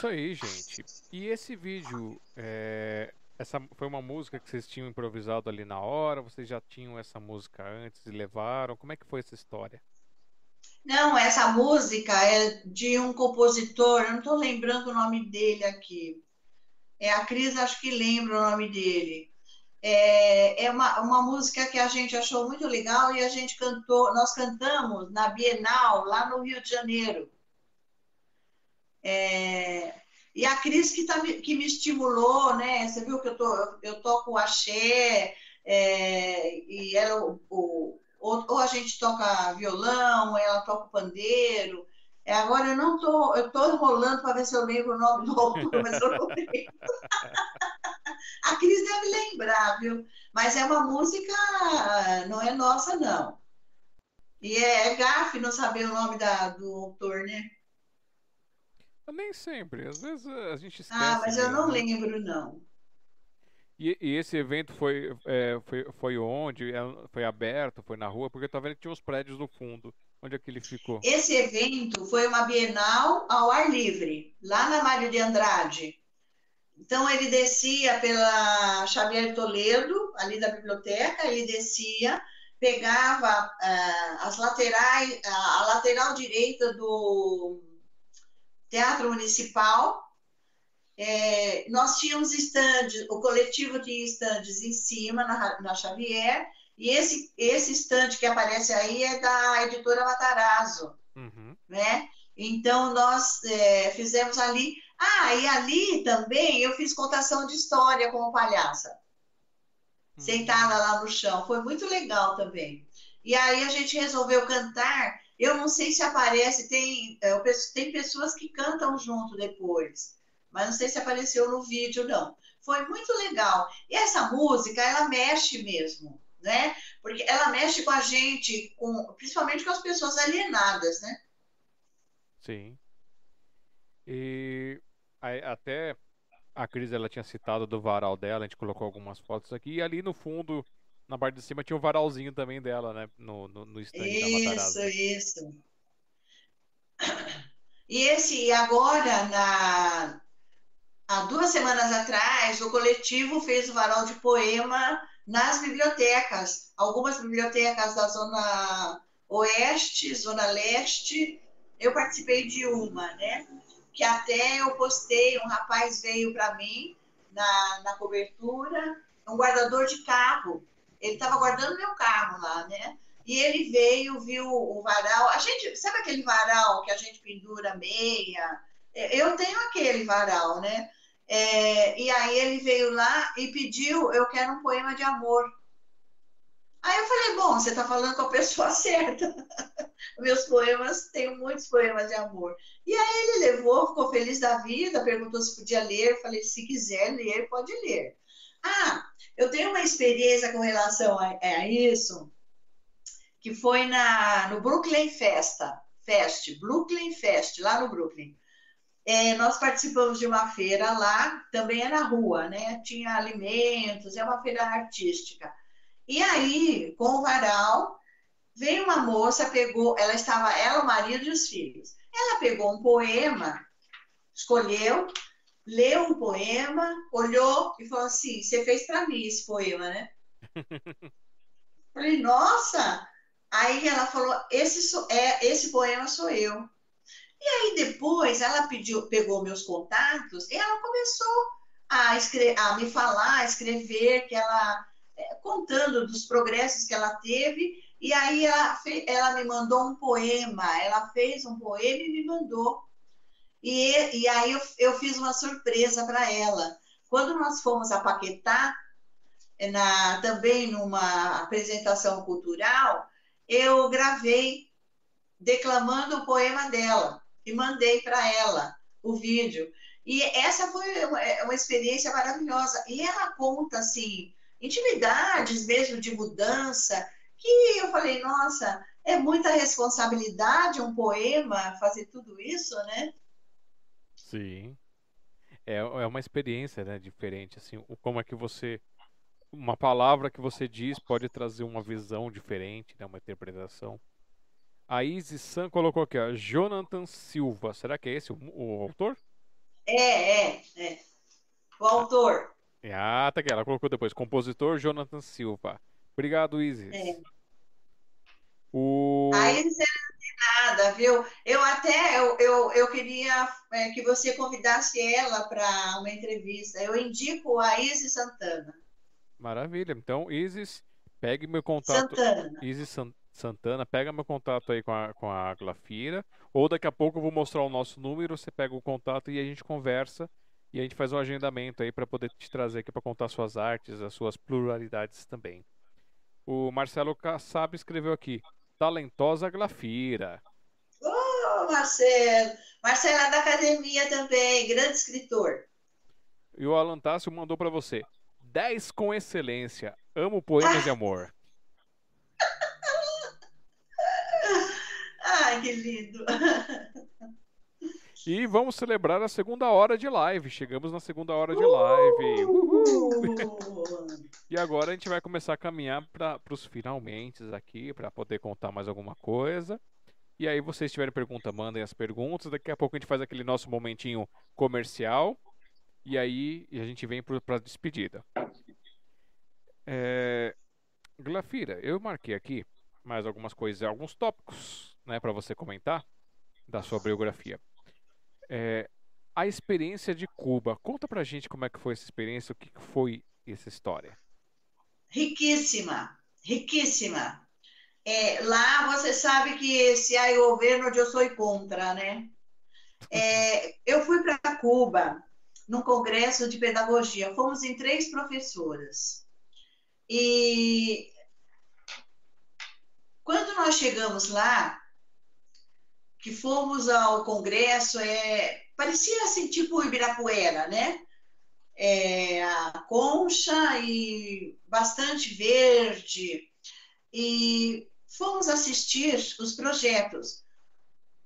Isso aí, gente. E esse vídeo, é, essa foi uma música que vocês tinham improvisado ali na hora? Vocês já tinham essa música antes e levaram? Como é que foi essa história? Não, essa música é de um compositor, eu não estou lembrando o nome dele aqui. É a Cris, acho que lembra o nome dele. É, é uma, uma música que a gente achou muito legal e a gente cantou, nós cantamos na Bienal, lá no Rio de Janeiro. É, e a Cris que, tá, que me estimulou, né? Você viu que eu, tô, eu toco axé, é, e ela, o, o, ou, a gente toca violão, ela toca pandeiro. É, agora eu não tô, eu tô enrolando para ver se eu lembro o nome do autor, mas eu não lembro. a Cris deve lembrar, viu? Mas é uma música, não é nossa, não. E é, é gafe não saber o nome da, do autor, né? Nem sempre, às vezes a gente esquece. Ah, mas eu não lembro, não. E, e, esse evento foi, é, foi, foi onde? É, foi aberto? Foi na rua? Porque eu estava vendo que tinha uns prédios no fundo. Onde é que ele ficou? Esse evento foi uma Bienal ao ar livre, lá na Mário de Andrade. Então ele descia pela Xavier Toledo, ali da biblioteca, ele descia, pegava uh, as laterais, a lateral direita do Teatro Municipal, é, nós tínhamos estandes, o coletivo tinha estandes em cima, na, na Xavier, e esse, esse estande que aparece aí é da editora Matarazzo, uhum. né? Então, nós é, fizemos ali... Ah, e ali também eu fiz contação de história como palhaça, uhum. sentada lá no chão. Foi muito legal também. E aí a gente resolveu cantar. Eu não sei se aparece, tem, é, tem pessoas que cantam junto depois mas não sei se apareceu no vídeo, não. Foi muito legal. E essa música, ela mexe mesmo, né? Porque ela mexe com a gente, com, principalmente com as pessoas alienadas, né? Sim. E até a Cris ela tinha citado do varal dela, a gente colocou algumas fotos aqui, e ali no fundo, na parte de cima, tinha um varalzinho também dela, né? No, no, no stand isso, da. Isso, isso. E esse, agora, na, há duas semanas atrás, o coletivo fez o varal de poema nas bibliotecas, algumas bibliotecas da Zona Oeste, Zona Leste. Eu participei de uma, né? Que até eu postei, um rapaz veio para mim na, na cobertura, um guardador de carro. Ele estava guardando meu carro lá, né? E ele veio, viu o varal. A gente, sabe aquele varal que a gente pendura meia? Eu tenho aquele varal, né? É, e aí ele veio lá e pediu, eu quero um poema de amor. Aí eu falei, bom, você está falando com a pessoa certa. Meus poemas, tenho muitos poemas de amor. E aí ele levou, ficou feliz da vida, perguntou se podia ler. Eu falei, se quiser ler, pode ler. Ah, eu tenho uma experiência com relação a, a isso, que foi na, no Brooklyn Festa, Fest, Brooklyn Fest, lá no Brooklyn é, nós participamos de uma feira lá, também é na rua, né? Tinha alimentos, é uma feira artística. E aí, com o varal, veio uma moça, pegou, ela estava, ela, o marido e os filhos. Ela pegou um poema, escolheu, leu um poema, olhou e falou assim: Você fez para mim esse poema, né? Falei, nossa! Aí ela falou: esse, é, esse poema sou eu. E aí depois ela pediu, pegou meus contatos e ela começou a, escrever, a me falar, a escrever, que ela é, contando dos progressos que ela teve. E aí ela, ela me mandou um poema, ela fez um poema e me mandou. E, e aí eu, eu fiz uma surpresa para ela. Quando nós fomos a Paquetá, na, também numa apresentação cultural, eu gravei declamando o poema dela e mandei para ela o vídeo. E essa foi uma, é, uma, experiência maravilhosa. E ela conta, assim, intimidades mesmo de mudança, que eu falei, nossa, é muita responsabilidade um poema fazer tudo isso, né? Sim. É, é uma experiência, né, diferente, assim, como é que você uma palavra que você diz pode trazer uma visão diferente, né, uma interpretação. A Isis San colocou aqui, ó, Jonathan Silva. Será que é esse o, o autor? É, é, é. O autor. Ah, tá aqui. Ela colocou depois. Compositor Jonathan Silva. Obrigado, Isis. É. O... A Isis nada, viu? Eu até eu, eu, eu queria é, que você convidasse ela para uma entrevista. Eu indico a Isis Santana. Maravilha. Então, Isis, pegue meu contato. Santana. Isis San- Santana, pega meu contato aí com a, com a Glafira. Ou daqui a pouco eu vou mostrar o nosso número, você pega o contato e a gente conversa. E a gente faz um agendamento aí para poder te trazer aqui para contar suas artes, as suas pluralidades também. O Marcelo Kassab escreveu aqui: Talentosa Glafira. Ô, Marcelo. Marcelo é da academia também, grande escritor. E o Alan Tássio mandou para você: 10 com excelência. Amo poemas de amor. Ai, que lindo. E vamos celebrar a segunda hora de live. Chegamos na segunda hora de live. E agora a gente vai começar a caminhar para os finalmente aqui, para poder contar mais alguma coisa. E aí, vocês tiverem pergunta, mandem as perguntas. Daqui a pouco a gente faz aquele nosso momentinho comercial. E aí a gente vem para a despedida. É... Glafira, eu marquei aqui mais algumas coisas, alguns tópicos, né, para você comentar da sua biografia. É, a experiência de Cuba. Conta pra gente como é que foi essa experiência, o que foi essa história. Riquíssima, riquíssima. É, lá você sabe que se há governo eu sou contra, né? É, eu fui para Cuba num congresso de pedagogia. Fomos em três professoras. E quando nós chegamos lá, que fomos ao congresso, é, parecia assim, tipo Ibirapuera, né? É, a concha e bastante verde. E fomos assistir os projetos.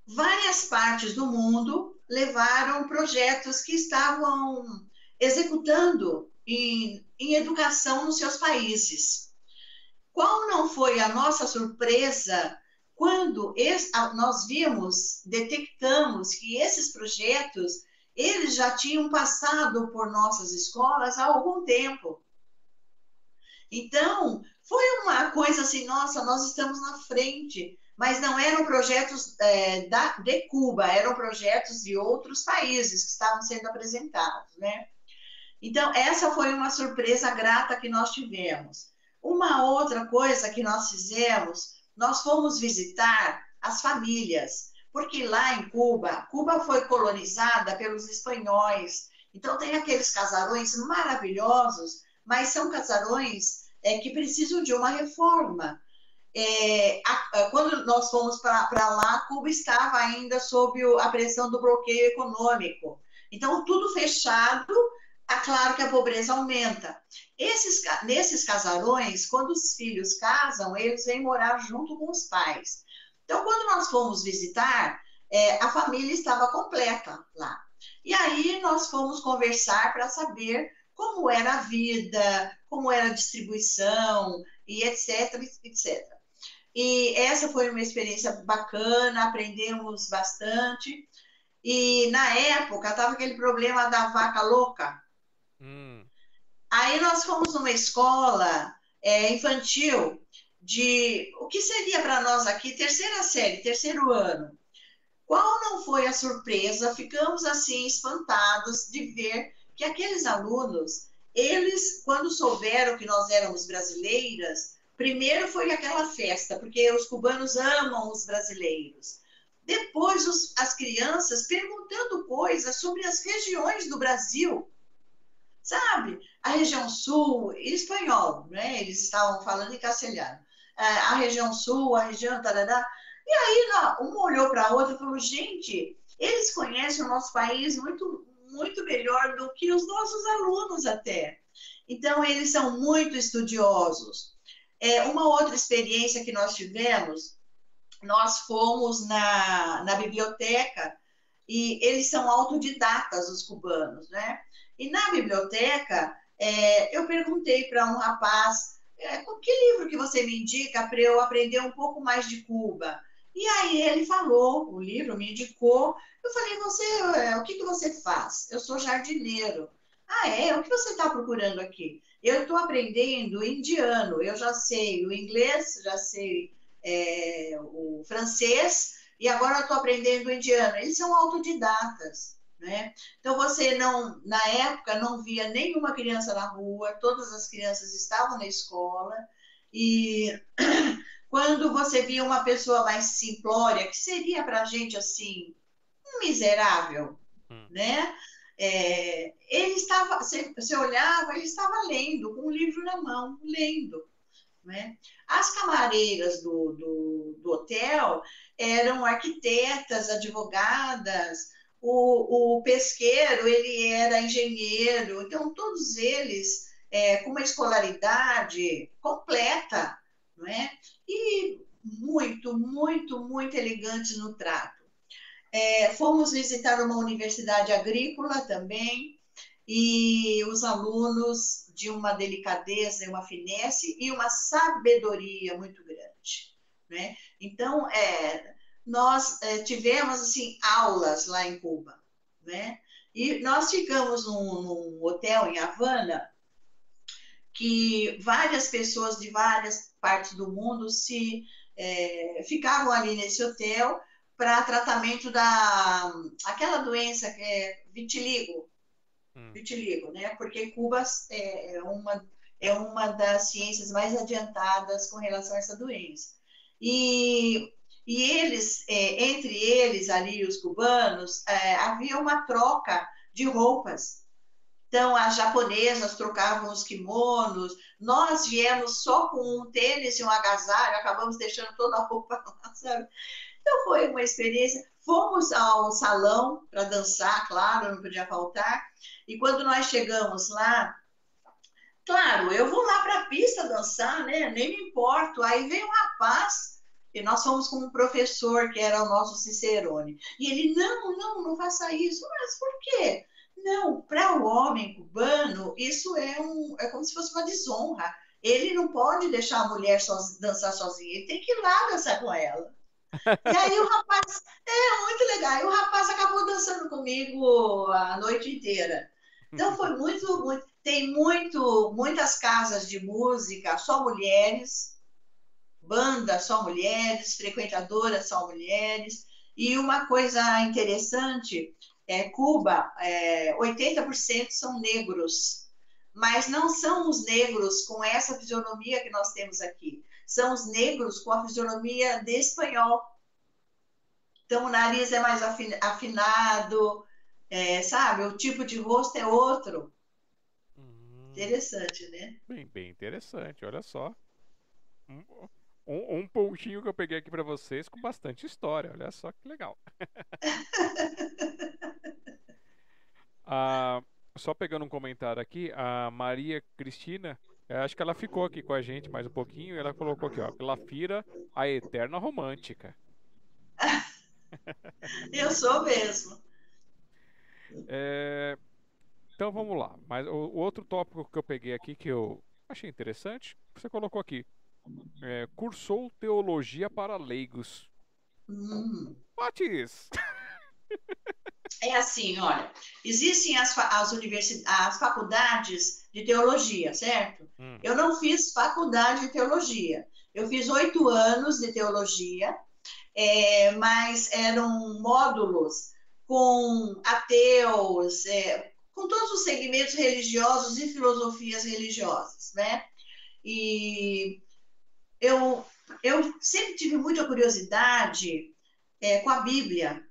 Várias partes do mundo levaram projetos que estavam executando em, em educação nos seus países. Qual não foi a nossa surpresa quando nós vimos, detectamos que esses projetos eles já tinham passado por nossas escolas há algum tempo. Então, foi uma coisa assim, nossa, nós estamos na frente, mas não eram projetos é, da, de Cuba, eram projetos de outros países que estavam sendo apresentados, né? Então, essa foi uma surpresa grata que nós tivemos. Uma outra coisa que nós fizemos, nós fomos visitar as famílias, porque lá em Cuba, Cuba foi colonizada pelos espanhóis, então tem aqueles casarões maravilhosos, mas são casarões é, que precisam de uma reforma. É, a- a- quando nós fomos para lá, Cuba estava ainda sob o- a pressão do bloqueio econômico. Então, tudo fechado, é claro que a pobreza aumenta. Esses, nesses casarões, quando os filhos casam, eles vêm morar junto com os pais. Então, quando nós fomos visitar, é, a família estava completa lá. E aí nós fomos conversar para saber como era a vida, como era a distribuição e etc, etc. E essa foi uma experiência bacana, aprendemos bastante. E na época estava aquele problema da vaca louca. Hum, Aí nós fomos numa escola é, infantil de o que seria para nós aqui terceira série, terceiro ano. Qual não foi a surpresa? Ficamos assim espantados de ver que aqueles alunos, eles, quando souberam que nós éramos brasileiras, primeiro foi aquela festa, porque os cubanos amam os brasileiros. Depois, os- as crianças perguntando coisas sobre as regiões do Brasil, sabe? A região sul, espanhol, né? Eles estavam falando em castelhano. Ah, A região sul, a região tarará. E aí, uma olhou para a outra e falou: gente, eles conhecem o nosso país muito, muito melhor do que os nossos alunos, até. Então, eles são muito estudiosos. É, uma outra experiência que nós tivemos, nós fomos na, na biblioteca e eles são autodidatas, os cubanos, né? E na biblioteca, é, eu perguntei para um rapaz, é, que livro que você me indica para eu aprender um pouco mais de Cuba? E aí ele falou, o livro me indicou. Eu falei, você, é, o que, que você faz? Eu sou jardineiro. Ah, é? O que você está procurando aqui? Eu estou aprendendo indiano. Eu já sei o inglês, já sei é, o francês e agora eu estou aprendendo indiano. Eles são autodidatas. Né? Então você não, na época, não via nenhuma criança na rua, todas as crianças estavam na escola, e quando você via uma pessoa mais simplória, que seria para a gente assim, um miserável, hum. né? É, ele estava, você, você olhava, ele estava lendo, com um livro na mão, lendo. Né? As camareiras do, do, do hotel eram arquitetas, advogadas, o, o pesqueiro, ele era engenheiro, então todos eles é, com uma escolaridade completa, não é? E muito, muito, muito elegantes no trato. É, fomos visitar uma universidade agrícola também, e os alunos de uma delicadeza, uma finesse e uma sabedoria muito grande. Né? Então, é, nós é, tivemos assim aulas lá em Cuba, né? E nós ficamos num, num, hotel em Havana que várias pessoas de várias partes do mundo se é, ficavam ali nesse hotel para tratamento da aquela doença que é vitiligo, hum. vitiligo, né? Porque Cuba é, é uma é uma das ciências mais adiantadas com relação a essa doença. E e eles, é, entre eles ali, os cubanos, é, havia uma troca de roupas. Então, as japonesas trocavam os kimonos, nós viemos só com um tênis e um agasalho, acabamos deixando toda a roupa lá, sabe? Então, foi uma experiência. Fomos ao salão para dançar, claro, não podia faltar. E quando nós chegamos lá, claro, eu vou lá para a pista dançar, né? Nem me importo. Aí vem um rapaz e nós fomos com um professor que era o nosso Cicerone. E ele, não, não, não faça isso. Mas por quê? Não, para o homem cubano, isso é, um, é como se fosse uma desonra. Ele não pode deixar a mulher dançar sozinha, ele tem que ir lá dançar com ela. E aí o rapaz, é muito legal, e o rapaz acabou dançando comigo a noite inteira. Então foi muito, muito tem muito, muitas casas de música, só mulheres, banda só mulheres, frequentadoras só mulheres. E uma coisa interessante é Cuba, é, 80% são negros, mas não são os negros com essa fisionomia que nós temos aqui. São os negros com a fisionomia de espanhol. Então o nariz é mais afinado, é, sabe? O tipo de rosto é outro. Hum. Interessante, né? Bem, bem interessante, olha só. Hum, um, um pontinho que eu peguei aqui para vocês com bastante história. Olha só que legal. ah, só pegando um comentário aqui, a Maria Cristina, acho que ela ficou aqui com a gente mais um pouquinho. E ela colocou aqui, ó, Glafira, a eterna romântica. eu sou mesmo. É, então vamos lá. Mas o, o outro tópico que eu peguei aqui que eu achei interessante, você colocou aqui é, cursou teologia para leigos. Hum. É assim, olha, existem as, as, as faculdades de teologia, certo? Hum. Eu não fiz faculdade de teologia. Eu fiz oito anos de teologia, é, mas eram módulos com ateus, é, com todos os segmentos religiosos e filosofias religiosas, né? E eu, eu sempre tive muita curiosidade é, com a Bíblia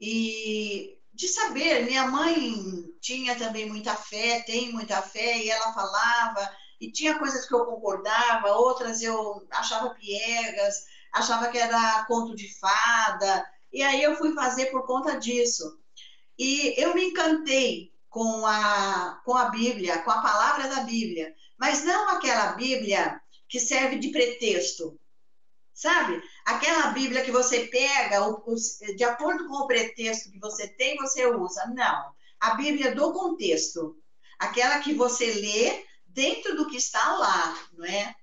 e de saber. Minha mãe tinha também muita fé, tem muita fé, e ela falava, e tinha coisas que eu concordava, outras eu achava piegas, achava que era conto de fada, e aí eu fui fazer por conta disso. E eu me encantei com a, com a Bíblia, com a palavra da Bíblia, mas não aquela Bíblia que serve de pretexto. Sabe? Aquela Bíblia que você pega, de acordo com o pretexto que você tem, você usa. Não. A Bíblia do contexto. Aquela que você lê dentro do que está lá, não é?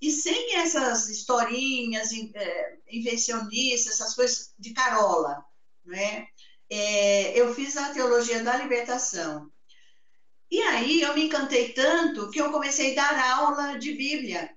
e sem essas historinhas é, invencionistas, essas coisas de carola, né? É, eu fiz a teologia da libertação. E aí eu me encantei tanto que eu comecei a dar aula de Bíblia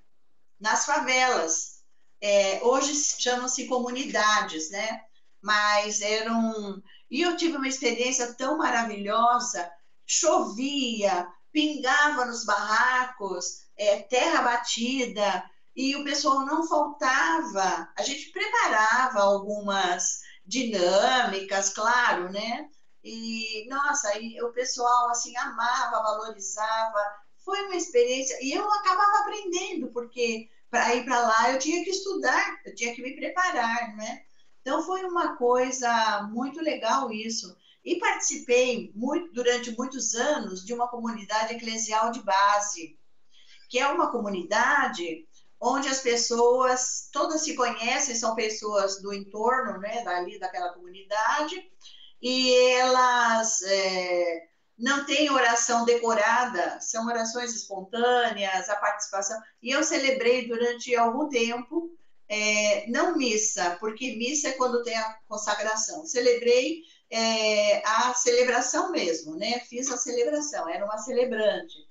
nas favelas. É, hoje chamam-se comunidades, né? Mas eram. E eu tive uma experiência tão maravilhosa. Chovia, pingava nos barracos, é, terra batida, e o pessoal não faltava. A gente preparava algumas dinâmicas, claro, né? E, nossa, aí o pessoal, assim, amava, valorizava. Foi uma experiência, e eu acabava aprendendo, porque para ir para lá eu tinha que estudar, eu tinha que me preparar, né? Então foi uma coisa muito legal isso. E participei muito, durante muitos anos de uma comunidade eclesial de base, que é uma comunidade onde as pessoas todas se conhecem, são pessoas do entorno, né, dali daquela comunidade, e elas é, não têm oração decorada, são orações espontâneas, a participação. E eu celebrei durante algum tempo, é, não missa, porque missa é quando tem a consagração. Celebrei é, a celebração mesmo, né? Fiz a celebração, era uma celebrante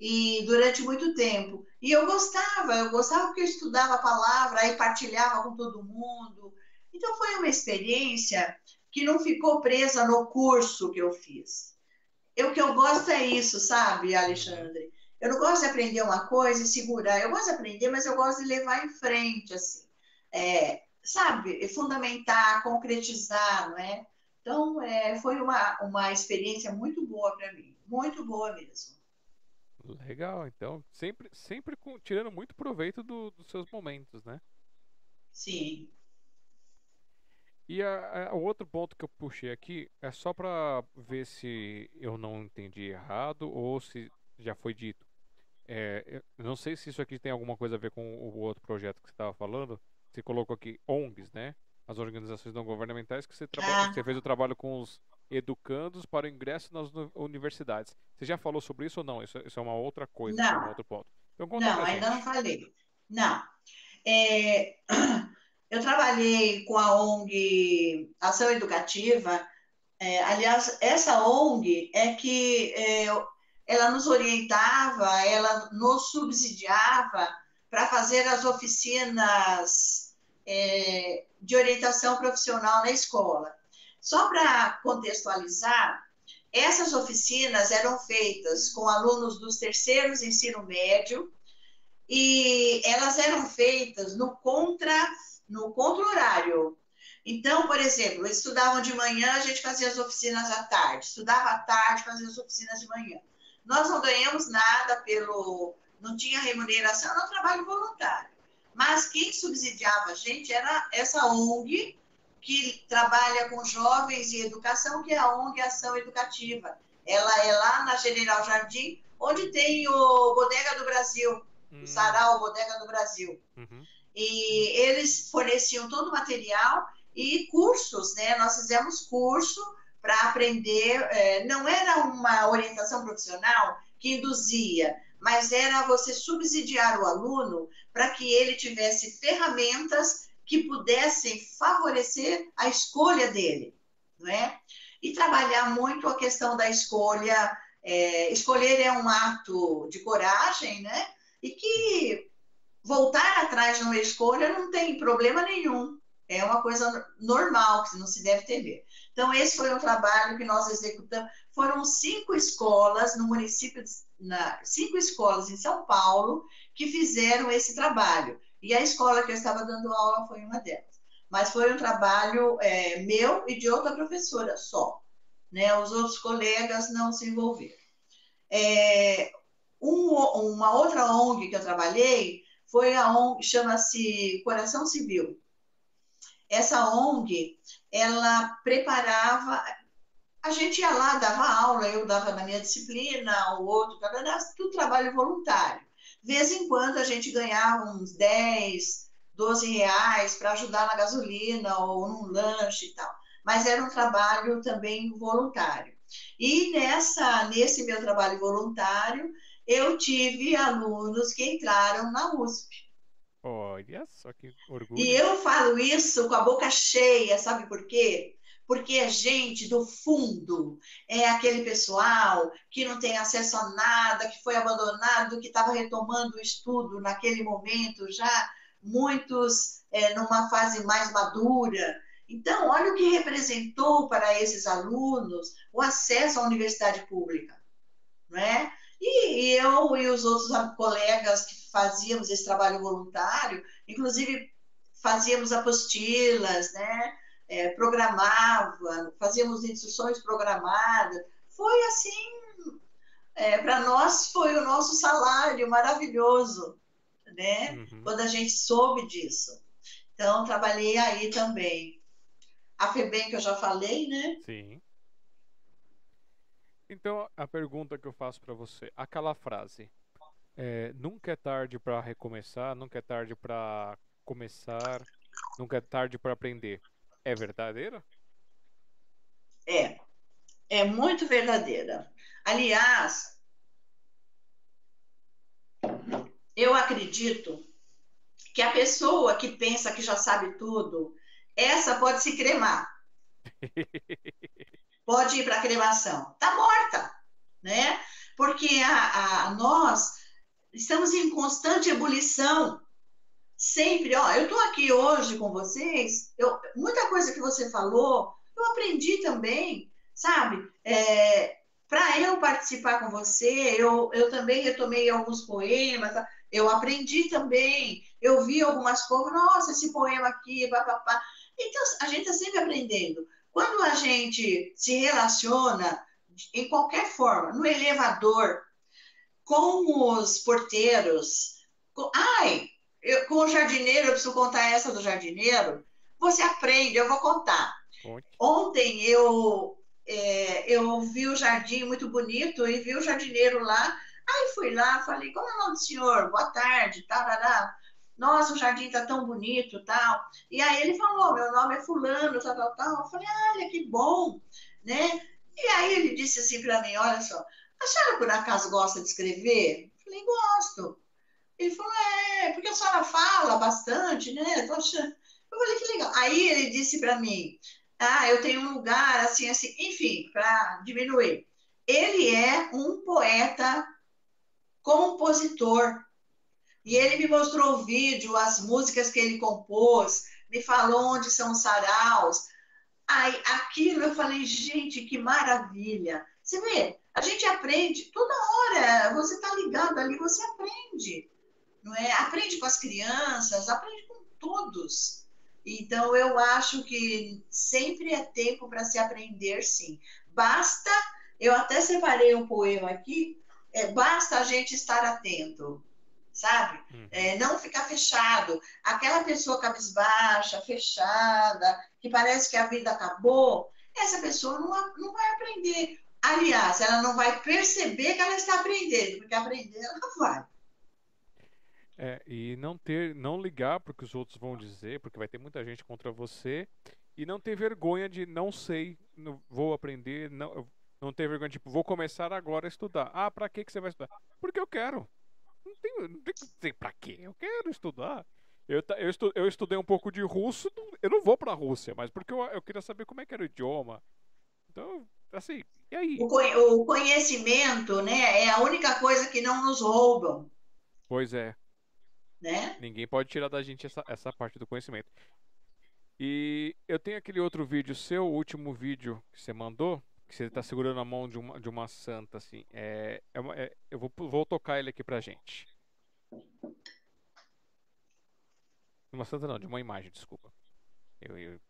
e durante muito tempo. E eu gostava, eu gostava porque eu estudava a palavra, aí partilhava com todo mundo. Então foi uma experiência que não ficou presa no curso que eu fiz. O que eu gosto é isso, sabe, Alexandre? Eu não gosto de aprender uma coisa e segurar. Eu gosto de aprender, mas eu gosto de levar em frente, assim. É, sabe, fundamentar, concretizar, não é? Então, é, foi uma, uma experiência muito boa para mim, muito boa mesmo. Legal, então sempre, sempre com, tirando muito proveito do, dos seus momentos, né? Sim. E a, a, o outro ponto que eu puxei aqui é só para ver se eu não entendi errado ou se já foi dito. É, não sei se isso aqui tem alguma coisa a ver com o outro projeto que você estava falando. Você colocou aqui ONGs, né? As organizações não governamentais que você, ah. você fez o trabalho com os educandos para o ingresso nas universidades. Você já falou sobre isso ou não? Isso, isso é uma outra coisa, não. um outro ponto. Então, não, ainda não falei. Não. É, eu trabalhei com a ONG Ação Educativa. É, aliás, essa ONG é que é, ela nos orientava, ela nos subsidiava para fazer as oficinas é, de orientação profissional na escola. Só para contextualizar, essas oficinas eram feitas com alunos dos terceiros ensino médio e elas eram feitas no contra no contra horário. Então, por exemplo, eles estudavam de manhã, a gente fazia as oficinas à tarde, estudava à tarde, fazia as oficinas de manhã. Nós não ganhamos nada pelo não tinha remuneração, era um trabalho voluntário. Mas quem subsidiava a gente era essa ONG que trabalha com jovens e educação, que é a ONG Ação Educativa. Ela é lá na General Jardim, onde tem o Bodega do Brasil, uhum. o Sarau Bodega do Brasil. Uhum. E eles forneciam todo o material e cursos, né? Nós fizemos curso para aprender. É, não era uma orientação profissional que induzia, mas era você subsidiar o aluno para que ele tivesse ferramentas que pudessem favorecer a escolha dele, não é? E trabalhar muito a questão da escolha. É, escolher é um ato de coragem, né? E que voltar atrás de uma escolha não tem problema nenhum. É uma coisa normal que não se deve temer. Então, esse foi um trabalho que nós executamos. Foram cinco escolas no município, na, cinco escolas em São Paulo que fizeram esse trabalho. E a escola que eu estava dando aula foi uma delas. Mas foi um trabalho é, meu e de outra professora só. Né? Os outros colegas não se envolveram. É, um, uma outra ONG que eu trabalhei foi a ONG, chama-se Coração Civil. Essa ONG, ela preparava, a gente ia lá, dava aula, eu dava na minha disciplina, o outro, tudo trabalho voluntário. De vez em quando a gente ganhava uns 10, 12 reais para ajudar na gasolina ou num lanche e tal. Mas era um trabalho também voluntário. E nessa, nesse meu trabalho voluntário, eu tive alunos que entraram na USP. Olha só que orgulho. E eu falo isso com a boca cheia, sabe por quê? Porque é gente do fundo, é aquele pessoal que não tem acesso a nada, que foi abandonado, que estava retomando o estudo naquele momento, já muitos é, numa fase mais madura. Então, olha o que representou para esses alunos o acesso à universidade pública, não é? E, eu e os outros colegas que fazíamos esse trabalho voluntário, inclusive fazíamos apostilas, né? É, programava, fazíamos instruções programadas. Foi assim, é, para nós foi o nosso salário maravilhoso, né? Uhum. Quando a gente soube disso. Então, trabalhei aí também. A FEBEM que eu já falei, né? Sim. Então, a pergunta que eu faço para você, aquela frase, é, nunca é tarde para recomeçar, nunca é tarde para começar, nunca é tarde para aprender. É verdadeira? É, é muito verdadeira. Aliás, eu acredito que a pessoa que pensa que já sabe tudo, essa pode se cremar. pode ir para a cremação. Está morta, né? Porque a, a, nós estamos em constante ebulição. Sempre, ó, eu estou aqui hoje com vocês, eu, muita coisa que você falou, eu aprendi também, sabe? É, para eu participar com você, eu, eu também retomei alguns poemas, eu aprendi também, eu vi algumas coisas, nossa, esse poema aqui, papapá. Então, a gente está sempre aprendendo. Quando a gente se relaciona, em qualquer forma, no elevador, com os porteiros, com, ai, eu, com o jardineiro, eu preciso contar essa do jardineiro, você aprende, eu vou contar. Ontem eu, é, eu vi o jardim muito bonito e vi o jardineiro lá, aí fui lá, falei, como é o nome do senhor? Boa tarde, tarará nossa, o jardim está tão bonito, tal. E aí ele falou, meu nome é fulano, tal, tal, tal. Eu falei, olha, que bom, né? E aí ele disse assim para mim, olha só, a senhora por acaso gosta de escrever? Eu falei, gosto. Ele falou, é, porque a senhora fala bastante, né? Tô achando... Eu falei, que legal. Aí ele disse para mim, ah, eu tenho um lugar assim, assim, enfim, para diminuir. Ele é um poeta compositor e ele me mostrou o vídeo, as músicas que ele compôs, me falou onde são os saraus. Aí, aquilo eu falei, gente, que maravilha. Você vê, a gente aprende toda hora, você está ligado ali, você aprende. Não é? Aprende com as crianças, aprende com todos. Então, eu acho que sempre é tempo para se aprender, sim. Basta, eu até separei um poema aqui, é, basta a gente estar atento sabe? Uhum. É, não ficar fechado. Aquela pessoa cabisbaixa, fechada, que parece que a vida acabou, essa pessoa não, não vai aprender. Aliás, ela não vai perceber que ela está aprendendo, porque aprender ela não vai. É, e não ter, não ligar porque os outros vão dizer, porque vai ter muita gente contra você, e não ter vergonha de não sei, não, vou aprender, não, não ter vergonha, tipo, vou começar agora a estudar. Ah, para que que você vai estudar? Porque eu quero. Não tem, não tem que dizer pra quê. Eu quero estudar. Eu, eu, estu, eu estudei um pouco de russo, eu não vou pra Rússia, mas porque eu, eu queria saber como é que era o idioma. Então, assim, e aí? O, conhecimento, né, é a única coisa que não nos roubam. Pois é. Né? Ninguém pode tirar da gente essa, essa parte do conhecimento. E eu tenho aquele outro vídeo seu, o último vídeo que você mandou, que você está segurando a mão de uma, de uma santa, assim. É, é, uma, é eu vou, vou tocar ele aqui pra gente. Uma santa não, de uma imagem, desculpa. Eu, eu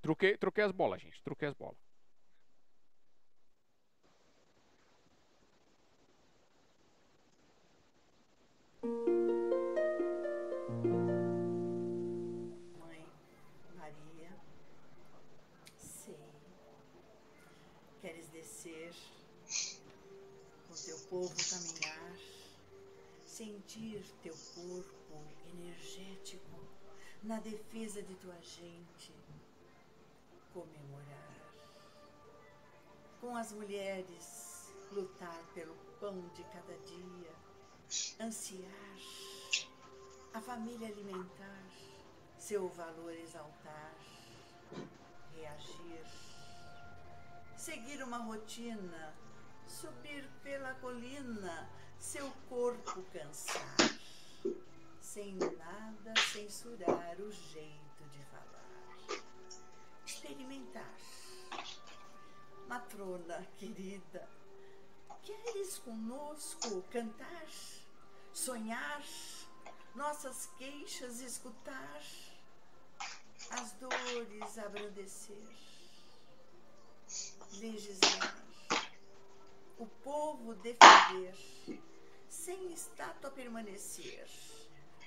truquei, truquei as bolas, gente. Truquei as bolas. Povo caminhar, sentir teu corpo energético na defesa de tua gente, comemorar. Com as mulheres, lutar pelo pão de cada dia ansiar, a família alimentar, seu valor exaltar, reagir, seguir uma rotina, subir pela colina, seu corpo cansar, sem nada censurar o jeito de falar, experimentar. Matrona querida, queres conosco cantar, sonhar, nossas queixas escutar, as dores abrandecer, legislar, o povo defender, sem estátua permanecer,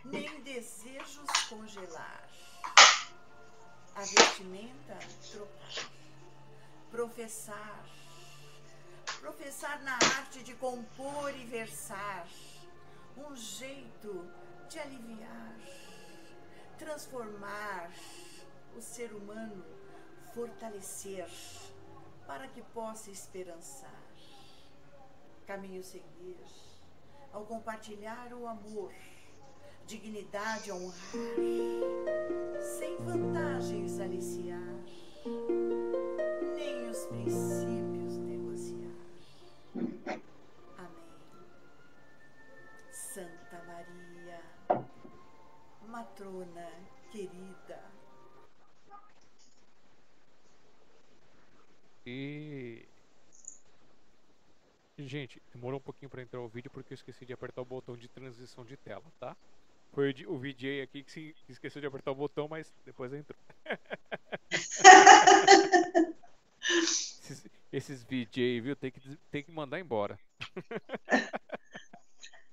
nem desejos congelar, a vestimenta trocar, professar, professar na arte de compor e versar, um jeito de aliviar, transformar o ser humano, fortalecer, para que possa esperançar. Caminho seguir, ao compartilhar o amor, dignidade honrar, sem vantagens aliciar, nem os princípios negociar. Amém. Santa Maria, matrona querida. E. Gente, demorou um pouquinho pra entrar o vídeo porque eu esqueci de apertar o botão de transição de tela, tá? Foi o VJ aqui que se- que esqueceu de apertar o botão, mas depois entrou. esses, esses VJ, viu? Tem que, tem que mandar embora.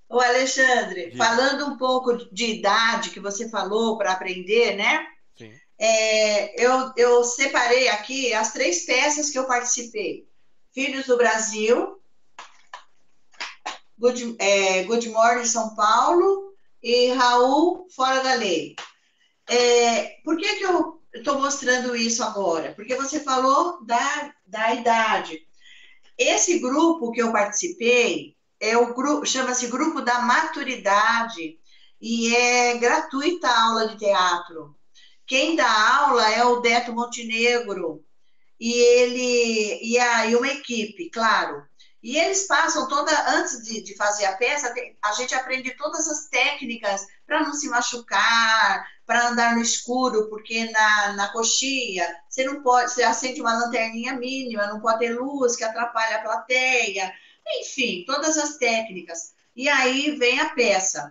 Ô, Alexandre, falando um pouco de idade que você falou para aprender, né? Sim. É, eu, eu separei aqui as três peças que eu participei: Filhos do Brasil, Good, é, Good Morning São Paulo e Raul Fora da Lei. É, por que, que eu estou mostrando isso agora? Porque você falou da, da idade. Esse grupo que eu participei é o grupo, chama-se Grupo da Maturidade e é gratuita a aula de teatro. Quem dá aula é o Beto Montenegro e ele e aí uma equipe, claro. E eles passam toda antes de, de fazer a peça, a gente aprende todas as técnicas para não se machucar, para andar no escuro, porque na, na coxia você não pode, você acende uma lanterninha mínima, não pode ter luz que atrapalha a plateia, enfim, todas as técnicas. E aí vem a peça.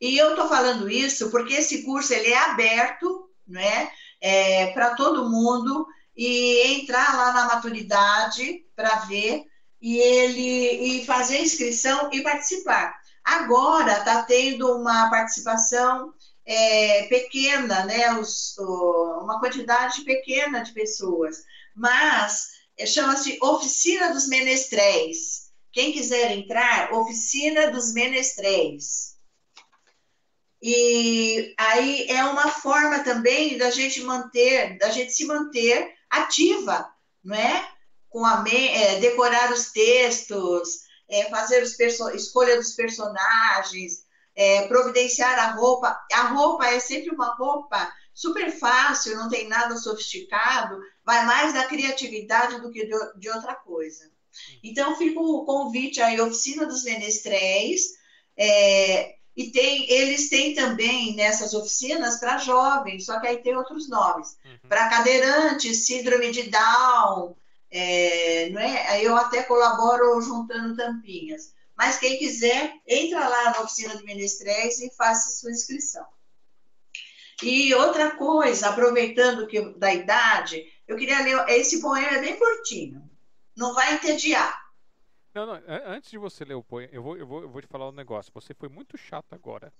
E eu estou falando isso porque esse curso ele é aberto, né, é, para todo mundo e entrar lá na maturidade para ver e ele e fazer a inscrição e participar. Agora está tendo uma participação é, pequena, né, os, o- uma quantidade pequena de pessoas, mas é, chama-se Oficina dos Menestréis. Quem quiser entrar, Oficina dos Menestréis. E aí é uma forma também da gente manter, da gente se manter ativa, não é? Com a é, decorar os textos, é, fazer os escolha dos personagens, é, providenciar a roupa. A roupa é sempre uma roupa super fácil, não tem nada sofisticado, vai mais da criatividade do que de, de outra coisa. Então fica o convite aí, Oficina dos Menestréis, é, e tem, eles têm também nessas oficinas para jovens, só que aí tem outros nomes. Uhum. Para cadeirantes, síndrome de Down, é, não é? Eu até colaboro juntando tampinhas. Mas quem quiser, entra lá na oficina de Menestréis e faça sua inscrição. E outra coisa, aproveitando que da idade, eu queria ler. Esse poema é bem curtinho. Não vai entediar. Não, não, an- antes de você ler o poema, eu vou, eu, vou, eu vou te falar um negócio. Você foi muito chato agora.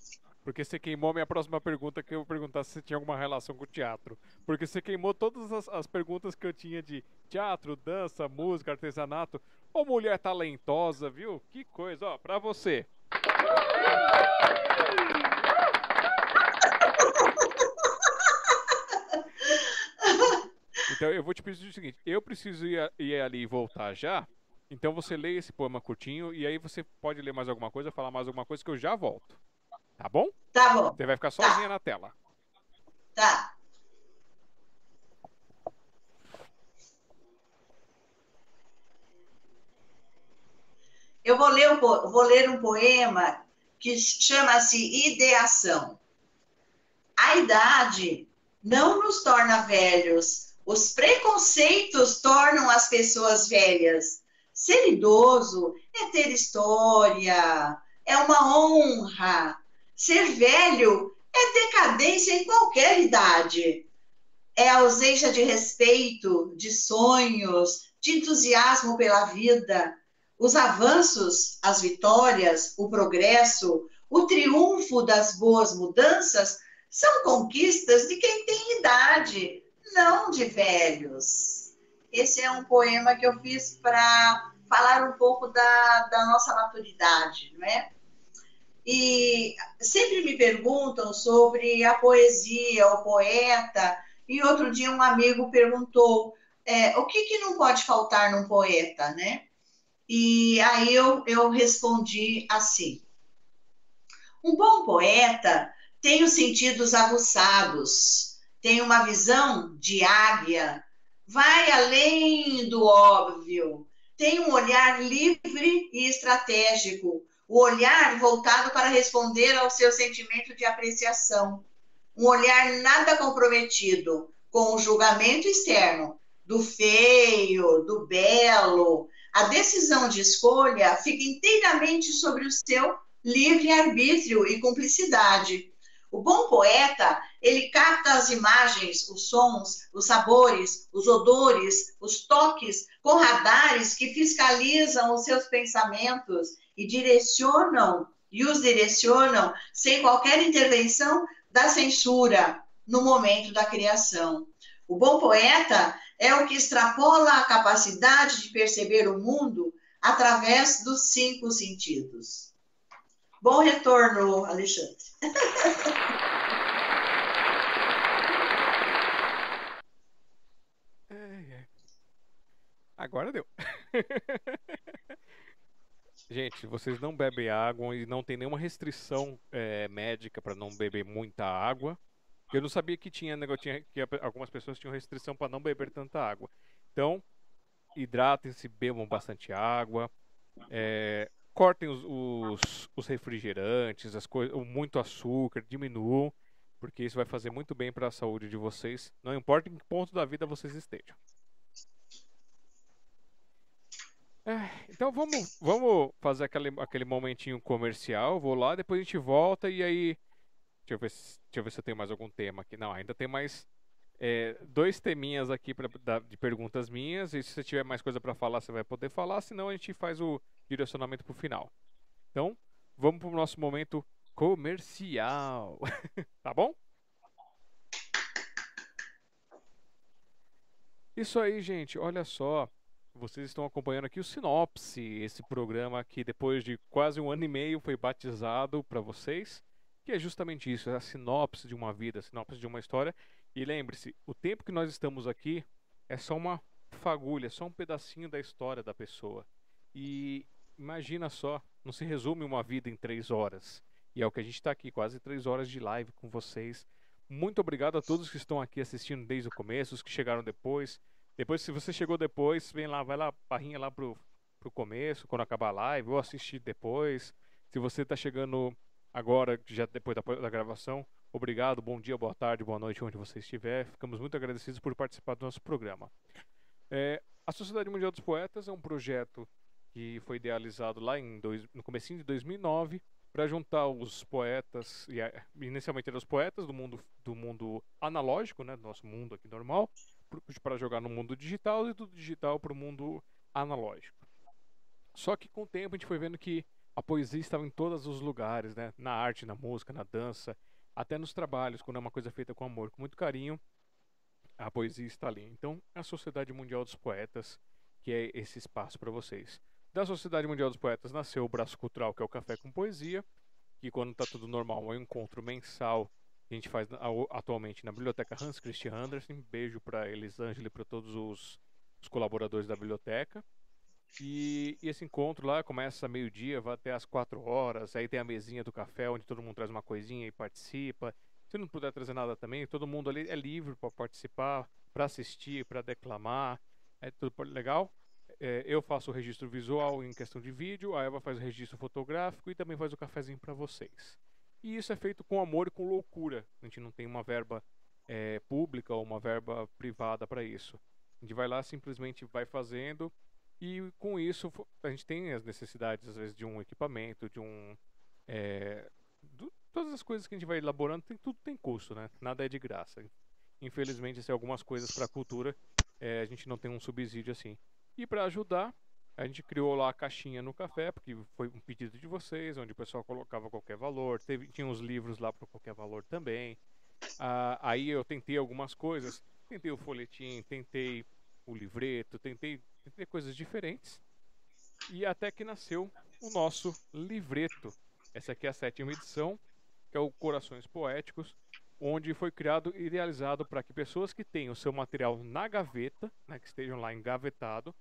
Porque você queimou a minha próxima pergunta, que eu ia perguntar se tinha alguma relação com o teatro. Porque você queimou todas as, as perguntas que eu tinha de teatro, dança, música, artesanato. Ô mulher talentosa, viu? Que coisa, ó, pra você. Então eu vou te pedir o seguinte, eu preciso ir, ir ali e voltar já. Então você lê esse poema curtinho e aí você pode ler mais alguma coisa, falar mais alguma coisa que eu já volto. Tá bom? Tá bom, Você vai ficar sozinha na tela. tá. Eu vou ler um, vou ler um poema que chama-se Ideação. A idade não nos torna velhos, os preconceitos tornam as pessoas velhas. Ser idoso é ter história, é uma honra. Ser velho é decadência em qualquer idade. É ausência de respeito, de sonhos, de entusiasmo pela vida. Os avanços, as vitórias, o progresso, o triunfo das boas mudanças são conquistas de quem tem idade, não de velhos. Esse é um poema que eu fiz para falar um pouco da, da nossa maturidade, não é? E sempre me perguntam sobre a poesia, o poeta, e outro dia um amigo perguntou é, o que, que não pode faltar num poeta, né? E aí eu, eu respondi assim: um bom poeta tem os sentidos aguçados, tem uma visão de águia, vai além do óbvio, tem um olhar livre e estratégico, o olhar voltado para responder ao seu sentimento de apreciação, um olhar nada comprometido com o julgamento externo do feio, do belo. A decisão de escolha fica inteiramente sobre o seu livre-arbítrio e cumplicidade. O bom poeta, ele capta as imagens, os sons, os sabores, os odores, os toques, com radares que fiscalizam os seus pensamentos e direcionam, e os direcionam sem qualquer intervenção da censura no momento da criação. O bom poeta é o que extrapola a capacidade de perceber o mundo através dos cinco sentidos. Bom retorno, Alexandre. Ai, ai. Agora deu. Gente, vocês não bebem água e não tem nenhuma restrição é, médica para não beber muita água. Eu não sabia que tinha negócio tinha- que algumas pessoas tinham restrição para não beber tanta água. Então, hidratem-se, bebam bastante água, é, cortem os, os- os refrigerantes, as coisas, muito açúcar, diminuam, porque isso vai fazer muito bem para a saúde de vocês, não importa em que ponto da vida vocês estejam. É, então vamos, vamos fazer aquele, aquele momentinho comercial. Vou lá, depois a gente volta e aí. Deixa eu ver se, deixa eu ver se eu tenho mais algum tema aqui. Não, ainda tem mais é, dois teminhas aqui pra, da- de perguntas minhas. E se você tiver mais coisa para falar, você vai poder falar. Senão a gente faz o direcionamento pro final. Então, vamos pro nosso momento comercial. tá bom? Isso aí, gente. Olha só. Vocês estão acompanhando aqui o Sinopse, esse programa que depois de quase um ano e meio foi batizado para vocês, que é justamente isso, é a sinopse de uma vida, a sinopse de uma história. E lembre-se, o tempo que nós estamos aqui é só uma fagulha, só um pedacinho da história da pessoa. E imagina só, não se resume uma vida em três horas. E é o que a gente está aqui, quase três horas de live com vocês. Muito obrigado a todos que estão aqui assistindo desde o começo, os que chegaram depois. Depois, se você chegou depois, vem lá, vai lá, barrinha lá pro, pro começo, quando acabar a live, ou assistir depois. Se você tá chegando agora, já depois da, da gravação, obrigado, bom dia, boa tarde, boa noite, onde você estiver. Ficamos muito agradecidos por participar do nosso programa. É, a Sociedade Mundial dos Poetas é um projeto que foi idealizado lá em dois, no comecinho de 2009 para juntar os poetas, e a- inicialmente eram os poetas do mundo, do mundo analógico, né, do nosso mundo aqui normal, para jogar no mundo digital e do digital para o mundo analógico. Só que com o tempo a gente foi vendo que a poesia estava em todos os lugares, né? Na arte, na música, na dança, até nos trabalhos, quando é uma coisa feita com amor, com muito carinho, a poesia está ali. Então, é a Sociedade Mundial dos Poetas, que é esse espaço para vocês. Da Sociedade Mundial dos Poetas nasceu o braço cultural, que é o Café com Poesia, que quando está tudo normal, é um encontro mensal a gente faz atualmente na Biblioteca Hans Christian Andersen. Beijo para Elisângela e para todos os, os colaboradores da biblioteca. E, e esse encontro lá começa meio-dia, vai até às quatro horas. Aí tem a mesinha do café, onde todo mundo traz uma coisinha e participa. Se não puder trazer nada também, todo mundo ali é livre para participar, para assistir, para declamar. É tudo legal. É, eu faço o registro visual em questão de vídeo, a Eva faz o registro fotográfico e também faz o cafezinho para vocês. E isso é feito com amor e com loucura. A gente não tem uma verba é, pública ou uma verba privada para isso. A gente vai lá, simplesmente vai fazendo e com isso a gente tem as necessidades, às vezes, de um equipamento, de um. É, do, todas as coisas que a gente vai elaborando, tem, tudo tem custo, né? Nada é de graça. Infelizmente, se algumas coisas para a cultura, é, a gente não tem um subsídio assim. E para ajudar, a gente criou lá a caixinha no café, porque foi um pedido de vocês, onde o pessoal colocava qualquer valor. Teve, tinha uns livros lá para qualquer valor também. Ah, aí eu tentei algumas coisas. Tentei o folhetim, tentei o livreto, tentei, tentei coisas diferentes. E até que nasceu o nosso livreto. Essa aqui é a sétima edição, que é o Corações Poéticos, onde foi criado e idealizado para que pessoas que tenham o seu material na gaveta, né, que estejam lá engavetado,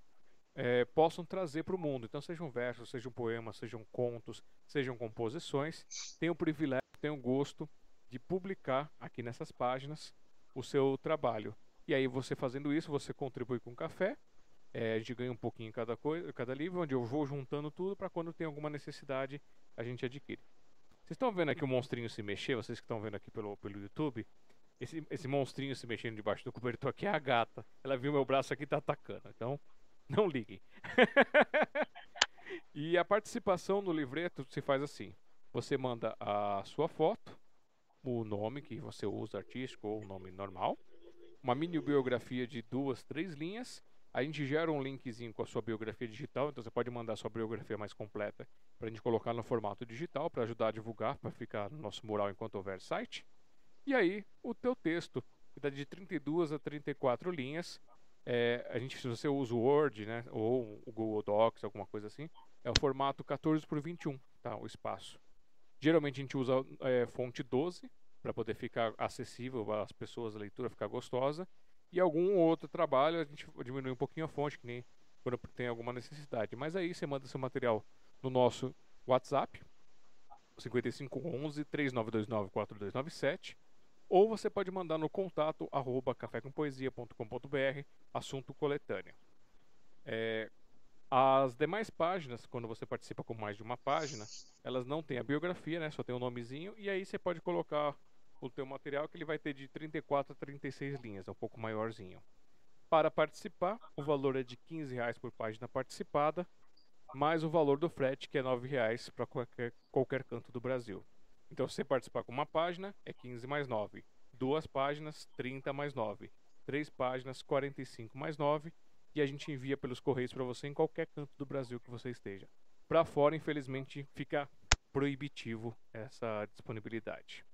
é, possam trazer para o mundo. Então, sejam versos, sejam poemas, sejam contos, sejam composições, tenham o privilégio, tenham o gosto de publicar aqui nessas páginas o seu trabalho. E aí, você fazendo isso, você contribui com café. É, a gente ganha um pouquinho cada coisa, cada livro, onde eu vou juntando tudo para quando tem alguma necessidade a gente adquire. Vocês estão vendo aqui o monstrinho se mexer? Vocês que estão vendo aqui pelo, pelo YouTube? Esse, esse monstrinho se mexendo debaixo do cobertor aqui é a gata. Ela viu meu braço aqui e tá atacando. Então, não liguem. e a participação no livreto se faz assim: você manda a sua foto, o nome que você usa artístico ou o nome normal, uma mini biografia de duas, três linhas a gente gera um linkzinho com a sua biografia digital, então você pode mandar a sua biografia mais completa para a gente colocar no formato digital para ajudar a divulgar, para ficar no nosso mural enquanto houver site. E aí, o teu texto, que dá de 32 a 34 linhas, é, a gente, se você usa o Word, né, ou o Google Docs, alguma coisa assim, é o formato 14 por 21, tá, o espaço. Geralmente a gente usa é, fonte 12 para poder ficar acessível às pessoas, a leitura ficar gostosa. E algum outro trabalho a gente diminui um pouquinho a fonte, que nem quando tem alguma necessidade. Mas aí você manda seu material no nosso WhatsApp, 5511 3929 4297, ou você pode mandar no contato arroba cafécompoesia.com.br, assunto coletâneo. É, as demais páginas, quando você participa com mais de uma página, elas não têm a biografia, né? Só tem o um nomezinho, e aí você pode colocar o teu material que ele vai ter de 34 a 36 linhas, é um pouco maiorzinho. Para participar, o valor é de 15 reais por página participada, mais o valor do frete, que é 9 reais para qualquer, qualquer canto do Brasil. Então, se você participar com uma página, é 15 mais 9. Duas páginas, 30 mais 9. Três páginas, 45 mais 9. E a gente envia pelos correios para você em qualquer canto do Brasil que você esteja. Para fora, infelizmente, fica proibitivo essa disponibilidade.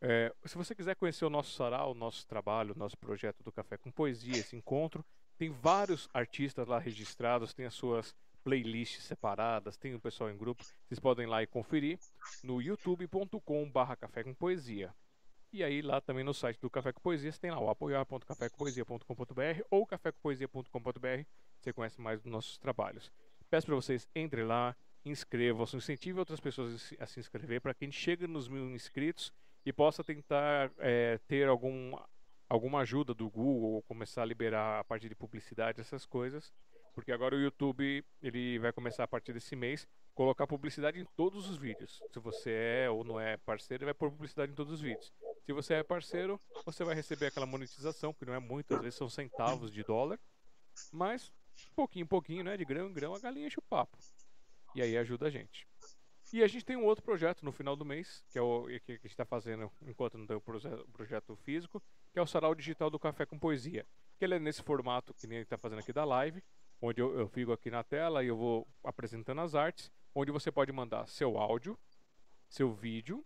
É, se você quiser conhecer o nosso sarau, o nosso trabalho, o nosso projeto do Café com Poesia, esse encontro, tem vários artistas lá registrados, tem as suas playlists separadas, tem o pessoal em grupo. Vocês podem ir lá e conferir no youtube.com/barra Café com Poesia. E aí lá também no site do Café com Poesia, você tem lá o apoiar.cafécompoesia.com.br ou cafécompoesia.com.br. Você conhece mais dos nossos trabalhos. Peço para vocês entrem lá, inscrevam-se, incentive outras pessoas a se inscrever para que a gente chegue nos mil inscritos e possa tentar é, ter algum, alguma ajuda do Google ou começar a liberar a parte de publicidade, essas coisas. Porque agora o YouTube ele vai começar a partir desse mês colocar publicidade em todos os vídeos. Se você é ou não é parceiro, ele vai pôr publicidade em todos os vídeos. Se você é parceiro, você vai receber aquela monetização, que não é muito, às vezes são centavos de dólar. Mas, pouquinho em pouquinho, né? De grão em grão, a galinha enche o papo. E aí ajuda a gente. E a gente tem um outro projeto no final do mês, que é o que a gente está fazendo enquanto não tem o projeto físico, que é o Sarau Digital do Café com Poesia. Que ele é nesse formato que nem ele está fazendo aqui da live, onde eu, eu fico aqui na tela e eu vou apresentando as artes, onde você pode mandar seu áudio, seu vídeo,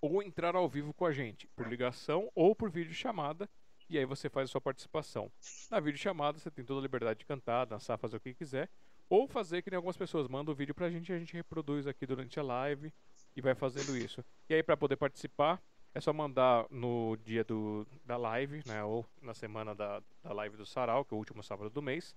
ou entrar ao vivo com a gente, por ligação ou por vídeo chamada, e aí você faz a sua participação. Na vídeo chamada você tem toda a liberdade de cantar, dançar, fazer o que quiser, ou fazer que nem algumas pessoas mandam o vídeo pra gente e a gente reproduz aqui durante a live e vai fazendo isso. E aí para poder participar, é só mandar no dia do, da live, né, ou na semana da, da live do Sarau, que é o último sábado do mês,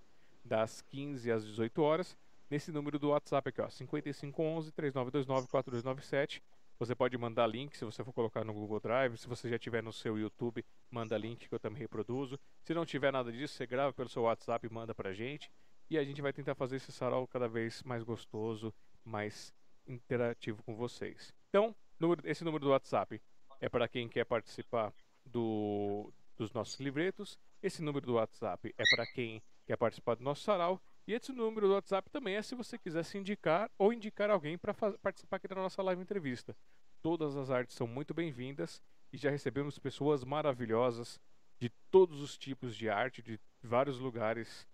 das 15 às 18 horas, nesse número do WhatsApp aqui, ó, 5511 3929 4297. Você pode mandar link se você for colocar no Google Drive. Se você já tiver no seu YouTube, manda link que eu também reproduzo. Se não tiver nada disso, você grava pelo seu WhatsApp e manda pra gente. E a gente vai tentar fazer esse sarau cada vez mais gostoso, mais interativo com vocês. Então, esse número do WhatsApp é para quem quer participar do, dos nossos livretos. Esse número do WhatsApp é para quem quer participar do nosso sarau. E esse número do WhatsApp também é se você quiser se indicar ou indicar alguém para participar aqui da nossa live entrevista. Todas as artes são muito bem-vindas e já recebemos pessoas maravilhosas de todos os tipos de arte, de vários lugares.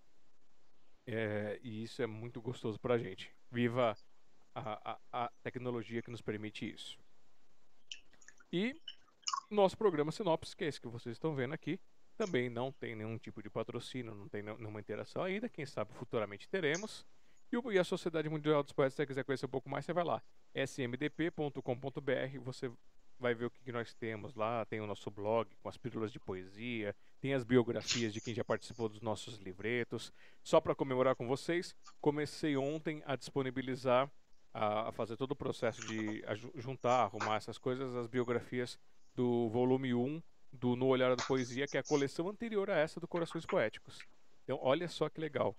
É, e isso é muito gostoso para a gente. Viva a, a, a tecnologia que nos permite isso. E nosso programa Sinopse, que é esse que vocês estão vendo aqui, também não tem nenhum tipo de patrocínio, não tem nenhuma interação ainda. Quem sabe futuramente teremos. E, a Sociedade Mundial dos Poetas, se você quiser conhecer um pouco mais, você vai lá. smdp.com.br, você vai ver o que, nós temos lá. Tem o nosso blog com as pílulas de poesia, tem as biografias de quem já participou dos nossos livretos. Só para comemorar com vocês, comecei ontem a disponibilizar, a, fazer todo o processo de juntar, arrumar essas coisas, as biografias do volume 1 do No Olhar da Poesia, que é a coleção anterior a essa do Corações Poéticos. Então, olha só que legal.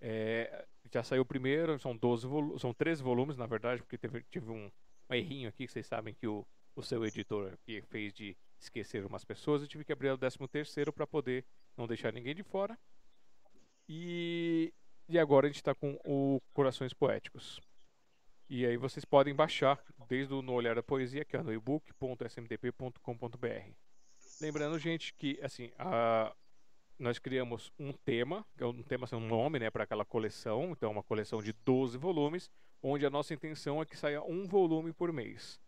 É, já saiu o primeiro, são 12 são 13 volumes, na verdade, porque teve, tive um, um errinho aqui, que vocês sabem que o, o seu editor fez de esquecer umas pessoas, eu tive que abrir o 13 terceiro para poder não deixar ninguém de fora. E, e agora a gente está com o Corações Poéticos. E aí vocês podem baixar desde o No Olhar da Poesia, que é no ebook.smdp.com.br. Lembrando, gente, que assim, a... nós criamos um tema, que é um tema sem um nome, né, para aquela coleção. Então, uma coleção de 12 volumes, onde a nossa intenção é que saia um volume por mês.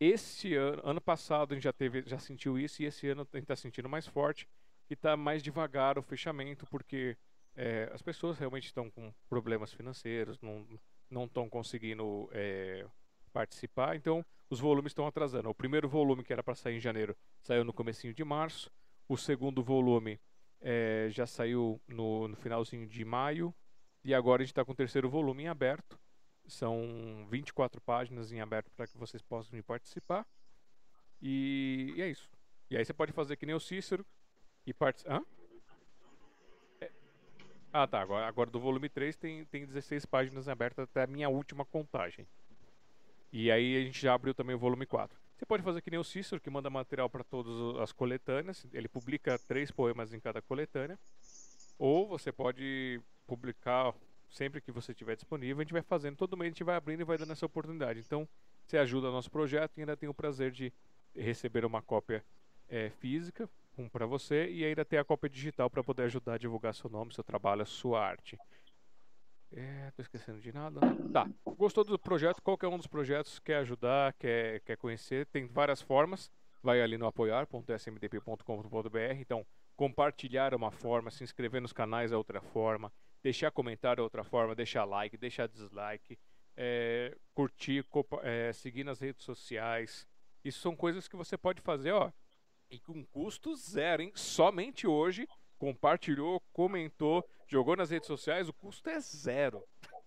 Este ano, ano passado a gente já teve, já sentiu isso e esse ano a gente está sentindo mais forte e está mais devagar o fechamento porque é, as pessoas realmente estão com problemas financeiros, não não estão conseguindo é, participar, então os volumes estão atrasando. O primeiro volume, que era para sair em janeiro, saiu no comecinho de março. O segundo volume é, já saiu no, no, finalzinho de maio. E agora a gente está com o terceiro volume em aberto. São 24 páginas em aberto para que vocês possam participar. E, e, é isso. E aí você pode fazer que nem o Cícero e participar. É... Ah, tá. Agora, agora do volume 3 tem, tem 16 páginas abertas até a minha última contagem. E aí a gente já abriu também o volume 4. Você pode fazer que nem o Cícero, que manda material para todas as coletâneas. Ele publica três poemas em cada coletânea. Ou você pode publicar sempre que você tiver disponível. A gente vai fazendo todo mês, a gente vai abrindo e vai dando essa oportunidade. Então, você ajuda o nosso projeto e ainda tem o prazer de receber uma cópia é, física um para você e ainda ter a cópia digital para poder ajudar a divulgar seu nome, seu trabalho, sua arte. É, tô esquecendo de nada. Tá. Gostou do projeto? Qualquer um dos projetos quer ajudar, quer, quer conhecer, tem várias formas. Vai ali no apoiar.smdp.com.br. Então, compartilhar é uma forma, se inscrever nos canais é outra forma, deixar comentário é outra forma, deixar like, deixar dislike, é, curtir, é, seguir nas redes sociais. Isso são coisas que você pode fazer, ó, e com custo zero, hein? Somente hoje compartilhou, comentou, jogou nas redes sociais, o custo é zero.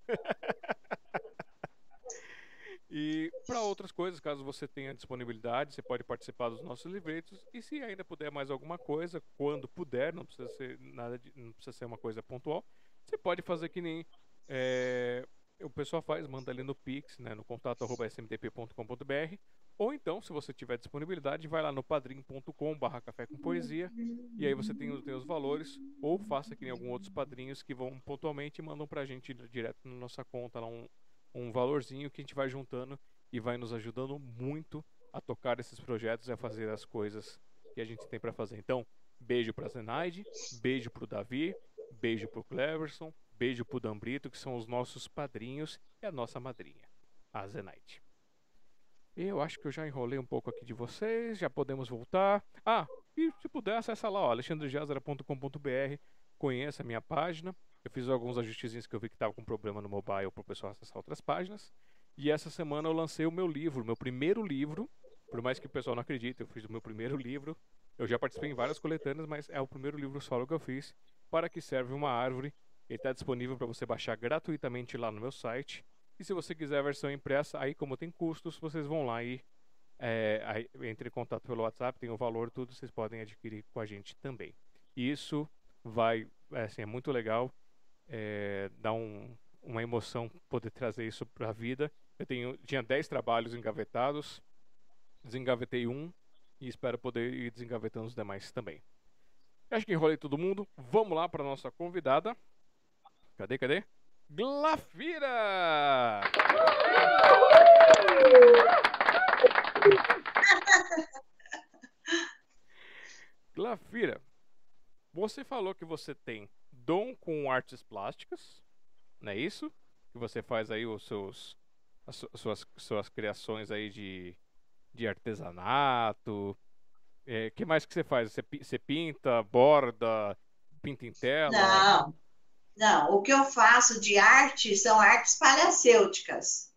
e para outras coisas, caso você tenha disponibilidade, você pode participar dos nossos livretos e se ainda puder mais alguma coisa, quando puder, não precisa ser nada, de, não precisa ser uma coisa pontual, você pode fazer que nem é, o pessoal faz, manda ali no Pix, né, no contato@smtp.com.br ou então, se você tiver disponibilidade, vai lá no padrim.com café com poesia e aí você tem, tem os valores, ou faça que nem alguns outros padrinhos que vão pontualmente e mandam pra gente direto na nossa conta lá um, um valorzinho que a gente vai juntando e vai nos ajudando muito a tocar esses projetos e a fazer as coisas que a gente tem para fazer. Então, beijo pra Zenaide, beijo pro Davi, beijo pro Cleverson, beijo pro Dambrito, que são os nossos padrinhos e a nossa madrinha, a Zenaide. Eu acho que eu já enrolei um pouco aqui de vocês, já podemos voltar. Ah, e se puder, acessa lá, alexandrejazara.com.br, conheça a minha página. Eu fiz alguns ajustezinhos que eu vi que estava com problema no mobile para o pessoal acessar outras páginas. E essa semana eu lancei o meu livro, meu primeiro livro. Por mais que o pessoal não acredite, eu fiz o meu primeiro livro. Eu já participei em várias coletâneas, mas é o primeiro livro solo que eu fiz. Para que serve uma árvore, Ele está disponível para você baixar gratuitamente lá no meu site. E se você quiser a versão impressa, aí como tem custos, vocês vão lá e é, aí, entre em contato pelo WhatsApp, tem o valor, tudo, vocês podem adquirir com a gente também. Isso vai, é, assim, é muito legal, é, dá um, uma emoção poder trazer isso para a vida. Eu tenho, tinha 10 trabalhos engavetados, desengavetei um e espero poder ir desengavetando os demais também. Acho que enrolei todo mundo. Vamos lá para nossa convidada. Cadê, cadê? Glafira! Glafira, você falou que você tem dom com artes plásticas, não é isso? Que você faz aí os seus as suas, suas criações aí de, de artesanato. É, que mais que você faz? Você, você pinta, borda, pinta em tela? Não, não. O que eu faço de arte são artes palhacêuticas.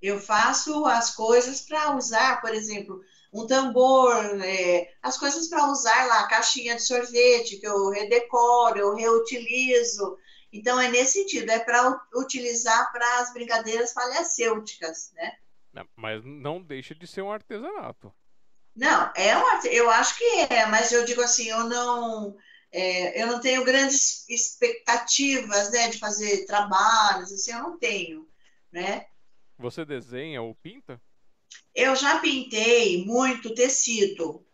Eu faço as coisas para usar, por exemplo, um tambor, é, as coisas para usar lá, caixinha de sorvete que eu redecoro, eu reutilizo. Então é nesse sentido, é para utilizar para as brincadeiras palhacêuticas, né? Mas não deixa de ser um artesanato. Não, é um, eu acho que é, mas eu digo assim, eu não, é, eu não tenho grandes expectativas, né, de fazer trabalhos, assim, eu não tenho, né? Você desenha ou pinta? Eu já pintei muito tecido.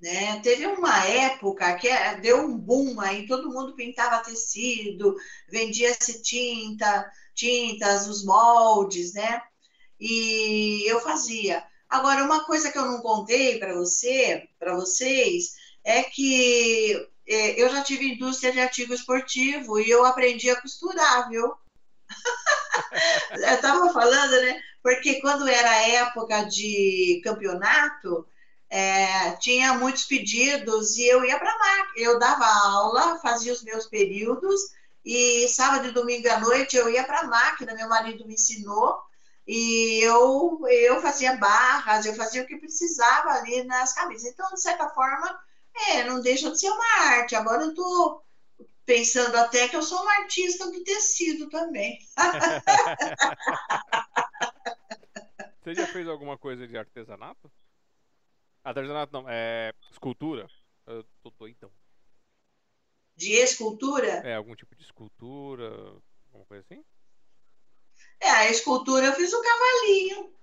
Né? Teve uma época que é, deu um boom aí, todo mundo pintava tecido, vendia-se tinta, tintas, os moldes, né? E eu fazia. Agora, uma coisa que eu não contei para você, para vocês, é que é, eu já tive indústria de artigo esportivo e eu aprendi a costurar, viu? eu estava falando, né? Porque quando era época de campeonato, é, tinha muitos pedidos e eu ia para lá. Eu dava aula, fazia os meus períodos e sábado e domingo à noite eu ia para a máquina. Meu marido me ensinou e eu, eu fazia barras, eu fazia o que precisava ali nas camisas. Então, de certa forma, é, não deixa de ser uma arte. Agora eu estou pensando até que eu sou uma artista de tecido também. Você já fez alguma coisa de artesanato? Artesanato não, é escultura. Eu tô doidão. De escultura? É, algum tipo de escultura, alguma coisa assim? É, a escultura eu fiz um cavalinho.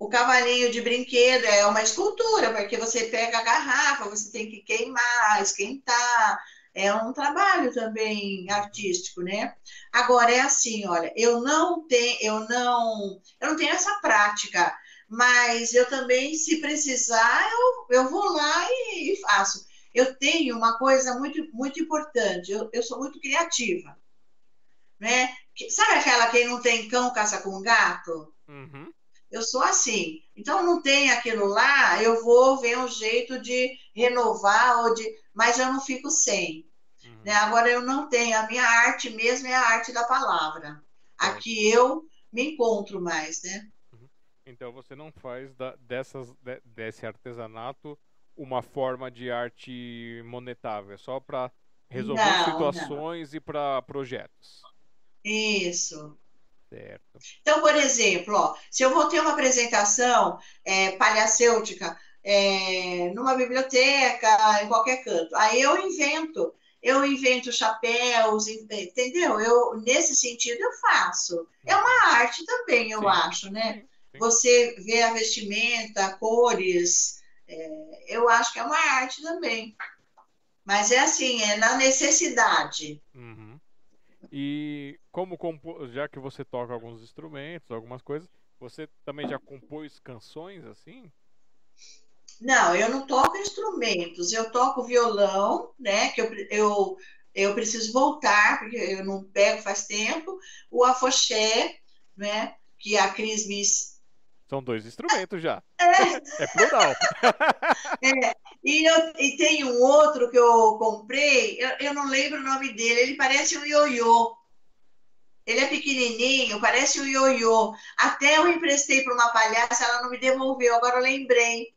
O cavalinho de brinquedo é uma escultura, porque você pega a garrafa, você tem que queimar, esquentar, é um trabalho também artístico, né? Agora é assim, olha, eu não tenho, eu não, eu não tenho essa prática, mas eu também, se precisar, eu, eu vou lá e, e faço. Eu tenho uma coisa muito, muito importante, eu, eu sou muito criativa, né? Sabe aquela que não tem cão caça com gato? Uhum. Eu sou assim. Então não tem aquilo lá, eu vou ver um jeito de renovar ou de, mas eu não fico sem. Uhum. Né? Agora eu não tenho, a minha arte mesmo é a arte da palavra. Aqui eu me encontro mais, né? Uhum. Então você não faz da, dessas, de, desse artesanato uma forma de arte monetável, é só para resolver Não, situações e para projetos. Isso. Certo. Então, por exemplo, ó, se eu vou ter uma apresentação é, palhacêutica é, numa biblioteca, em qualquer canto, aí eu invento, eu invento chapéus, entendeu? Eu nesse sentido eu faço. É uma arte também, eu Sim. acho, né? Sim. Você vê a vestimenta, cores, é, eu acho que é uma arte também. Mas é assim, é na necessidade. Uhum. E como compo... já que você toca alguns instrumentos, algumas coisas, você também já compôs canções assim? Não, eu não toco instrumentos, eu toco violão, né? Que eu, eu, eu preciso voltar, porque eu não pego faz tempo, o afoxé, né? Que a Cris me. São dois instrumentos já. É plural. E, eu, e tem um outro que eu comprei, eu, eu não lembro o nome dele, ele parece um ioiô. Ele é pequenininho, parece um ioiô. Até eu emprestei para uma palhaça, ela não me devolveu, agora eu lembrei.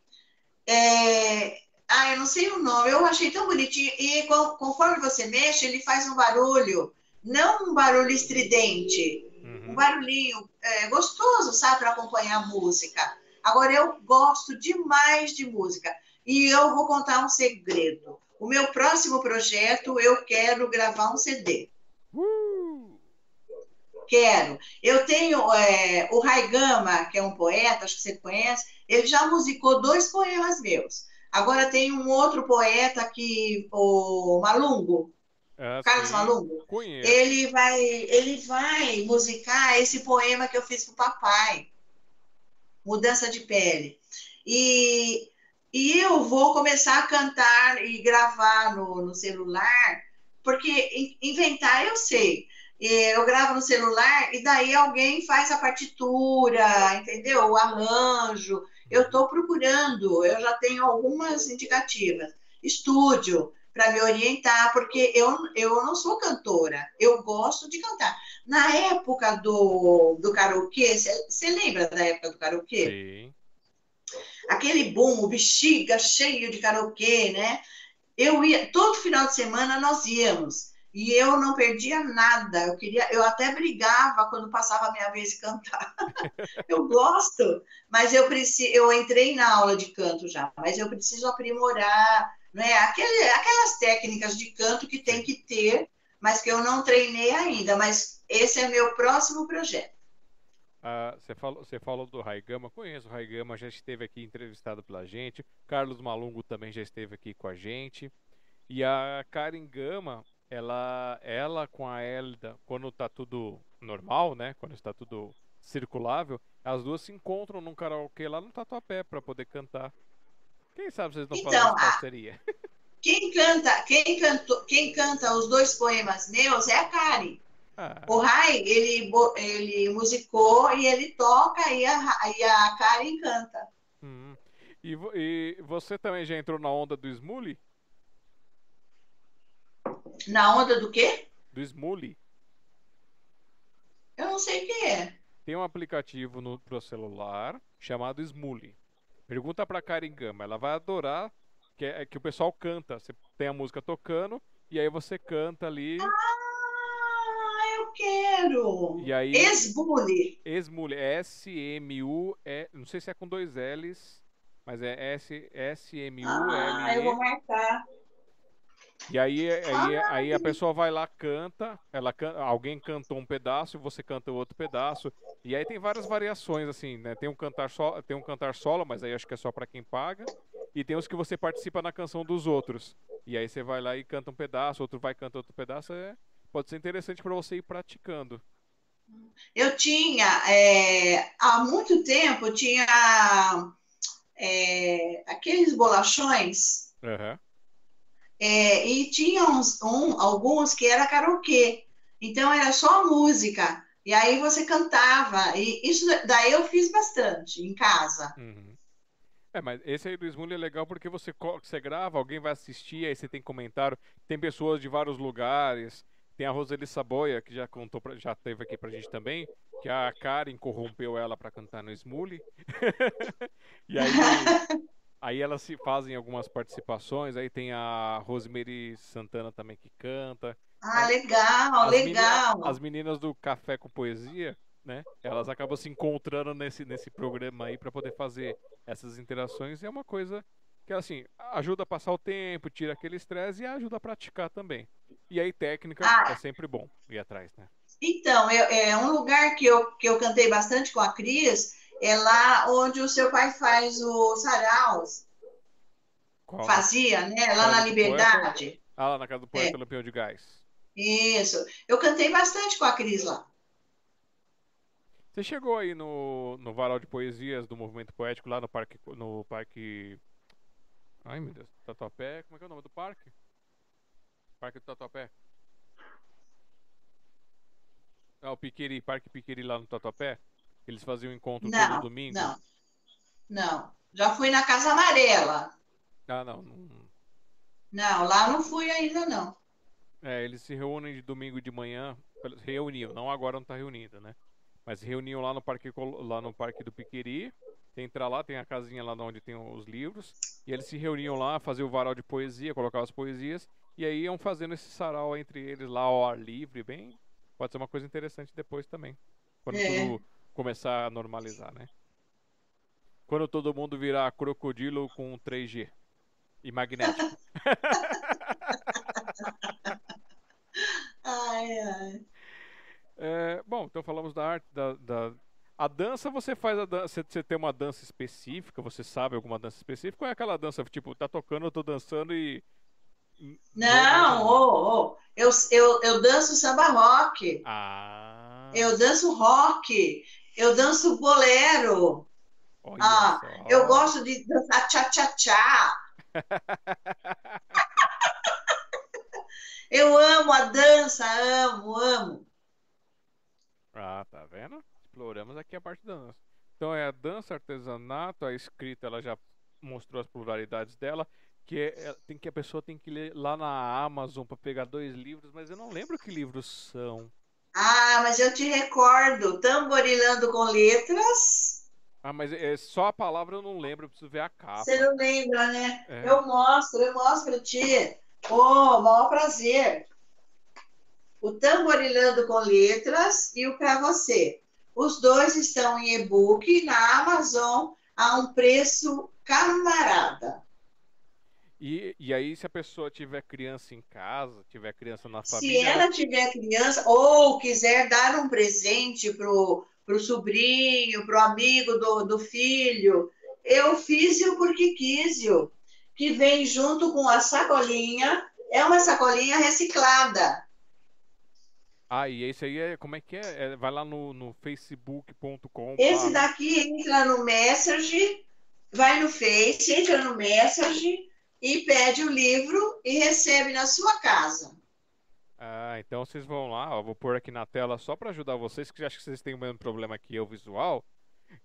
É, Ah, eu não sei o nome, eu achei tão bonitinho. E co- conforme você mexe, ele faz um barulho, não um barulho estridente, um Uhum. barulhinho é, gostoso, sabe, para acompanhar a música. Agora, eu gosto demais de música. E eu vou contar um segredo. O meu próximo projeto, eu quero gravar um CD. Uh! Quero. Eu tenho é, o Raigama, que é um poeta, acho que você conhece, ele já musicou dois poemas meus. Agora tem um outro poeta que, o Malungo, Ah, Carlos. Malungo, Conheço. ele vai, ele vai musicar esse poema que eu fiz pro papai, Mudança de Pele. E, e eu vou começar a cantar e gravar no, no celular, porque in- inventar eu sei. Eu gravo no celular e daí alguém faz a partitura, entendeu? O arranjo. Eu estou procurando, eu já tenho algumas indicativas. Estúdio, para me orientar, porque eu, eu não sou cantora, eu gosto de cantar. Na época do, do karaokê, você lembra da época do karaokê? Sim. Aquele boom, o bexiga cheio de karaokê, né? Eu ia, todo final de semana nós íamos. E eu não perdia nada. Eu queria, eu até brigava quando passava a minha vez de cantar. eu gosto, mas eu preciso, eu entrei na aula de canto já, mas eu preciso aprimorar, né? Aquele, aquelas técnicas de canto que tem que ter, mas que eu não treinei ainda. Mas esse é meu próximo projeto. Ah, Você falou, você falou do Raigama, conheço o Raigama, já esteve aqui entrevistado pela gente. Carlos Malungo também já esteve aqui com a gente. E a Karen Gama, ela, ela com a Elda, quando tá tudo normal, né? Quando está tudo circulável, as duas se encontram num karaokê lá no Tatuapé para poder cantar. Quem sabe vocês não Então, essa a- parceria? Quem canta, quem cantou, quem canta os dois poemas meus é a Karen. Ah, O Rai, ele, ele musicou e ele toca e a, e a Karen canta. hum. E, e você também já entrou na onda do Smully? Na onda do quê? Do Smully? Eu não sei o que é. Tem um aplicativo no celular chamado Smully. Pergunta pra Karen Gama, ela vai adorar que, é, que o pessoal canta. Você tem a música tocando e aí você canta ali. Ah, eu quero. E aí Esbule. Smully, S-M-U-E, não sei se é com dois L's, mas é S Ah, eu vou marcar. E aí, aí, Ah, aí a pessoa vai lá, canta, ela can- alguém cantou um pedaço e você canta outro pedaço. E aí tem várias variações, assim, né? Tem um cantar solo, tem um cantar solo, mas aí acho que é só pra quem paga. E tem os que você participa na canção dos outros. E aí você vai lá e canta um pedaço, outro vai cantar outro pedaço. É, pode ser interessante pra você ir praticando. Eu tinha, é, há muito tempo, tinha é, aqueles bolachões Aham. É, e tinha uns, um, alguns que era karaokê. Então era só música. E aí você cantava. E isso daí eu fiz bastante em casa. Uhum. É, mas esse aí do Smully é legal porque você, você grava, alguém vai assistir, aí você tem comentário, tem pessoas de vários lugares. Tem a Roseli Saboia, que já contou, pra, já teve aqui pra gente também, que a Karen corrompeu ela pra cantar no Smully. e aí, aí elas se fazem algumas participações, aí tem a Rosemary Santana também que canta. Ah, legal, As legal. as meninas do Café com Poesia, né? Elas acabam se encontrando nesse, nesse programa aí pra poder fazer essas interações. E é uma coisa que, assim, ajuda a passar o tempo, tira aquele estresse e ajuda a praticar também. E aí, técnica Ah. é sempre bom ir atrás, né? Então, eu- é um lugar que eu, que eu cantei bastante com a Cris, é lá onde o seu pai faz o saraus. Qual? Fazia, né? Lá na Liberdade. Ah, lá na casa do É. poeta Lampião de Gás. Isso. Eu cantei bastante com a Cris lá. Você chegou aí no, no varal de poesias do movimento poético lá no parque. No parque. Ai meu Deus, Tatuapé. Como é que é o nome do parque? Parque do Tatuapé. Ah, o Piqueri, Parque Piqueri lá no Tatuapé. Eles faziam encontro todo Não, domingo. não. Não. Já fui na Casa Amarela. Ah, não. não- lá não fui ainda, não. É, eles se reúnem de domingo de manhã. Reuniam, não agora não tá reunindo, né? Mas reuniam lá no parque, lá no parque do Piqueri. Você entra lá, tem a casinha lá onde tem os livros, e eles se reuniam lá, faziam o varal de poesia, colocavam as poesias, e aí iam fazendo esse sarau entre eles lá ao ar livre, bem. Pode ser uma coisa interessante depois também. Quando É. tudo começar a normalizar, né? Quando todo mundo virar crocodilo com 3G e magnético. Ai, ai. É, bom, então falamos da arte, da, da- A dança, você faz a dança. Você, tem uma dança específica? Você sabe alguma dança específica? Ou é aquela dança, tipo, tá tocando, eu tô dançando e. Não, ô, ô, eu, eu, eu danço samba rock, Ah! eu danço rock, eu danço bolero, ah, eu gosto de dançar tchá-tchá-tchá. Eu amo a dança, amo, amo. Ah, tá vendo? Exploramos aqui a parte da dança. Então é a dança, artesanato, a escrita, ela já mostrou as pluralidades dela. Que é, é- tem que a pessoa tem que ler lá na Amazon para pegar dois livros, mas eu não lembro que livros são. Ah, mas eu te recordo, tamborilando com letras. Ah, mas é só a palavra eu não lembro, eu preciso ver a capa. Você não lembra, né? É. Eu mostro, eu mostro pra ti. Oh, maior prazer. O Tamborilando com Letras e o Pra Você. Os dois estão em e-book na Amazon a um preço camarada. E, e aí, se a pessoa tiver criança em casa, tiver criança na Se família, ela tiver criança ou quiser dar um presente pro, pro sobrinho, pro amigo do, do filho, eu fiz-o porque quis-o, que vem junto com a sacolinha, é uma sacolinha reciclada. Ah, e esse aí é. Como é que é? É, vai lá no, no facebook.com. Esse daqui entra no Message, vai no Face, entra no Message e pede o livro e recebe na sua casa. Ah, então vocês vão lá, ó, vou pôr aqui na tela só para ajudar vocês, que acho que vocês têm o mesmo problema que eu, visual.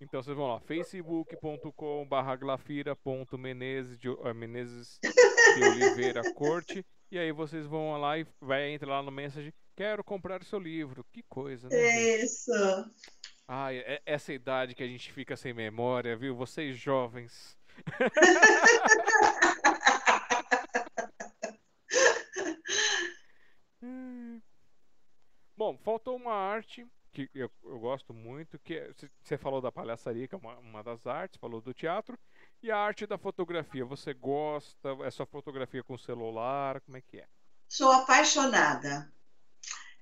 Então vocês vão lá, facebook.com barra glafira.menezes de, eh, Menezes de Oliveira Corte. E aí vocês vão lá e vai entrar lá no message, quero comprar seu livro. Que coisa, né? gente? Isso. Ai, é essa idade que a gente fica sem memória, viu? Vocês jovens. Bom, faltou uma arte que eu, eu gosto muito, que é- você falou da palhaçaria, que é uma, uma das artes, falou do teatro, e a arte da fotografia. Você gosta? É só fotografia com celular? Como é que é? Sou apaixonada.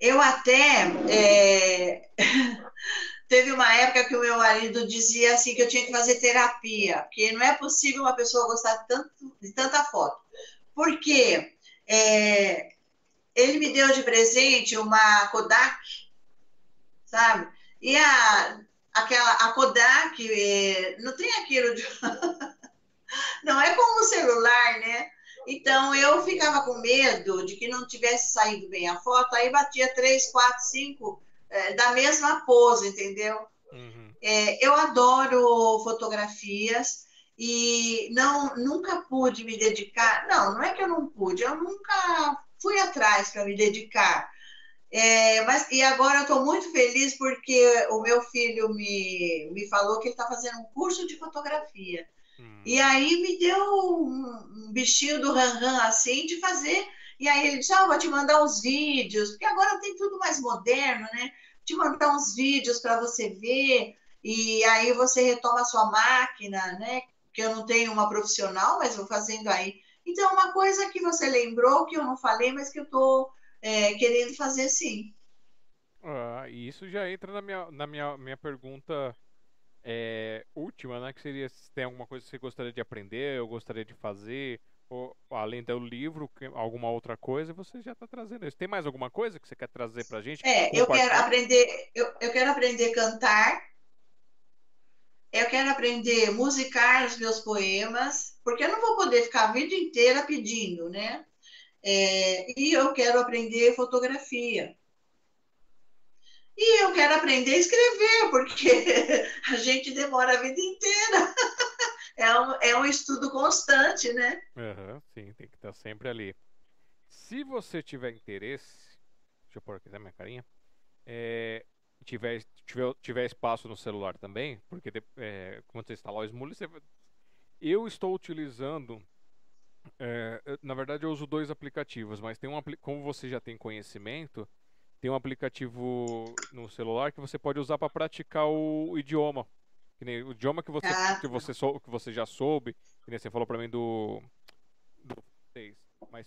Eu até é, teve uma época que o meu marido dizia assim que eu tinha que fazer terapia, porque não é possível uma pessoa gostar tanto de tanta foto. Porque é, ele me deu de presente uma Kodak, sabe? E a aquela a Kodak é, não tem aquilo de não é como o celular, né? Então eu ficava com medo de que não tivesse saído bem a foto, aí batia três, quatro, cinco eh, da mesma pose, entendeu? Uhum. É, eu adoro fotografias e não nunca pude me dedicar. Não, não é que eu não pude, eu nunca fui atrás para me dedicar. É, mas e agora eu estou muito feliz porque o meu filho me, me falou que ele está fazendo um curso de fotografia. Hum. E aí me deu um, um bichinho do ran assim de fazer. E aí ele disse: ah, vou te mandar uns vídeos, porque agora tem tudo mais moderno, né? Te mandar uns vídeos para você ver, e aí você retoma a sua máquina, né? Que eu não tenho uma profissional, mas vou fazendo aí. Então, uma coisa que você lembrou, que eu não falei, mas que eu estou querendo fazer sim. Ah, e isso já entra na minha, na minha, minha pergunta é, última, né? Que seria se tem alguma coisa que você gostaria de aprender, ou gostaria de fazer, ou além do livro, alguma outra coisa, você já está trazendo isso. Tem mais alguma coisa que você quer trazer pra gente? É, eu quero aprender, eu, eu quero aprender a cantar, eu quero aprender a musicar os meus poemas, porque eu não vou poder ficar a vida inteira pedindo, né? É, e eu quero aprender fotografia. E eu quero aprender a escrever, porque a gente demora a vida inteira. É um, é um estudo constante, né? Aham, sim, tem que estar sempre ali. Se você tiver interesse, deixa eu pôr aqui na minha carinha. é, tiver, tiver, tiver espaço no celular também, porque é, quando você instalar o Smule, você... eu estou utilizando. É, na verdade, eu uso dois aplicativos, mas tem um como você já tem conhecimento, tem um aplicativo no celular que você pode usar para praticar o, o idioma. Nem o idioma que você, ah. que você, sou, que você já soube, que nem você falou para mim do. do mas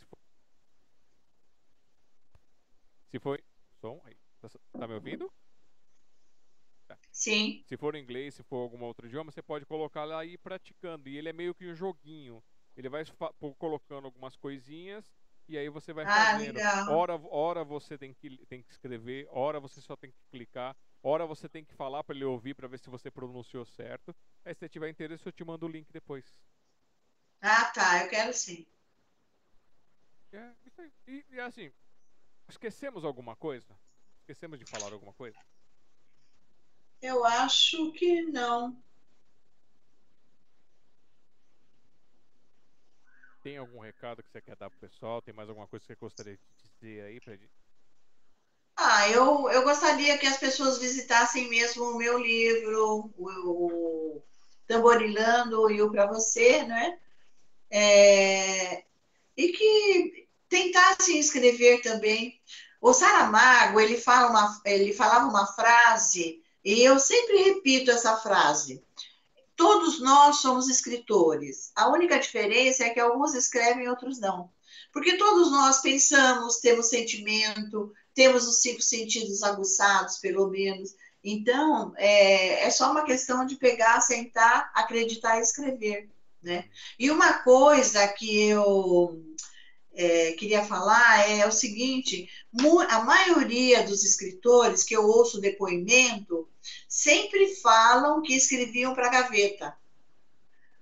se foi. Som aí. Tá, tá me ouvindo? Sim. Se for inglês, se for algum outro idioma, você pode colocar lá e ir praticando. E ele é meio que um joguinho. Ele vai colocando algumas coisinhas e aí você vai ah, fazendo. Legal. Hora, hora você tem que, tem que escrever, hora você só tem que clicar, hora você tem que falar para ele ouvir para ver se você pronunciou certo. Aí se você tiver interesse, eu te mando o link depois. Ah, tá. Eu quero sim. É, e, e assim, esquecemos alguma coisa? Esquecemos de falar alguma coisa? Eu acho que não. Tem algum recado que você quer dar pro pessoal? Tem mais alguma coisa que você gostaria de dizer aí pra gente? Ah, eu, eu gostaria que as pessoas visitassem mesmo o meu livro, o, o Tamborilando e o Pra Você, né? É, e que tentassem escrever também. O Saramago, ele, fala uma, ele falava uma frase e eu sempre repito essa frase. Todos nós somos escritores. A única diferença é que alguns escrevem e outros não. Porque todos nós pensamos, temos sentimento, temos os cinco sentidos aguçados, pelo menos. Então, é, é só uma questão de pegar, sentar, acreditar e escrever. Né? E uma coisa que eu é, queria falar é o seguinte: a maioria dos escritores que eu ouço depoimento sempre falam que escreviam para a gaveta.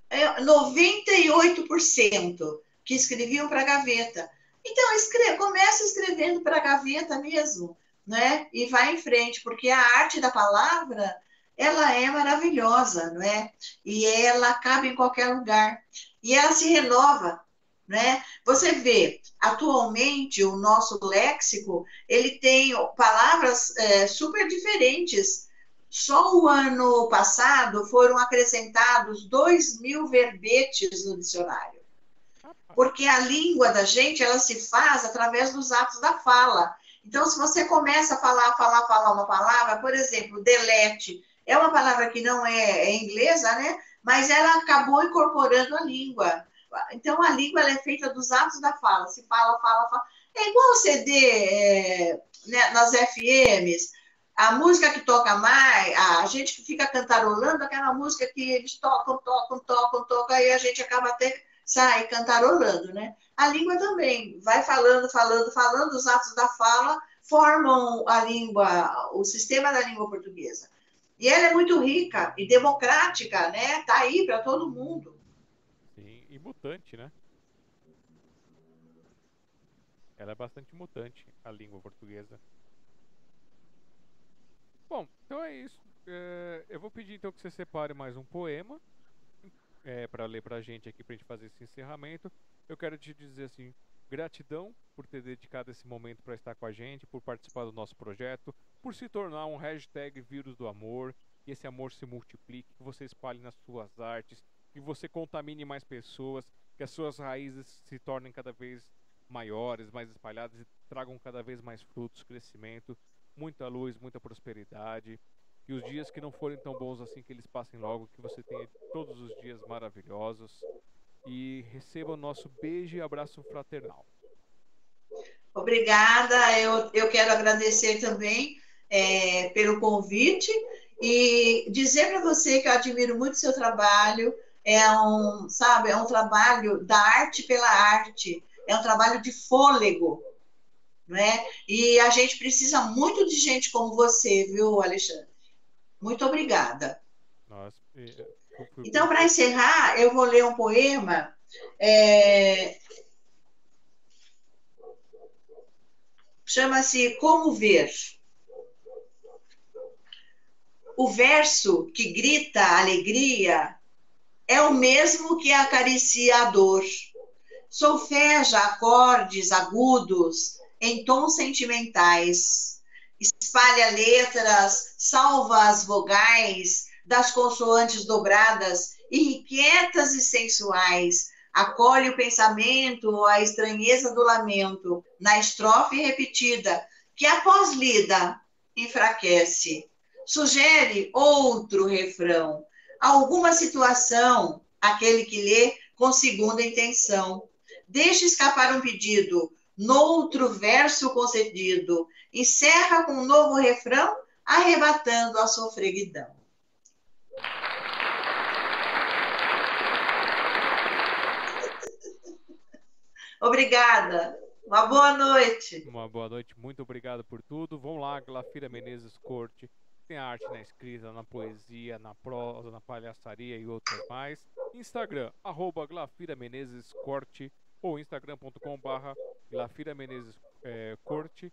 É, 98% que escreviam para a gaveta. Então, escreve, começa escrevendo para a gaveta mesmo, né? E vai em frente, porque a arte da palavra ela é maravilhosa, não é? E ela cabe em qualquer lugar. E ela se renova né? Você vê, atualmente, o nosso léxico, ele tem palavras é, super diferentes. Só o ano passado foram acrescentados 2 mil verbetes no dicionário. Porque a língua da gente, ela se faz através dos atos da fala. Então, se você começa a falar, falar, falar uma palavra, por exemplo, delete, é uma palavra que não é, é inglesa, né? Mas ela acabou incorporando a língua. Então, a língua é feita dos atos da fala. Se fala, fala, fala. É igual o CD é, né, nas FMs. A música que toca mais, a gente que fica cantarolando, aquela música que eles tocam, tocam, tocam, tocam, aí a gente acaba até sai cantarolando, né? A língua também vai falando, falando, falando, os atos da fala formam a língua, o sistema da língua portuguesa. E ela é muito rica e democrática, né? Tá aí para todo mundo mutante, né? Ela é bastante mutante, a língua portuguesa. Bom, então é isso. É, eu vou pedir então que você separe mais um poema é, para ler pra gente aqui, pra gente fazer esse encerramento. Eu quero te dizer assim, gratidão por ter dedicado esse momento para estar com a gente, por participar do nosso projeto, por se tornar um hashtag vírus do amor, que esse amor se multiplique, que você espalhe nas suas artes, que você contamine mais pessoas, que as suas raízes se tornem cada vez maiores, mais espalhadas e tragam cada vez mais frutos, crescimento, muita luz, muita prosperidade. E os dias que não forem tão bons assim, que eles passem logo, que você tenha todos os dias maravilhosos. E receba o nosso beijo e abraço fraternal. Obrigada, eu, eu quero agradecer também é, pelo convite e dizer para você que eu admiro muito seu trabalho, é um, sabe, é um trabalho da arte pela arte, é um trabalho de fôlego, né? E a gente precisa muito de gente como você, viu, Alexandre? Muito obrigada. Nossa, então, para encerrar, eu vou ler um poema. É... Chama-se Como Ver. O verso que grita alegria é o mesmo que acaricia a dor. Solfeja acordes agudos em tons sentimentais. espalha letras, salva as vogais das consoantes dobradas, irrequietas e sensuais, acolhe o pensamento, a estranheza do lamento, na estrofe repetida, que após lida enfraquece. Sugere outro refrão, alguma situação, aquele que lê com segunda intenção. Deixa escapar um pedido, noutro verso concedido, encerra com um novo refrão, arrebatando a sofreguidão. Obrigada. Uma boa noite. Uma boa noite, muito obrigado por tudo. Vão lá, Glafira Menezes Corte. Tem arte na escrita, na poesia, na prosa, na palhaçaria e outras mais. Instagram, arroba Glafira Menezes Corte ou instagram.com barra Glafira Menezes é, Corte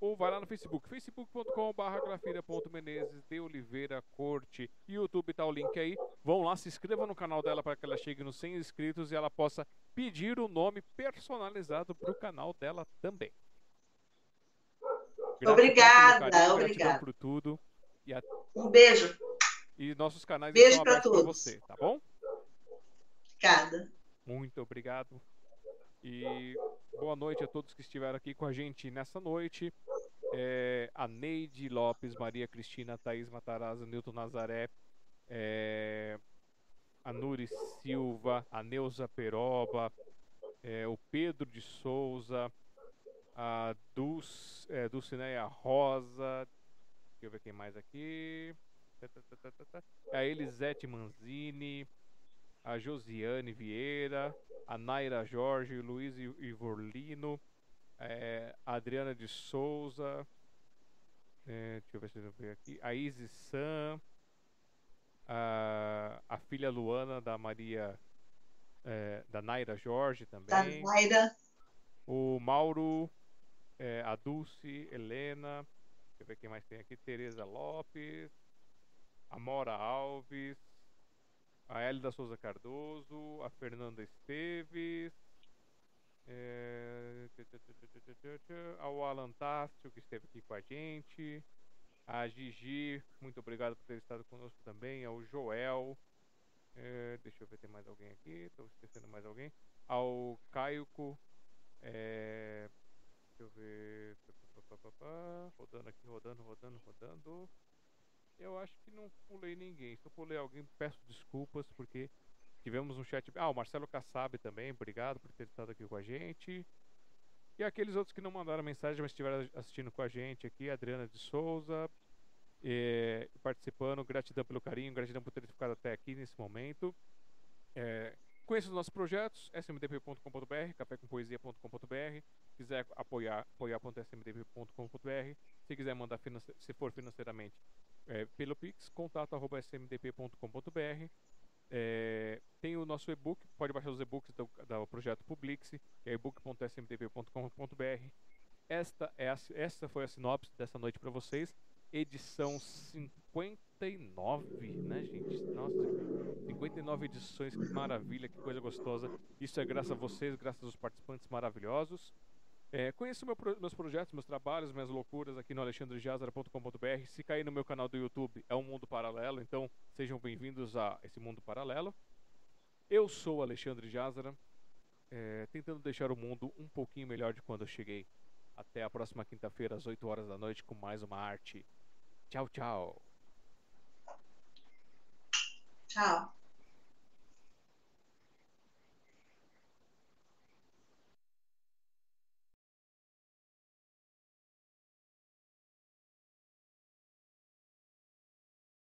ou vai lá no Facebook, facebook.com.br grafira.menezes de Oliveira Corte. YouTube tá o link aí. Vão lá, se inscreva no canal dela para que ela chegue nos 100 inscritos e ela possa pedir o nome personalizado para o canal dela também. Obrigada, carinho, obrigada. por tudo. A... Um beijo. E nossos canais beijo estão abertos para você, tá bom? Obrigada. Muito obrigado. E boa noite a todos que estiveram aqui com a gente nessa noite. É, a Neide Lopes, Maria Cristina, Thaís Matarazzo, Nilton Nazaré, é, a Nuri Silva, a Neuza Peroba, é, o Pedro de Souza, a Dulce, é, Dulcineia Rosa, deixa eu ver quem mais aqui, a Elisete Manzini, a Josiane Vieira, a Naira Jorge, Luiz Ivorlino, é, a Adriana de Souza, é, deixa eu ver se eu ver aqui, a Isis Sam, a, a filha Luana da Maria, é, da Naira Jorge também. Da Naira. O Mauro, é, a Dulce, Helena, deixa eu ver quem mais tem aqui, Tereza Lopes, a Mora Alves, a Elida Souza Cardoso, a Fernanda Esteves, é... ao Alan Tássio, que esteve aqui com a gente, a Gigi, muito obrigado por ter estado conosco também, ao Joel, é... deixa eu ver, tem mais alguém aqui, estou esquecendo mais alguém, ao Caico, é... deixa eu ver, rodando aqui, rodando, rodando, rodando. Eu acho que não pulei ninguém. Se eu pulei alguém, peço desculpas, porque tivemos um chat. Ah, o Marcelo Kassab também, obrigado por ter estado aqui com a gente. E aqueles outros que não mandaram mensagem, mas estiveram assistindo com a gente aqui, Adriana de Souza, é, participando. Gratidão pelo carinho, gratidão por ter ficado até aqui nesse momento. É, conheça os nossos projetos, smdp.com.br, cafécompoesia.com.br. Se quiser apoiar, apoiar.smdp.com.br. Se quiser mandar, se for financeiramente, é, pelo Pix, contato.smdp.com.br. É, tem o nosso e-book, pode baixar os e-books do, do projeto Publix, que é ebook.smdp.com.br. Esta, é esta foi a sinopse dessa noite para vocês. Edição 59, né, gente? Nossa, 59 edições, que maravilha, que coisa gostosa. Isso é graças a vocês, graças aos participantes maravilhosos. É, conheça meu, meus projetos, meus trabalhos, minhas loucuras aqui no alexandrejazara.com.br. Se cair no meu canal do YouTube, é um mundo paralelo, então sejam bem-vindos a esse mundo paralelo. Eu sou Alexandre Jazara, é, tentando deixar o mundo um pouquinho melhor de quando eu cheguei. Até a próxima quinta-feira, às 8 horas da noite, com mais uma arte. Tchau, tchau. Tchau.